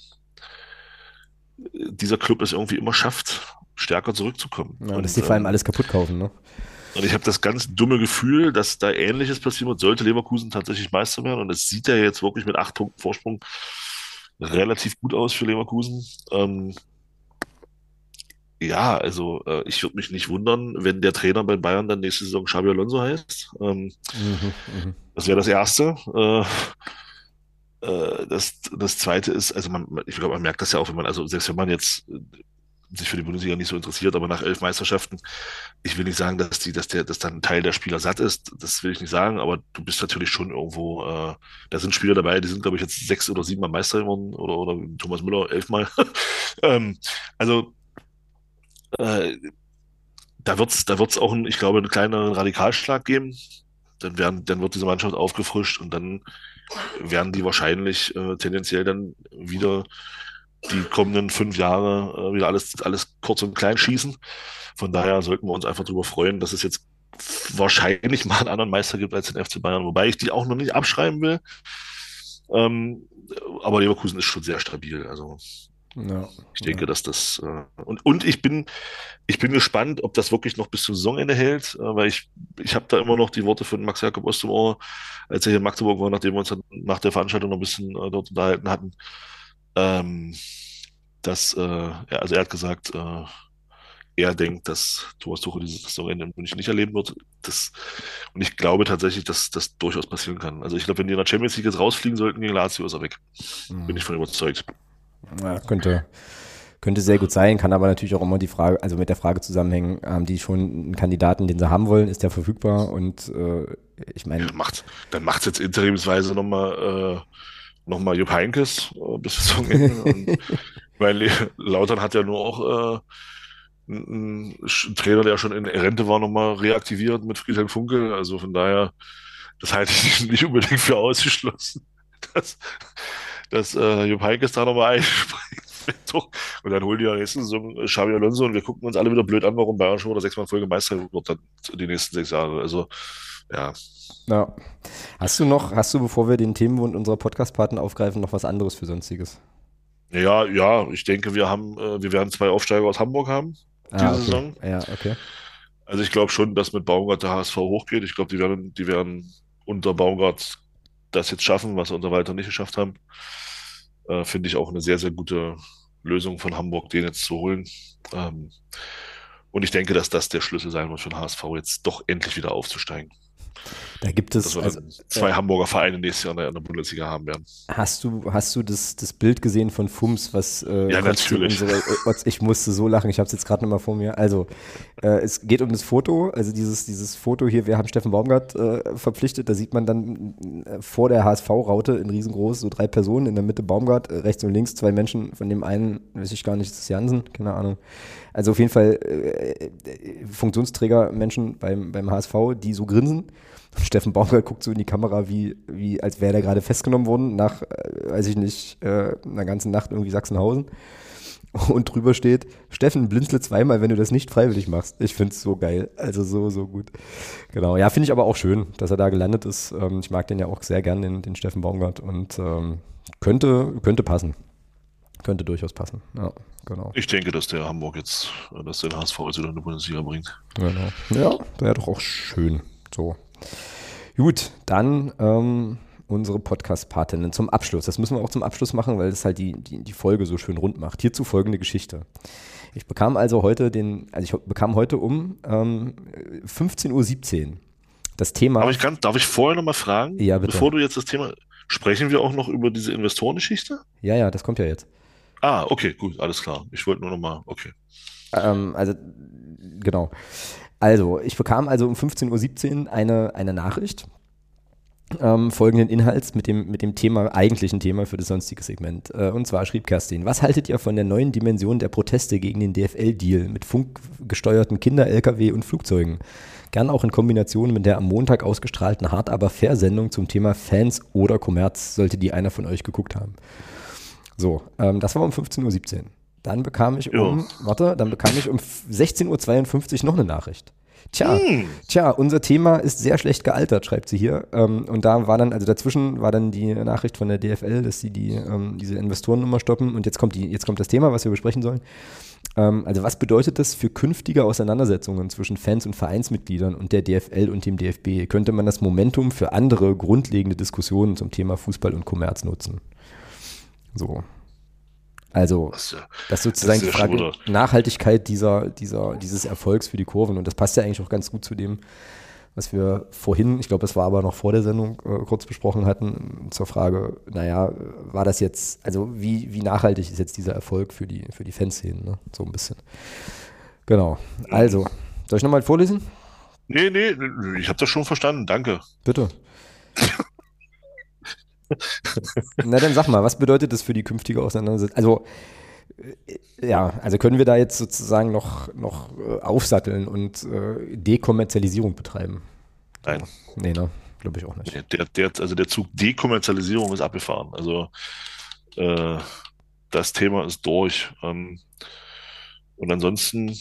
äh, dieser Club es irgendwie immer schafft, stärker zurückzukommen. ja und dass die vor allem ähm, alles kaputt kaufen, ne? und ich habe das ganz dumme Gefühl, dass da Ähnliches passieren wird, sollte Leverkusen tatsächlich Meister werden. Und es sieht ja jetzt wirklich mit acht Punkten Vorsprung relativ gut aus für Leverkusen. Ähm, ja, also äh, ich würde mich nicht wundern, wenn der Trainer bei Bayern dann nächste Saison Xabi Alonso heißt. Ähm, Mhm, mhm. das wäre das Erste. Äh, äh, das, das Zweite ist, also man, ich glaube, man merkt das ja auch, wenn man, also selbst wenn man jetzt sich für die Bundesliga nicht so interessiert, aber nach elf Meisterschaften, ich will nicht sagen, dass die, dass der, dass dann ein Teil der Spieler satt ist, das will ich nicht sagen, aber du bist natürlich schon irgendwo, äh, da sind Spieler dabei, die sind, glaube ich, jetzt sechs oder sieben Mal Meister geworden oder, oder Thomas Müller elfmal. [LAUGHS] ähm, also äh, da wird's, da wird's auch, ein, ich glaube, einen kleineren Radikalschlag geben. Dann werden, dann wird diese Mannschaft aufgefrischt und dann werden die wahrscheinlich äh, tendenziell dann wieder die kommenden fünf Jahre äh, wieder alles, alles kurz und klein schießen. Von daher sollten wir uns einfach darüber freuen, dass es jetzt wahrscheinlich mal einen anderen Meister gibt als den FC Bayern, wobei ich die auch noch nicht abschreiben will. Ähm, aber Leverkusen ist schon sehr stabil. Also Ja, ich denke, dass das äh, und, und ich bin ich bin gespannt, ob das wirklich noch bis zum Saisonende hält, äh, weil ich ich habe da immer noch die Worte von Max Jakob aus dem Ohr, als er hier in Magdeburg war, nachdem wir uns dann nach der Veranstaltung noch ein bisschen äh, dort unterhalten hatten, ähm, dass äh, ja, also er hat gesagt, äh, er denkt, dass Thomas Tuchel dieses Saisonende in München nicht erleben wird. Das, und ich glaube tatsächlich, dass das durchaus passieren kann. Also ich glaube, wenn die in der Champions League jetzt rausfliegen sollten gegen Lazio, ist er weg. Bin ich von überzeugt. Ja, könnte, könnte sehr gut sein, kann aber natürlich auch immer die Frage, also mit der Frage zusammenhängen, haben die schon einen Kandidaten, den sie haben wollen, ist der verfügbar? Und äh, ich meine, Dann macht, dann macht's jetzt interimsweise nochmal, äh, noch mal Jupp Heynckes äh, bis zum Saisonende. Und, [LAUGHS] weil Lautern hat ja nur auch äh, einen Trainer, der schon in Rente war, nochmal reaktiviert mit Friedhelm Funkel. Also von daher, das halte ich [LAUGHS] nicht unbedingt für ausgeschlossen, [LAUGHS] dass, dass äh, Jupp Heynckes da nochmal einspringt. Und dann holen die ja nächste Saison Xabi Alonso und wir gucken uns alle wieder blöd an, warum Bayern schon oder sechsmal Folge Meister wird dann die nächsten sechs Jahre. Also, ja. Ja. Hast du noch, hast du, bevor wir den Themenwund unserer Podcast-Partner aufgreifen, noch was anderes für Sonstiges? Ja, ja, ich denke, wir haben, äh, wir werden zwei Aufsteiger aus Hamburg haben diese Ah, okay. Saison. Ja, okay. Also ich glaube schon, dass mit Baumgart der HSV hochgeht. Ich glaube, die werden, die werden unter Baumgart das jetzt schaffen, was sie unter Walter nicht geschafft haben. Äh, Finde ich auch eine sehr, sehr gute Lösung von Hamburg, den jetzt zu holen. Ähm, und ich denke, dass das der Schlüssel sein wird für den HSV, jetzt doch endlich wieder aufzusteigen. Da gibt es, also, dann zwei Hamburger Vereine nächstes Jahr in der, in der Bundesliga haben werden. hast du, hast du das, das Bild gesehen von Fums, was äh, Ja, natürlich. Unsere, äh, ich musste so lachen, ich habe es jetzt gerade nochmal vor mir. Also, äh, es geht um das Foto, also dieses, dieses Foto hier, wir haben Steffen Baumgart äh, verpflichtet, da sieht man dann äh, vor der HSV-Raute in riesengroß so drei Personen, in der Mitte Baumgart, äh, rechts und links zwei Menschen, von dem einen, weiß ich gar nicht, ist das Jansen, keine Ahnung. Also auf jeden Fall äh, äh, Funktionsträger Menschen beim, beim HSV, die so grinsen. Und Steffen Baumgart guckt so in die Kamera, wie, wie als wäre der gerade festgenommen worden, nach, äh, weiß ich nicht, äh, einer ganzen Nacht irgendwie Sachsenhausen. Und drüber steht, Steffen, blinzle zweimal, wenn du das nicht freiwillig machst. Ich finde es so geil. Also so, so gut. Genau. Ja, finde ich aber auch schön, dass er da gelandet ist. Ähm, ich mag den ja auch sehr gern, den, den Steffen Baumgart. Und ähm, könnte, könnte passen. Könnte durchaus passen. Ja, genau. Ich denke, dass der Hamburg jetzt, äh, dass der HSV jetzt wieder in die Bundesliga bringt. Genau. Ja, wäre doch auch schön. So. Gut, dann ähm, unsere Podcast-Patinnen zum Abschluss. Das müssen wir auch zum Abschluss machen, weil das halt die, die, die Folge so schön rund macht. Hierzu folgende Geschichte. Ich bekam also heute den, also ich bekam heute um ähm, 15.17 Uhr das Thema. Aber ich kann, darf ich vorher noch mal fragen, Ja, bitte. bevor du jetzt das Thema, sprechen wir auch noch über diese Investorengeschichte? ja, ja, das kommt ja jetzt. Ah, okay, gut, alles klar. Ich wollte nur noch mal, okay. Ähm, also, genau. Also, ich bekam also um 15.17 Uhr eine, eine Nachricht ähm, folgenden Inhalts mit dem, mit dem Thema, eigentlichen Thema für das sonstige Segment. Äh, und zwar schrieb Kerstin, was haltet ihr von der neuen Dimension der Proteste gegen den DFL-Deal mit funkgesteuerten Kinder-Lkw und Flugzeugen? Gern auch in Kombination mit der am Montag ausgestrahlten Hart aber fair Sendung zum Thema Fans oder Kommerz, sollte die einer von euch geguckt haben. So, ähm, das war um 15.17 Uhr. Dann bekam ich um, Ja. warte, dann bekam ich um 16.52 Uhr noch eine Nachricht. Tja, Hm. tja, unser Thema ist sehr schlecht gealtert, schreibt sie hier. Ähm, und da war dann, also dazwischen war dann die Nachricht von der DFL, dass sie die, ähm, diese Investorennummer stoppen. Und jetzt kommt die, jetzt kommt das Thema, was wir besprechen sollen. Ähm, also was bedeutet das für künftige Auseinandersetzungen zwischen Fans und Vereinsmitgliedern und der DFL und dem DFB? Könnte man das Momentum für andere grundlegende Diskussionen zum Thema Fußball und Kommerz nutzen? So. Also, Das ist ja, das ist sozusagen Das die ja Frage schon Nachhaltigkeit dieser, dieser, dieses Erfolgs für die Kurven. Und das passt ja eigentlich auch ganz gut zu dem, was wir vorhin, ich glaube, das war aber noch vor der Sendung, äh, kurz besprochen hatten, zur Frage, naja, war das jetzt, also wie, wie nachhaltig ist jetzt dieser Erfolg für die, für die Fanszenen, ne? so ein bisschen. Genau. Also, soll ich nochmal vorlesen? nee, nee, ich habe das schon verstanden, danke. Bitte. [LAUGHS] Na dann sag mal, was bedeutet das für die künftige Auseinandersetzung? Also, äh, ja, also können wir da jetzt sozusagen noch, noch äh, aufsatteln und äh, Dekommerzialisierung betreiben? Nein. Nee, ne? Glaube ich auch nicht. Der, der, also der Zug Dekommerzialisierung ist abgefahren. Also äh, das Thema ist durch. Ähm, und ansonsten,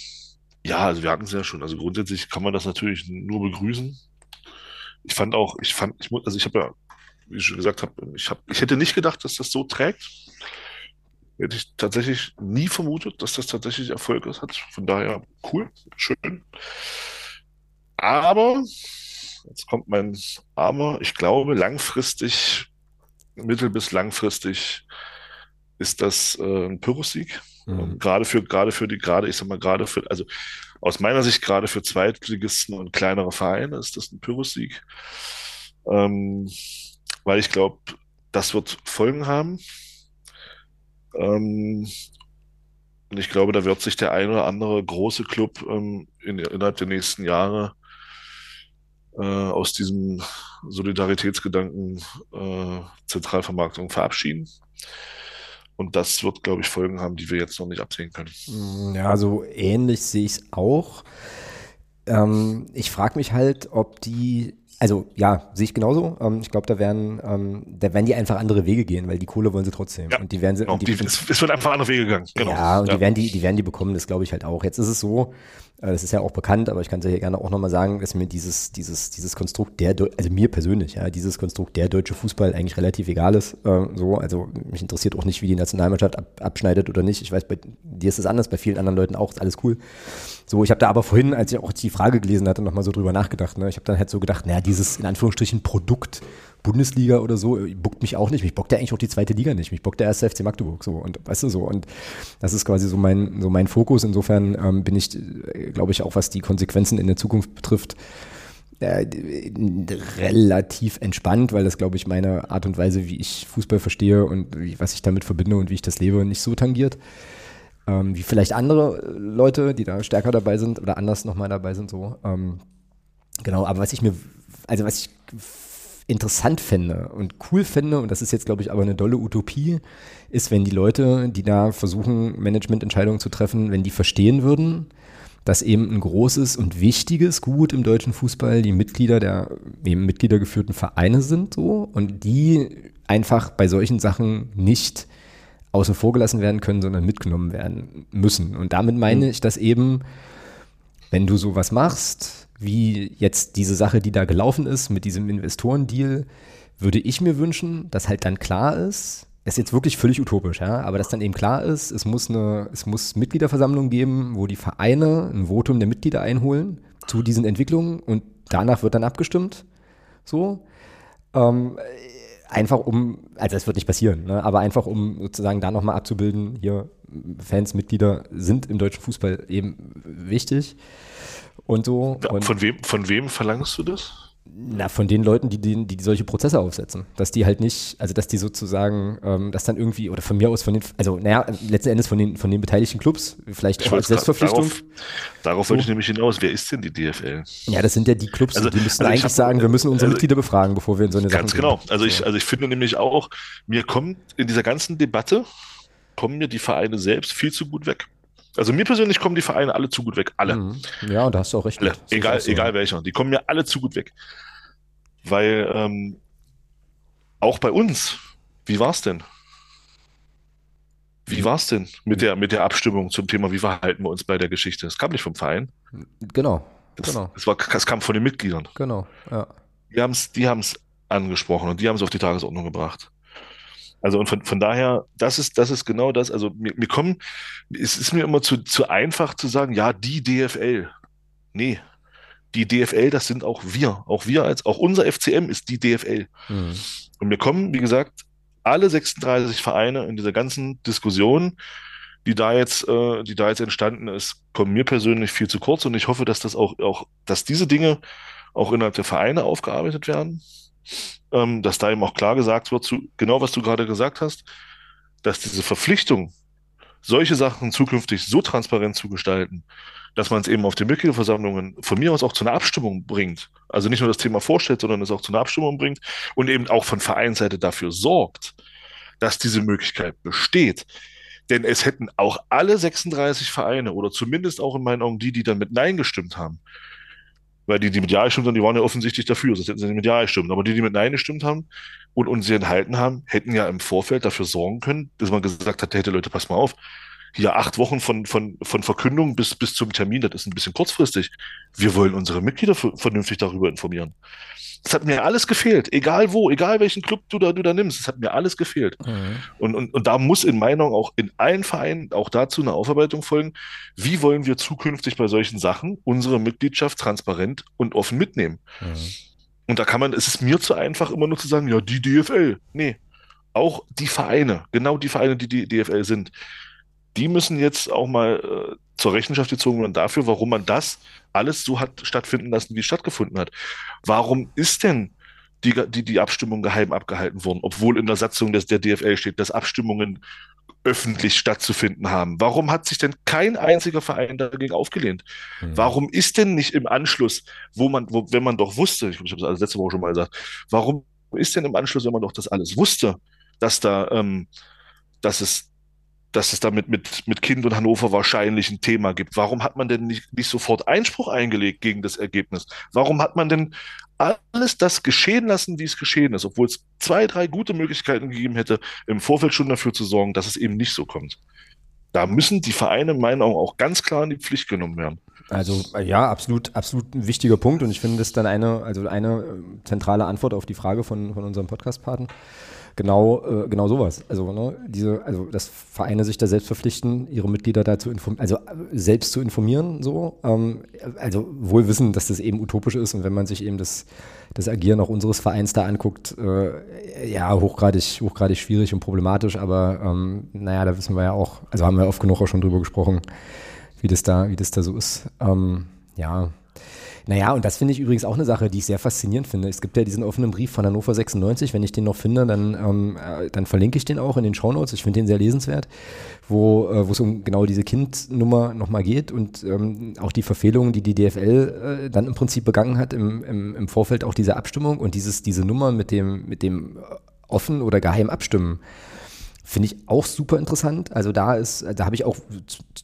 ja, also wir hatten es ja schon. Also grundsätzlich kann man das natürlich nur begrüßen. Ich fand auch, ich fand, ich muss, also ich habe ja, wie ich schon gesagt habe, ich habe, ich hätte nicht gedacht, dass das so trägt. Hätte ich tatsächlich nie vermutet, dass das tatsächlich Erfolg ist, hat. Von daher cool, schön. Aber Jetzt kommt mein Armer. Ich glaube, langfristig, mittel- bis langfristig ist das äh, ein Pyrrhussieg. Mhm. Gerade für, gerade für die, gerade, ich sag mal, gerade für, also aus meiner Sicht, gerade für Zweitligisten und kleinere Vereine ist das ein Pyrrhussieg. Ähm, weil ich glaube, das wird Folgen haben. Ähm, und ich glaube, da wird sich der ein oder andere große Club ähm, in, innerhalb der nächsten Jahre äh, aus diesem Solidaritätsgedanken äh, Zentralvermarktung verabschieden. Und das wird, glaube ich, Folgen haben, die wir jetzt noch nicht absehen können. Mm, Ja, so ähnlich sehe ich es auch. Ähm, ich frage mich halt, ob die also ja, sehe ich genauso. Ähm, ich glaube, da werden, ähm, da werden die einfach andere Wege gehen, weil die Kohle wollen sie trotzdem. Ja, und die werden sie. Genau, die, die, es, wird einfach andere Wege gegangen. Genau. Ja, und die werden die, die werden die bekommen, das glaube ich halt auch. Jetzt ist es so, das ist ja auch bekannt, aber ich kann es ja hier gerne auch nochmal sagen, dass mir dieses, dieses, dieses Konstrukt der, also mir persönlich, ja, dieses Konstrukt der deutsche Fußball eigentlich relativ egal ist. Äh, so, also mich interessiert auch nicht, wie die Nationalmannschaft ab, abschneidet oder nicht. Ich weiß, bei dir ist es anders, bei vielen anderen Leuten auch, ist alles cool. So, ich habe da aber vorhin, als ich auch die Frage gelesen hatte, nochmal so drüber nachgedacht. Ne? Ich habe dann halt so gedacht, naja, dieses in Anführungsstrichen Produkt Bundesliga oder so, äh, bockt mich auch nicht. Mich bockt ja eigentlich auch die zweite Liga nicht. Mich bockt der erste FC Magdeburg so und weißt du so. Und das ist quasi so mein, so mein Fokus. Insofern ähm, bin ich, äh, glaube ich, auch was die Konsequenzen in der Zukunft betrifft, äh, relativ entspannt, weil das, glaube ich, meine Art und Weise, wie ich Fußball verstehe und wie, was ich damit verbinde und wie ich das lebe, nicht so tangiert. Ähm, wie vielleicht andere äh, Leute, die da stärker dabei sind oder anders nochmal dabei sind, so. Ähm, genau, aber was ich mir, also was ich interessant fände und cool fände, und das ist jetzt, glaube ich, aber eine dolle Utopie, ist, wenn die Leute, die da versuchen, Managemententscheidungen zu treffen, wenn die verstehen würden, dass eben ein großes und wichtiges Gut im deutschen Fußball die Mitglieder der eben Mitgliedergeführten Vereine sind so und die einfach bei solchen Sachen nicht außen vor gelassen werden können, sondern mitgenommen werden müssen. Und damit meine ich, dass eben, wenn du sowas machst, wie jetzt diese Sache, die da gelaufen ist mit diesem Investorendeal, würde ich mir wünschen, dass halt dann klar ist, das ist jetzt wirklich völlig utopisch, ja, aber dass dann eben klar ist, es muss eine, es muss Mitgliederversammlungen geben, wo die Vereine ein Votum der Mitglieder einholen zu diesen Entwicklungen und danach wird dann abgestimmt. So. Ähm, einfach um, also das wird nicht passieren, ne, aber einfach um sozusagen da nochmal abzubilden, hier Fans, Mitglieder sind im deutschen Fußball eben wichtig und so. Und von, wem, von wem verlangst du das? na, von den Leuten, die, die, die solche Prozesse aufsetzen. Dass die halt nicht, also dass die sozusagen, ähm, dass dann irgendwie, oder von mir aus von den, also naja, letzten Endes von den, von den beteiligten Clubs, vielleicht Ich auch als Selbstverpflichtung. Darauf, darauf wollte ich nämlich hinaus. Wer ist denn die DFL? Ja, das sind ja die Clubs, Also- die müssten also ich eigentlich hab- sagen, wir müssen unsere also- Mitglieder befragen, bevor wir in so eine Ganz Sachen genau. gehen. Also ich, So. also ich finde nämlich auch, mir kommt in dieser ganzen Debatte, kommen mir die Vereine selbst viel zu gut weg. Also mir persönlich kommen die Vereine alle zu gut weg. Alle. Mhm. Ja, und da hast du auch recht. Alle. Das Egal, so. egal welcher. Die kommen mir alle zu gut weg. Weil ähm, auch bei uns, wie war's denn? Wie war's denn mit der, mit der Abstimmung zum Thema, wie verhalten wir uns bei der Geschichte? Es kam nicht vom Verein. Genau, Das, Genau. es, war, es kam von den Mitgliedern. genau, ja. Die haben es die haben's angesprochen und die haben es auf die Tagesordnung gebracht. Also und von, von daher, das ist, das ist genau das. Also mir, mir kommen, es ist mir immer zu, zu einfach zu sagen, ja, die DFL. Nee, die DFL, das sind auch wir. Auch wir als, auch unser FCM ist die DFL. Mhm. Und mir kommen, wie gesagt, alle 36 Vereine in dieser ganzen Diskussion, die da jetzt, äh, die da jetzt entstanden ist, kommen mir persönlich viel zu kurz. Und ich hoffe, dass das auch, auch, dass diese Dinge auch innerhalb der Vereine aufgearbeitet werden. Ähm, dass da eben auch klar gesagt wird, zu, genau was du gerade gesagt hast, dass diese Verpflichtung, solche Sachen zukünftig so transparent zu gestalten, dass man es eben auf den Mitgliederversammlungen von mir aus auch zu einer Abstimmung bringt. Also nicht nur das Thema vorstellt, sondern es auch zu einer Abstimmung bringt und eben auch von Vereinsseite dafür sorgt, dass diese Möglichkeit besteht. Denn es hätten auch alle 36 Vereine oder zumindest auch in meinen Augen die, die dann mit Nein gestimmt haben, weil die, die mit Ja gestimmt haben, die waren ja offensichtlich dafür, sonst hätten sie nicht mit Ja gestimmt. Aber die, die mit Nein gestimmt haben und uns sie enthalten haben, hätten ja im Vorfeld dafür sorgen können, dass man gesagt hat, hätte Leute, pass mal auf, hier acht Wochen von, von, von Verkündung bis, bis zum Termin, das ist ein bisschen kurzfristig. Wir wollen unsere Mitglieder vernünftig darüber informieren. Das hat mir alles gefehlt, egal wo, egal welchen Club du da, du da nimmst, das hat mir alles gefehlt. Mhm. Und, und, und da muss in meiner Meinung auch in allen Vereinen auch dazu eine Aufarbeitung folgen. Wie wollen wir zukünftig bei solchen Sachen unsere Mitgliedschaft transparent und offen mitnehmen? Mhm. Und da kann man, es ist mir zu einfach, immer nur zu sagen, ja, die DFL. Nee, auch die Vereine, genau die Vereine, die die DFL sind, die müssen jetzt auch mal äh, zur Rechenschaft gezogen werden dafür, warum man das alles so hat stattfinden lassen, wie es stattgefunden hat. Warum ist denn die, die, die Abstimmung geheim abgehalten worden, obwohl in der Satzung des, der DFL steht, dass Abstimmungen öffentlich stattzufinden haben? Warum hat sich denn kein einziger Verein dagegen aufgelehnt? Mhm. Warum ist denn nicht im Anschluss, wo man, wo, wenn man doch wusste, ich, ich habe es alles letzte Woche schon mal gesagt, warum ist denn im Anschluss, wenn man doch das alles wusste, dass da, ähm, dass es dass es damit mit, mit Kind und Hannover wahrscheinlich ein Thema gibt. Warum hat man denn nicht, nicht sofort Einspruch eingelegt gegen das Ergebnis? Warum hat man denn alles das geschehen lassen, wie es geschehen ist, obwohl es zwei, drei gute Möglichkeiten gegeben hätte, im Vorfeld schon dafür zu sorgen, dass es eben nicht so kommt? Da müssen die Vereine in meinen Augen auch ganz klar in die Pflicht genommen werden. Also ja, absolut, absolut ein wichtiger Punkt und ich finde das dann eine, also eine äh, zentrale Antwort auf die Frage von, von unserem Podcast-Paten genau, äh, genau sowas. Also, ne, diese, also, dass Vereine sich da selbst verpflichten, ihre Mitglieder dazu informieren, also selbst zu informieren, so. Ähm, also wohl wissen, dass das eben utopisch ist und wenn man sich eben das, das Agieren auch unseres Vereins da anguckt, äh, ja, hochgradig, hochgradig schwierig und problematisch, aber ähm, naja, da wissen wir ja auch, also haben wir oft genug auch schon drüber gesprochen, wie das da, wie das da so ist. Ähm, ja, naja, und das finde ich übrigens auch eine Sache, die ich sehr faszinierend finde. Es gibt ja diesen offenen Brief von Hannover 96, wenn ich den noch finde, dann, ähm, äh, dann verlinke ich den auch in den Shownotes. Ich finde den sehr lesenswert, wo äh, es um genau diese Kindnummer nochmal geht und ähm, auch die Verfehlungen, die die DFL äh, dann im Prinzip begangen hat im, im, im Vorfeld auch dieser Abstimmung und dieses, diese Nummer mit dem, mit dem offen oder geheim abstimmen. Finde ich auch super interessant. Also da ist, da habe ich auch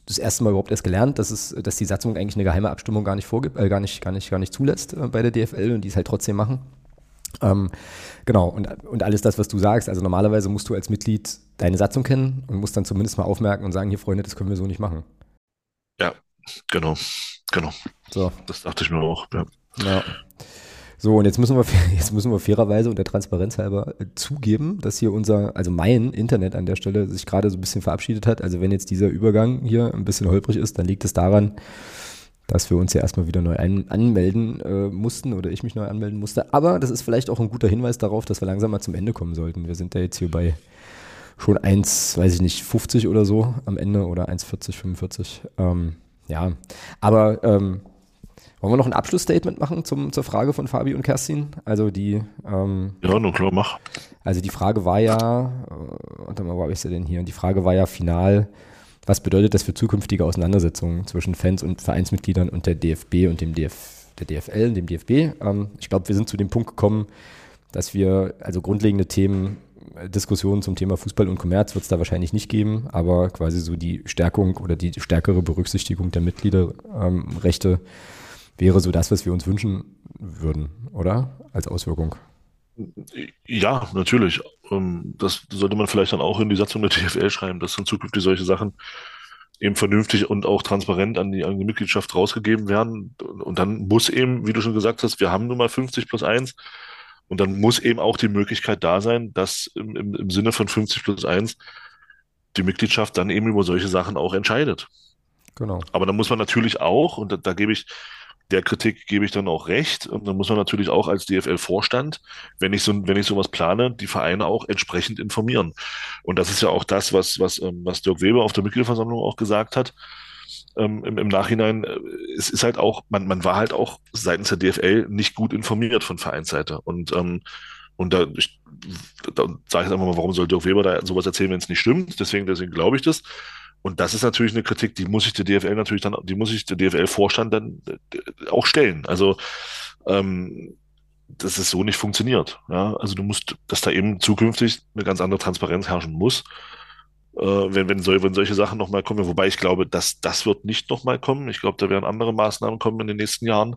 das erste Mal überhaupt erst gelernt, dass es, dass die Satzung eigentlich eine geheime Abstimmung gar nicht vorgibt, äh, gar nicht, gar nicht, gar nicht zulässt äh, bei der DFL und die es halt trotzdem machen. Ähm, genau, und, und alles das, was du sagst, also normalerweise musst du als Mitglied deine Satzung kennen und musst dann zumindest mal aufmerken und sagen, hier Freunde, das können wir so nicht machen. Ja, genau, genau. So. Das dachte ich mir auch, ja. ja. So, und jetzt müssen wir, [LAUGHS] jetzt müssen wir fairerweise und der Transparenz halber äh, zugeben, dass hier unser, also mein Internet an der Stelle sich gerade so ein bisschen verabschiedet hat. Also wenn jetzt dieser Übergang hier ein bisschen holprig ist, dann liegt es daran, dass wir uns ja erstmal wieder neu ein, anmelden äh, mussten oder ich mich neu anmelden musste. Aber das ist vielleicht auch ein guter Hinweis darauf, dass wir langsam mal zum Ende kommen sollten. Wir sind ja jetzt hier bei schon 1, weiß ich nicht, 50 oder so am Ende oder 1,40, 45. Ähm, ja, aber ähm, wollen wir noch ein Abschlussstatement machen zum, zur Frage von Fabi und Kerstin? Also die. Ähm, ja, nur klar, mach. Also die Frage war ja, äh, warte mal, wo habe ich sie denn hier? Die Frage war ja final, was bedeutet das für zukünftige Auseinandersetzungen zwischen Fans und Vereinsmitgliedern und der DFB und dem DF, der DFL und dem DFB? Ähm, ich glaube, wir sind zu dem Punkt gekommen, dass wir also grundlegende Themen äh, Diskussionen zum Thema Fußball und Kommerz wird es da wahrscheinlich nicht geben, aber quasi so die Stärkung oder die stärkere Berücksichtigung der Mitgliederrechte ähm, wäre so das, was wir uns wünschen würden, oder? Als Auswirkung. Ja, natürlich. Ähm, das sollte man vielleicht dann auch in die Satzung der TFL schreiben, dass dann zukünftig solche Sachen eben vernünftig und auch transparent an die, an die Mitgliedschaft rausgegeben werden. Und dann muss eben, wie du schon gesagt hast, wir haben nun mal 50 plus 1 und dann muss eben auch die Möglichkeit da sein, dass im, im, im Sinne von 50 plus 1 die Mitgliedschaft dann eben über solche Sachen auch entscheidet. Genau. Aber da muss man natürlich auch, und da, da gebe ich der Kritik gebe ich dann auch recht. Und dann muss man natürlich auch als DFL-Vorstand, wenn ich so, wenn ich sowas plane, die Vereine auch entsprechend informieren. Und das ist ja auch das, was, was, ähm, was Dirk Weber auf der Mitgliederversammlung auch gesagt hat. Ähm, im, im, Nachhinein, äh, es ist halt auch, man, man war halt auch seitens der DFL nicht gut informiert von Vereinsseite. Und, ähm, und da, da sage ich einfach mal, warum soll Dirk Weber da sowas erzählen, wenn es nicht stimmt? Deswegen, deswegen glaube ich das. Und das ist natürlich eine Kritik, die muss sich der DFL natürlich dann, die muss sich der DFL-Vorstand dann äh, auch stellen. Also ähm, dass es so nicht funktioniert. Ja? Also du musst, dass da eben zukünftig eine ganz andere Transparenz herrschen muss, äh, wenn, wenn, so, wenn solche Sachen nochmal kommen. Wobei ich glaube, dass das wird nicht nochmal kommen. Ich glaube, da werden andere Maßnahmen kommen in den nächsten Jahren,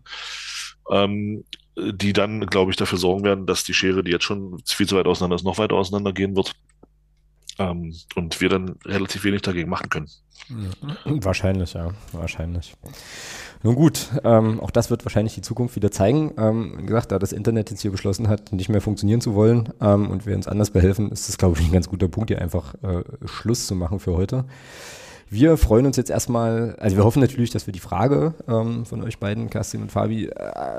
ähm, die dann, glaube ich, dafür sorgen werden, dass die Schere, die jetzt schon viel zu weit auseinander ist, noch weiter auseinander gehen wird ähm, und wir dann relativ wenig dagegen machen können. Wahrscheinlich, ja, wahrscheinlich. Nun gut, ähm, auch das wird wahrscheinlich die Zukunft wieder zeigen. Ähm, wie gesagt, da das Internet jetzt hier beschlossen hat, nicht mehr funktionieren zu wollen ähm, und wir uns anders behelfen, ist das, glaube ich, ein ganz guter Punkt, hier einfach äh, Schluss zu machen für heute. Wir freuen uns jetzt erstmal, also wir hoffen natürlich, dass wir die Frage ähm, von euch beiden, Kerstin und Fabi, äh,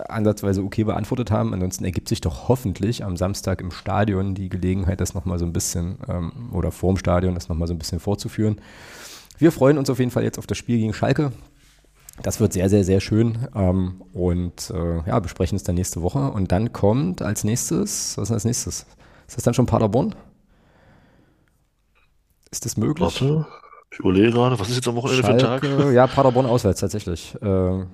ansatzweise okay beantwortet haben. Ansonsten ergibt sich doch hoffentlich am Samstag im Stadion die Gelegenheit, das nochmal so ein bisschen, ähm, oder vorm Stadion, das nochmal so ein bisschen vorzuführen. Wir freuen uns auf jeden Fall jetzt auf das Spiel gegen Schalke. Das wird sehr, sehr, sehr schön. Ähm, und äh, ja, besprechen es dann nächste Woche. Und dann kommt als nächstes, was ist als nächstes? Ist das dann schon Paderborn? Ist das möglich? Warte. Ich überlege gerade, was ist jetzt am Wochenende für ein Tag? Schalke, ja, Paderborn auswärts tatsächlich. Äh, Ja,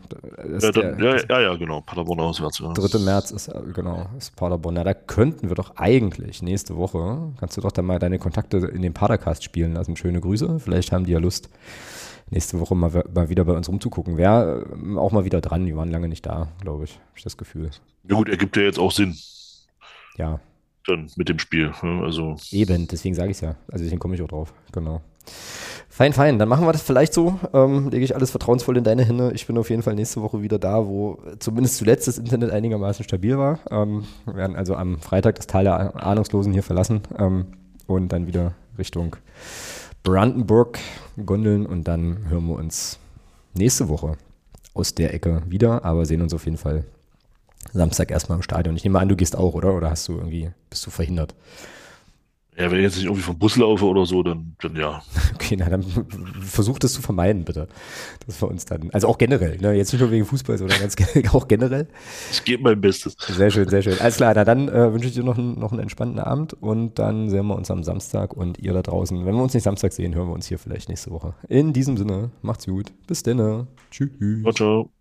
der- dann, ja, ja, ja, genau. Paderborn auswärts. Ja. 3. März ist, äh, genau, ist Paderborn. Na, da könnten wir doch eigentlich nächste Woche, kannst du doch dann mal deine Kontakte in den Padercast spielen lassen. Schöne Grüße. Vielleicht haben die ja Lust, nächste Woche mal, mal wieder bei uns rumzugucken. Wäre äh, auch mal wieder dran. Die waren lange nicht da, glaube ich. Hab ich das Gefühl. Ja gut, ergibt ja jetzt auch Sinn Ja, dann mit dem Spiel. ne? Also eben. Deswegen sage ich es ja. Also deswegen komme ich auch drauf. Genau. Fein, fein. Dann machen wir das vielleicht so. Ähm, lege ich alles vertrauensvoll in deine Hände. Ich bin auf jeden Fall nächste Woche wieder da, wo zumindest zuletzt das Internet einigermaßen stabil war. Ähm, wir werden also am Freitag das Tal der Ahnungslosen hier verlassen ähm, und dann wieder Richtung Brandenburg gondeln und dann hören wir uns nächste Woche aus der Ecke wieder, aber sehen uns auf jeden Fall Samstag erstmal im Stadion. Ich nehme an, du gehst auch, oder? Oder hast du irgendwie, bist du verhindert? Ja, wenn ich jetzt nicht irgendwie vom Bus laufe oder so, dann, dann ja. [LAUGHS] Okay, na dann versuch das zu vermeiden, bitte. Dass wir uns dann, also auch generell, ne? jetzt nicht nur wegen Fußball, sondern ganz [LAUGHS] auch generell. Ich gebe mein Bestes. Sehr schön, sehr schön. Alles klar, na dann äh, wünsche ich dir noch, einen- noch einen entspannten Abend und dann sehen wir uns am Samstag und ihr da draußen. Wenn wir uns nicht Samstag sehen, hören wir uns hier vielleicht nächste Woche. In diesem Sinne, macht's gut. Bis dann. Tschüss. Ciao, ciao.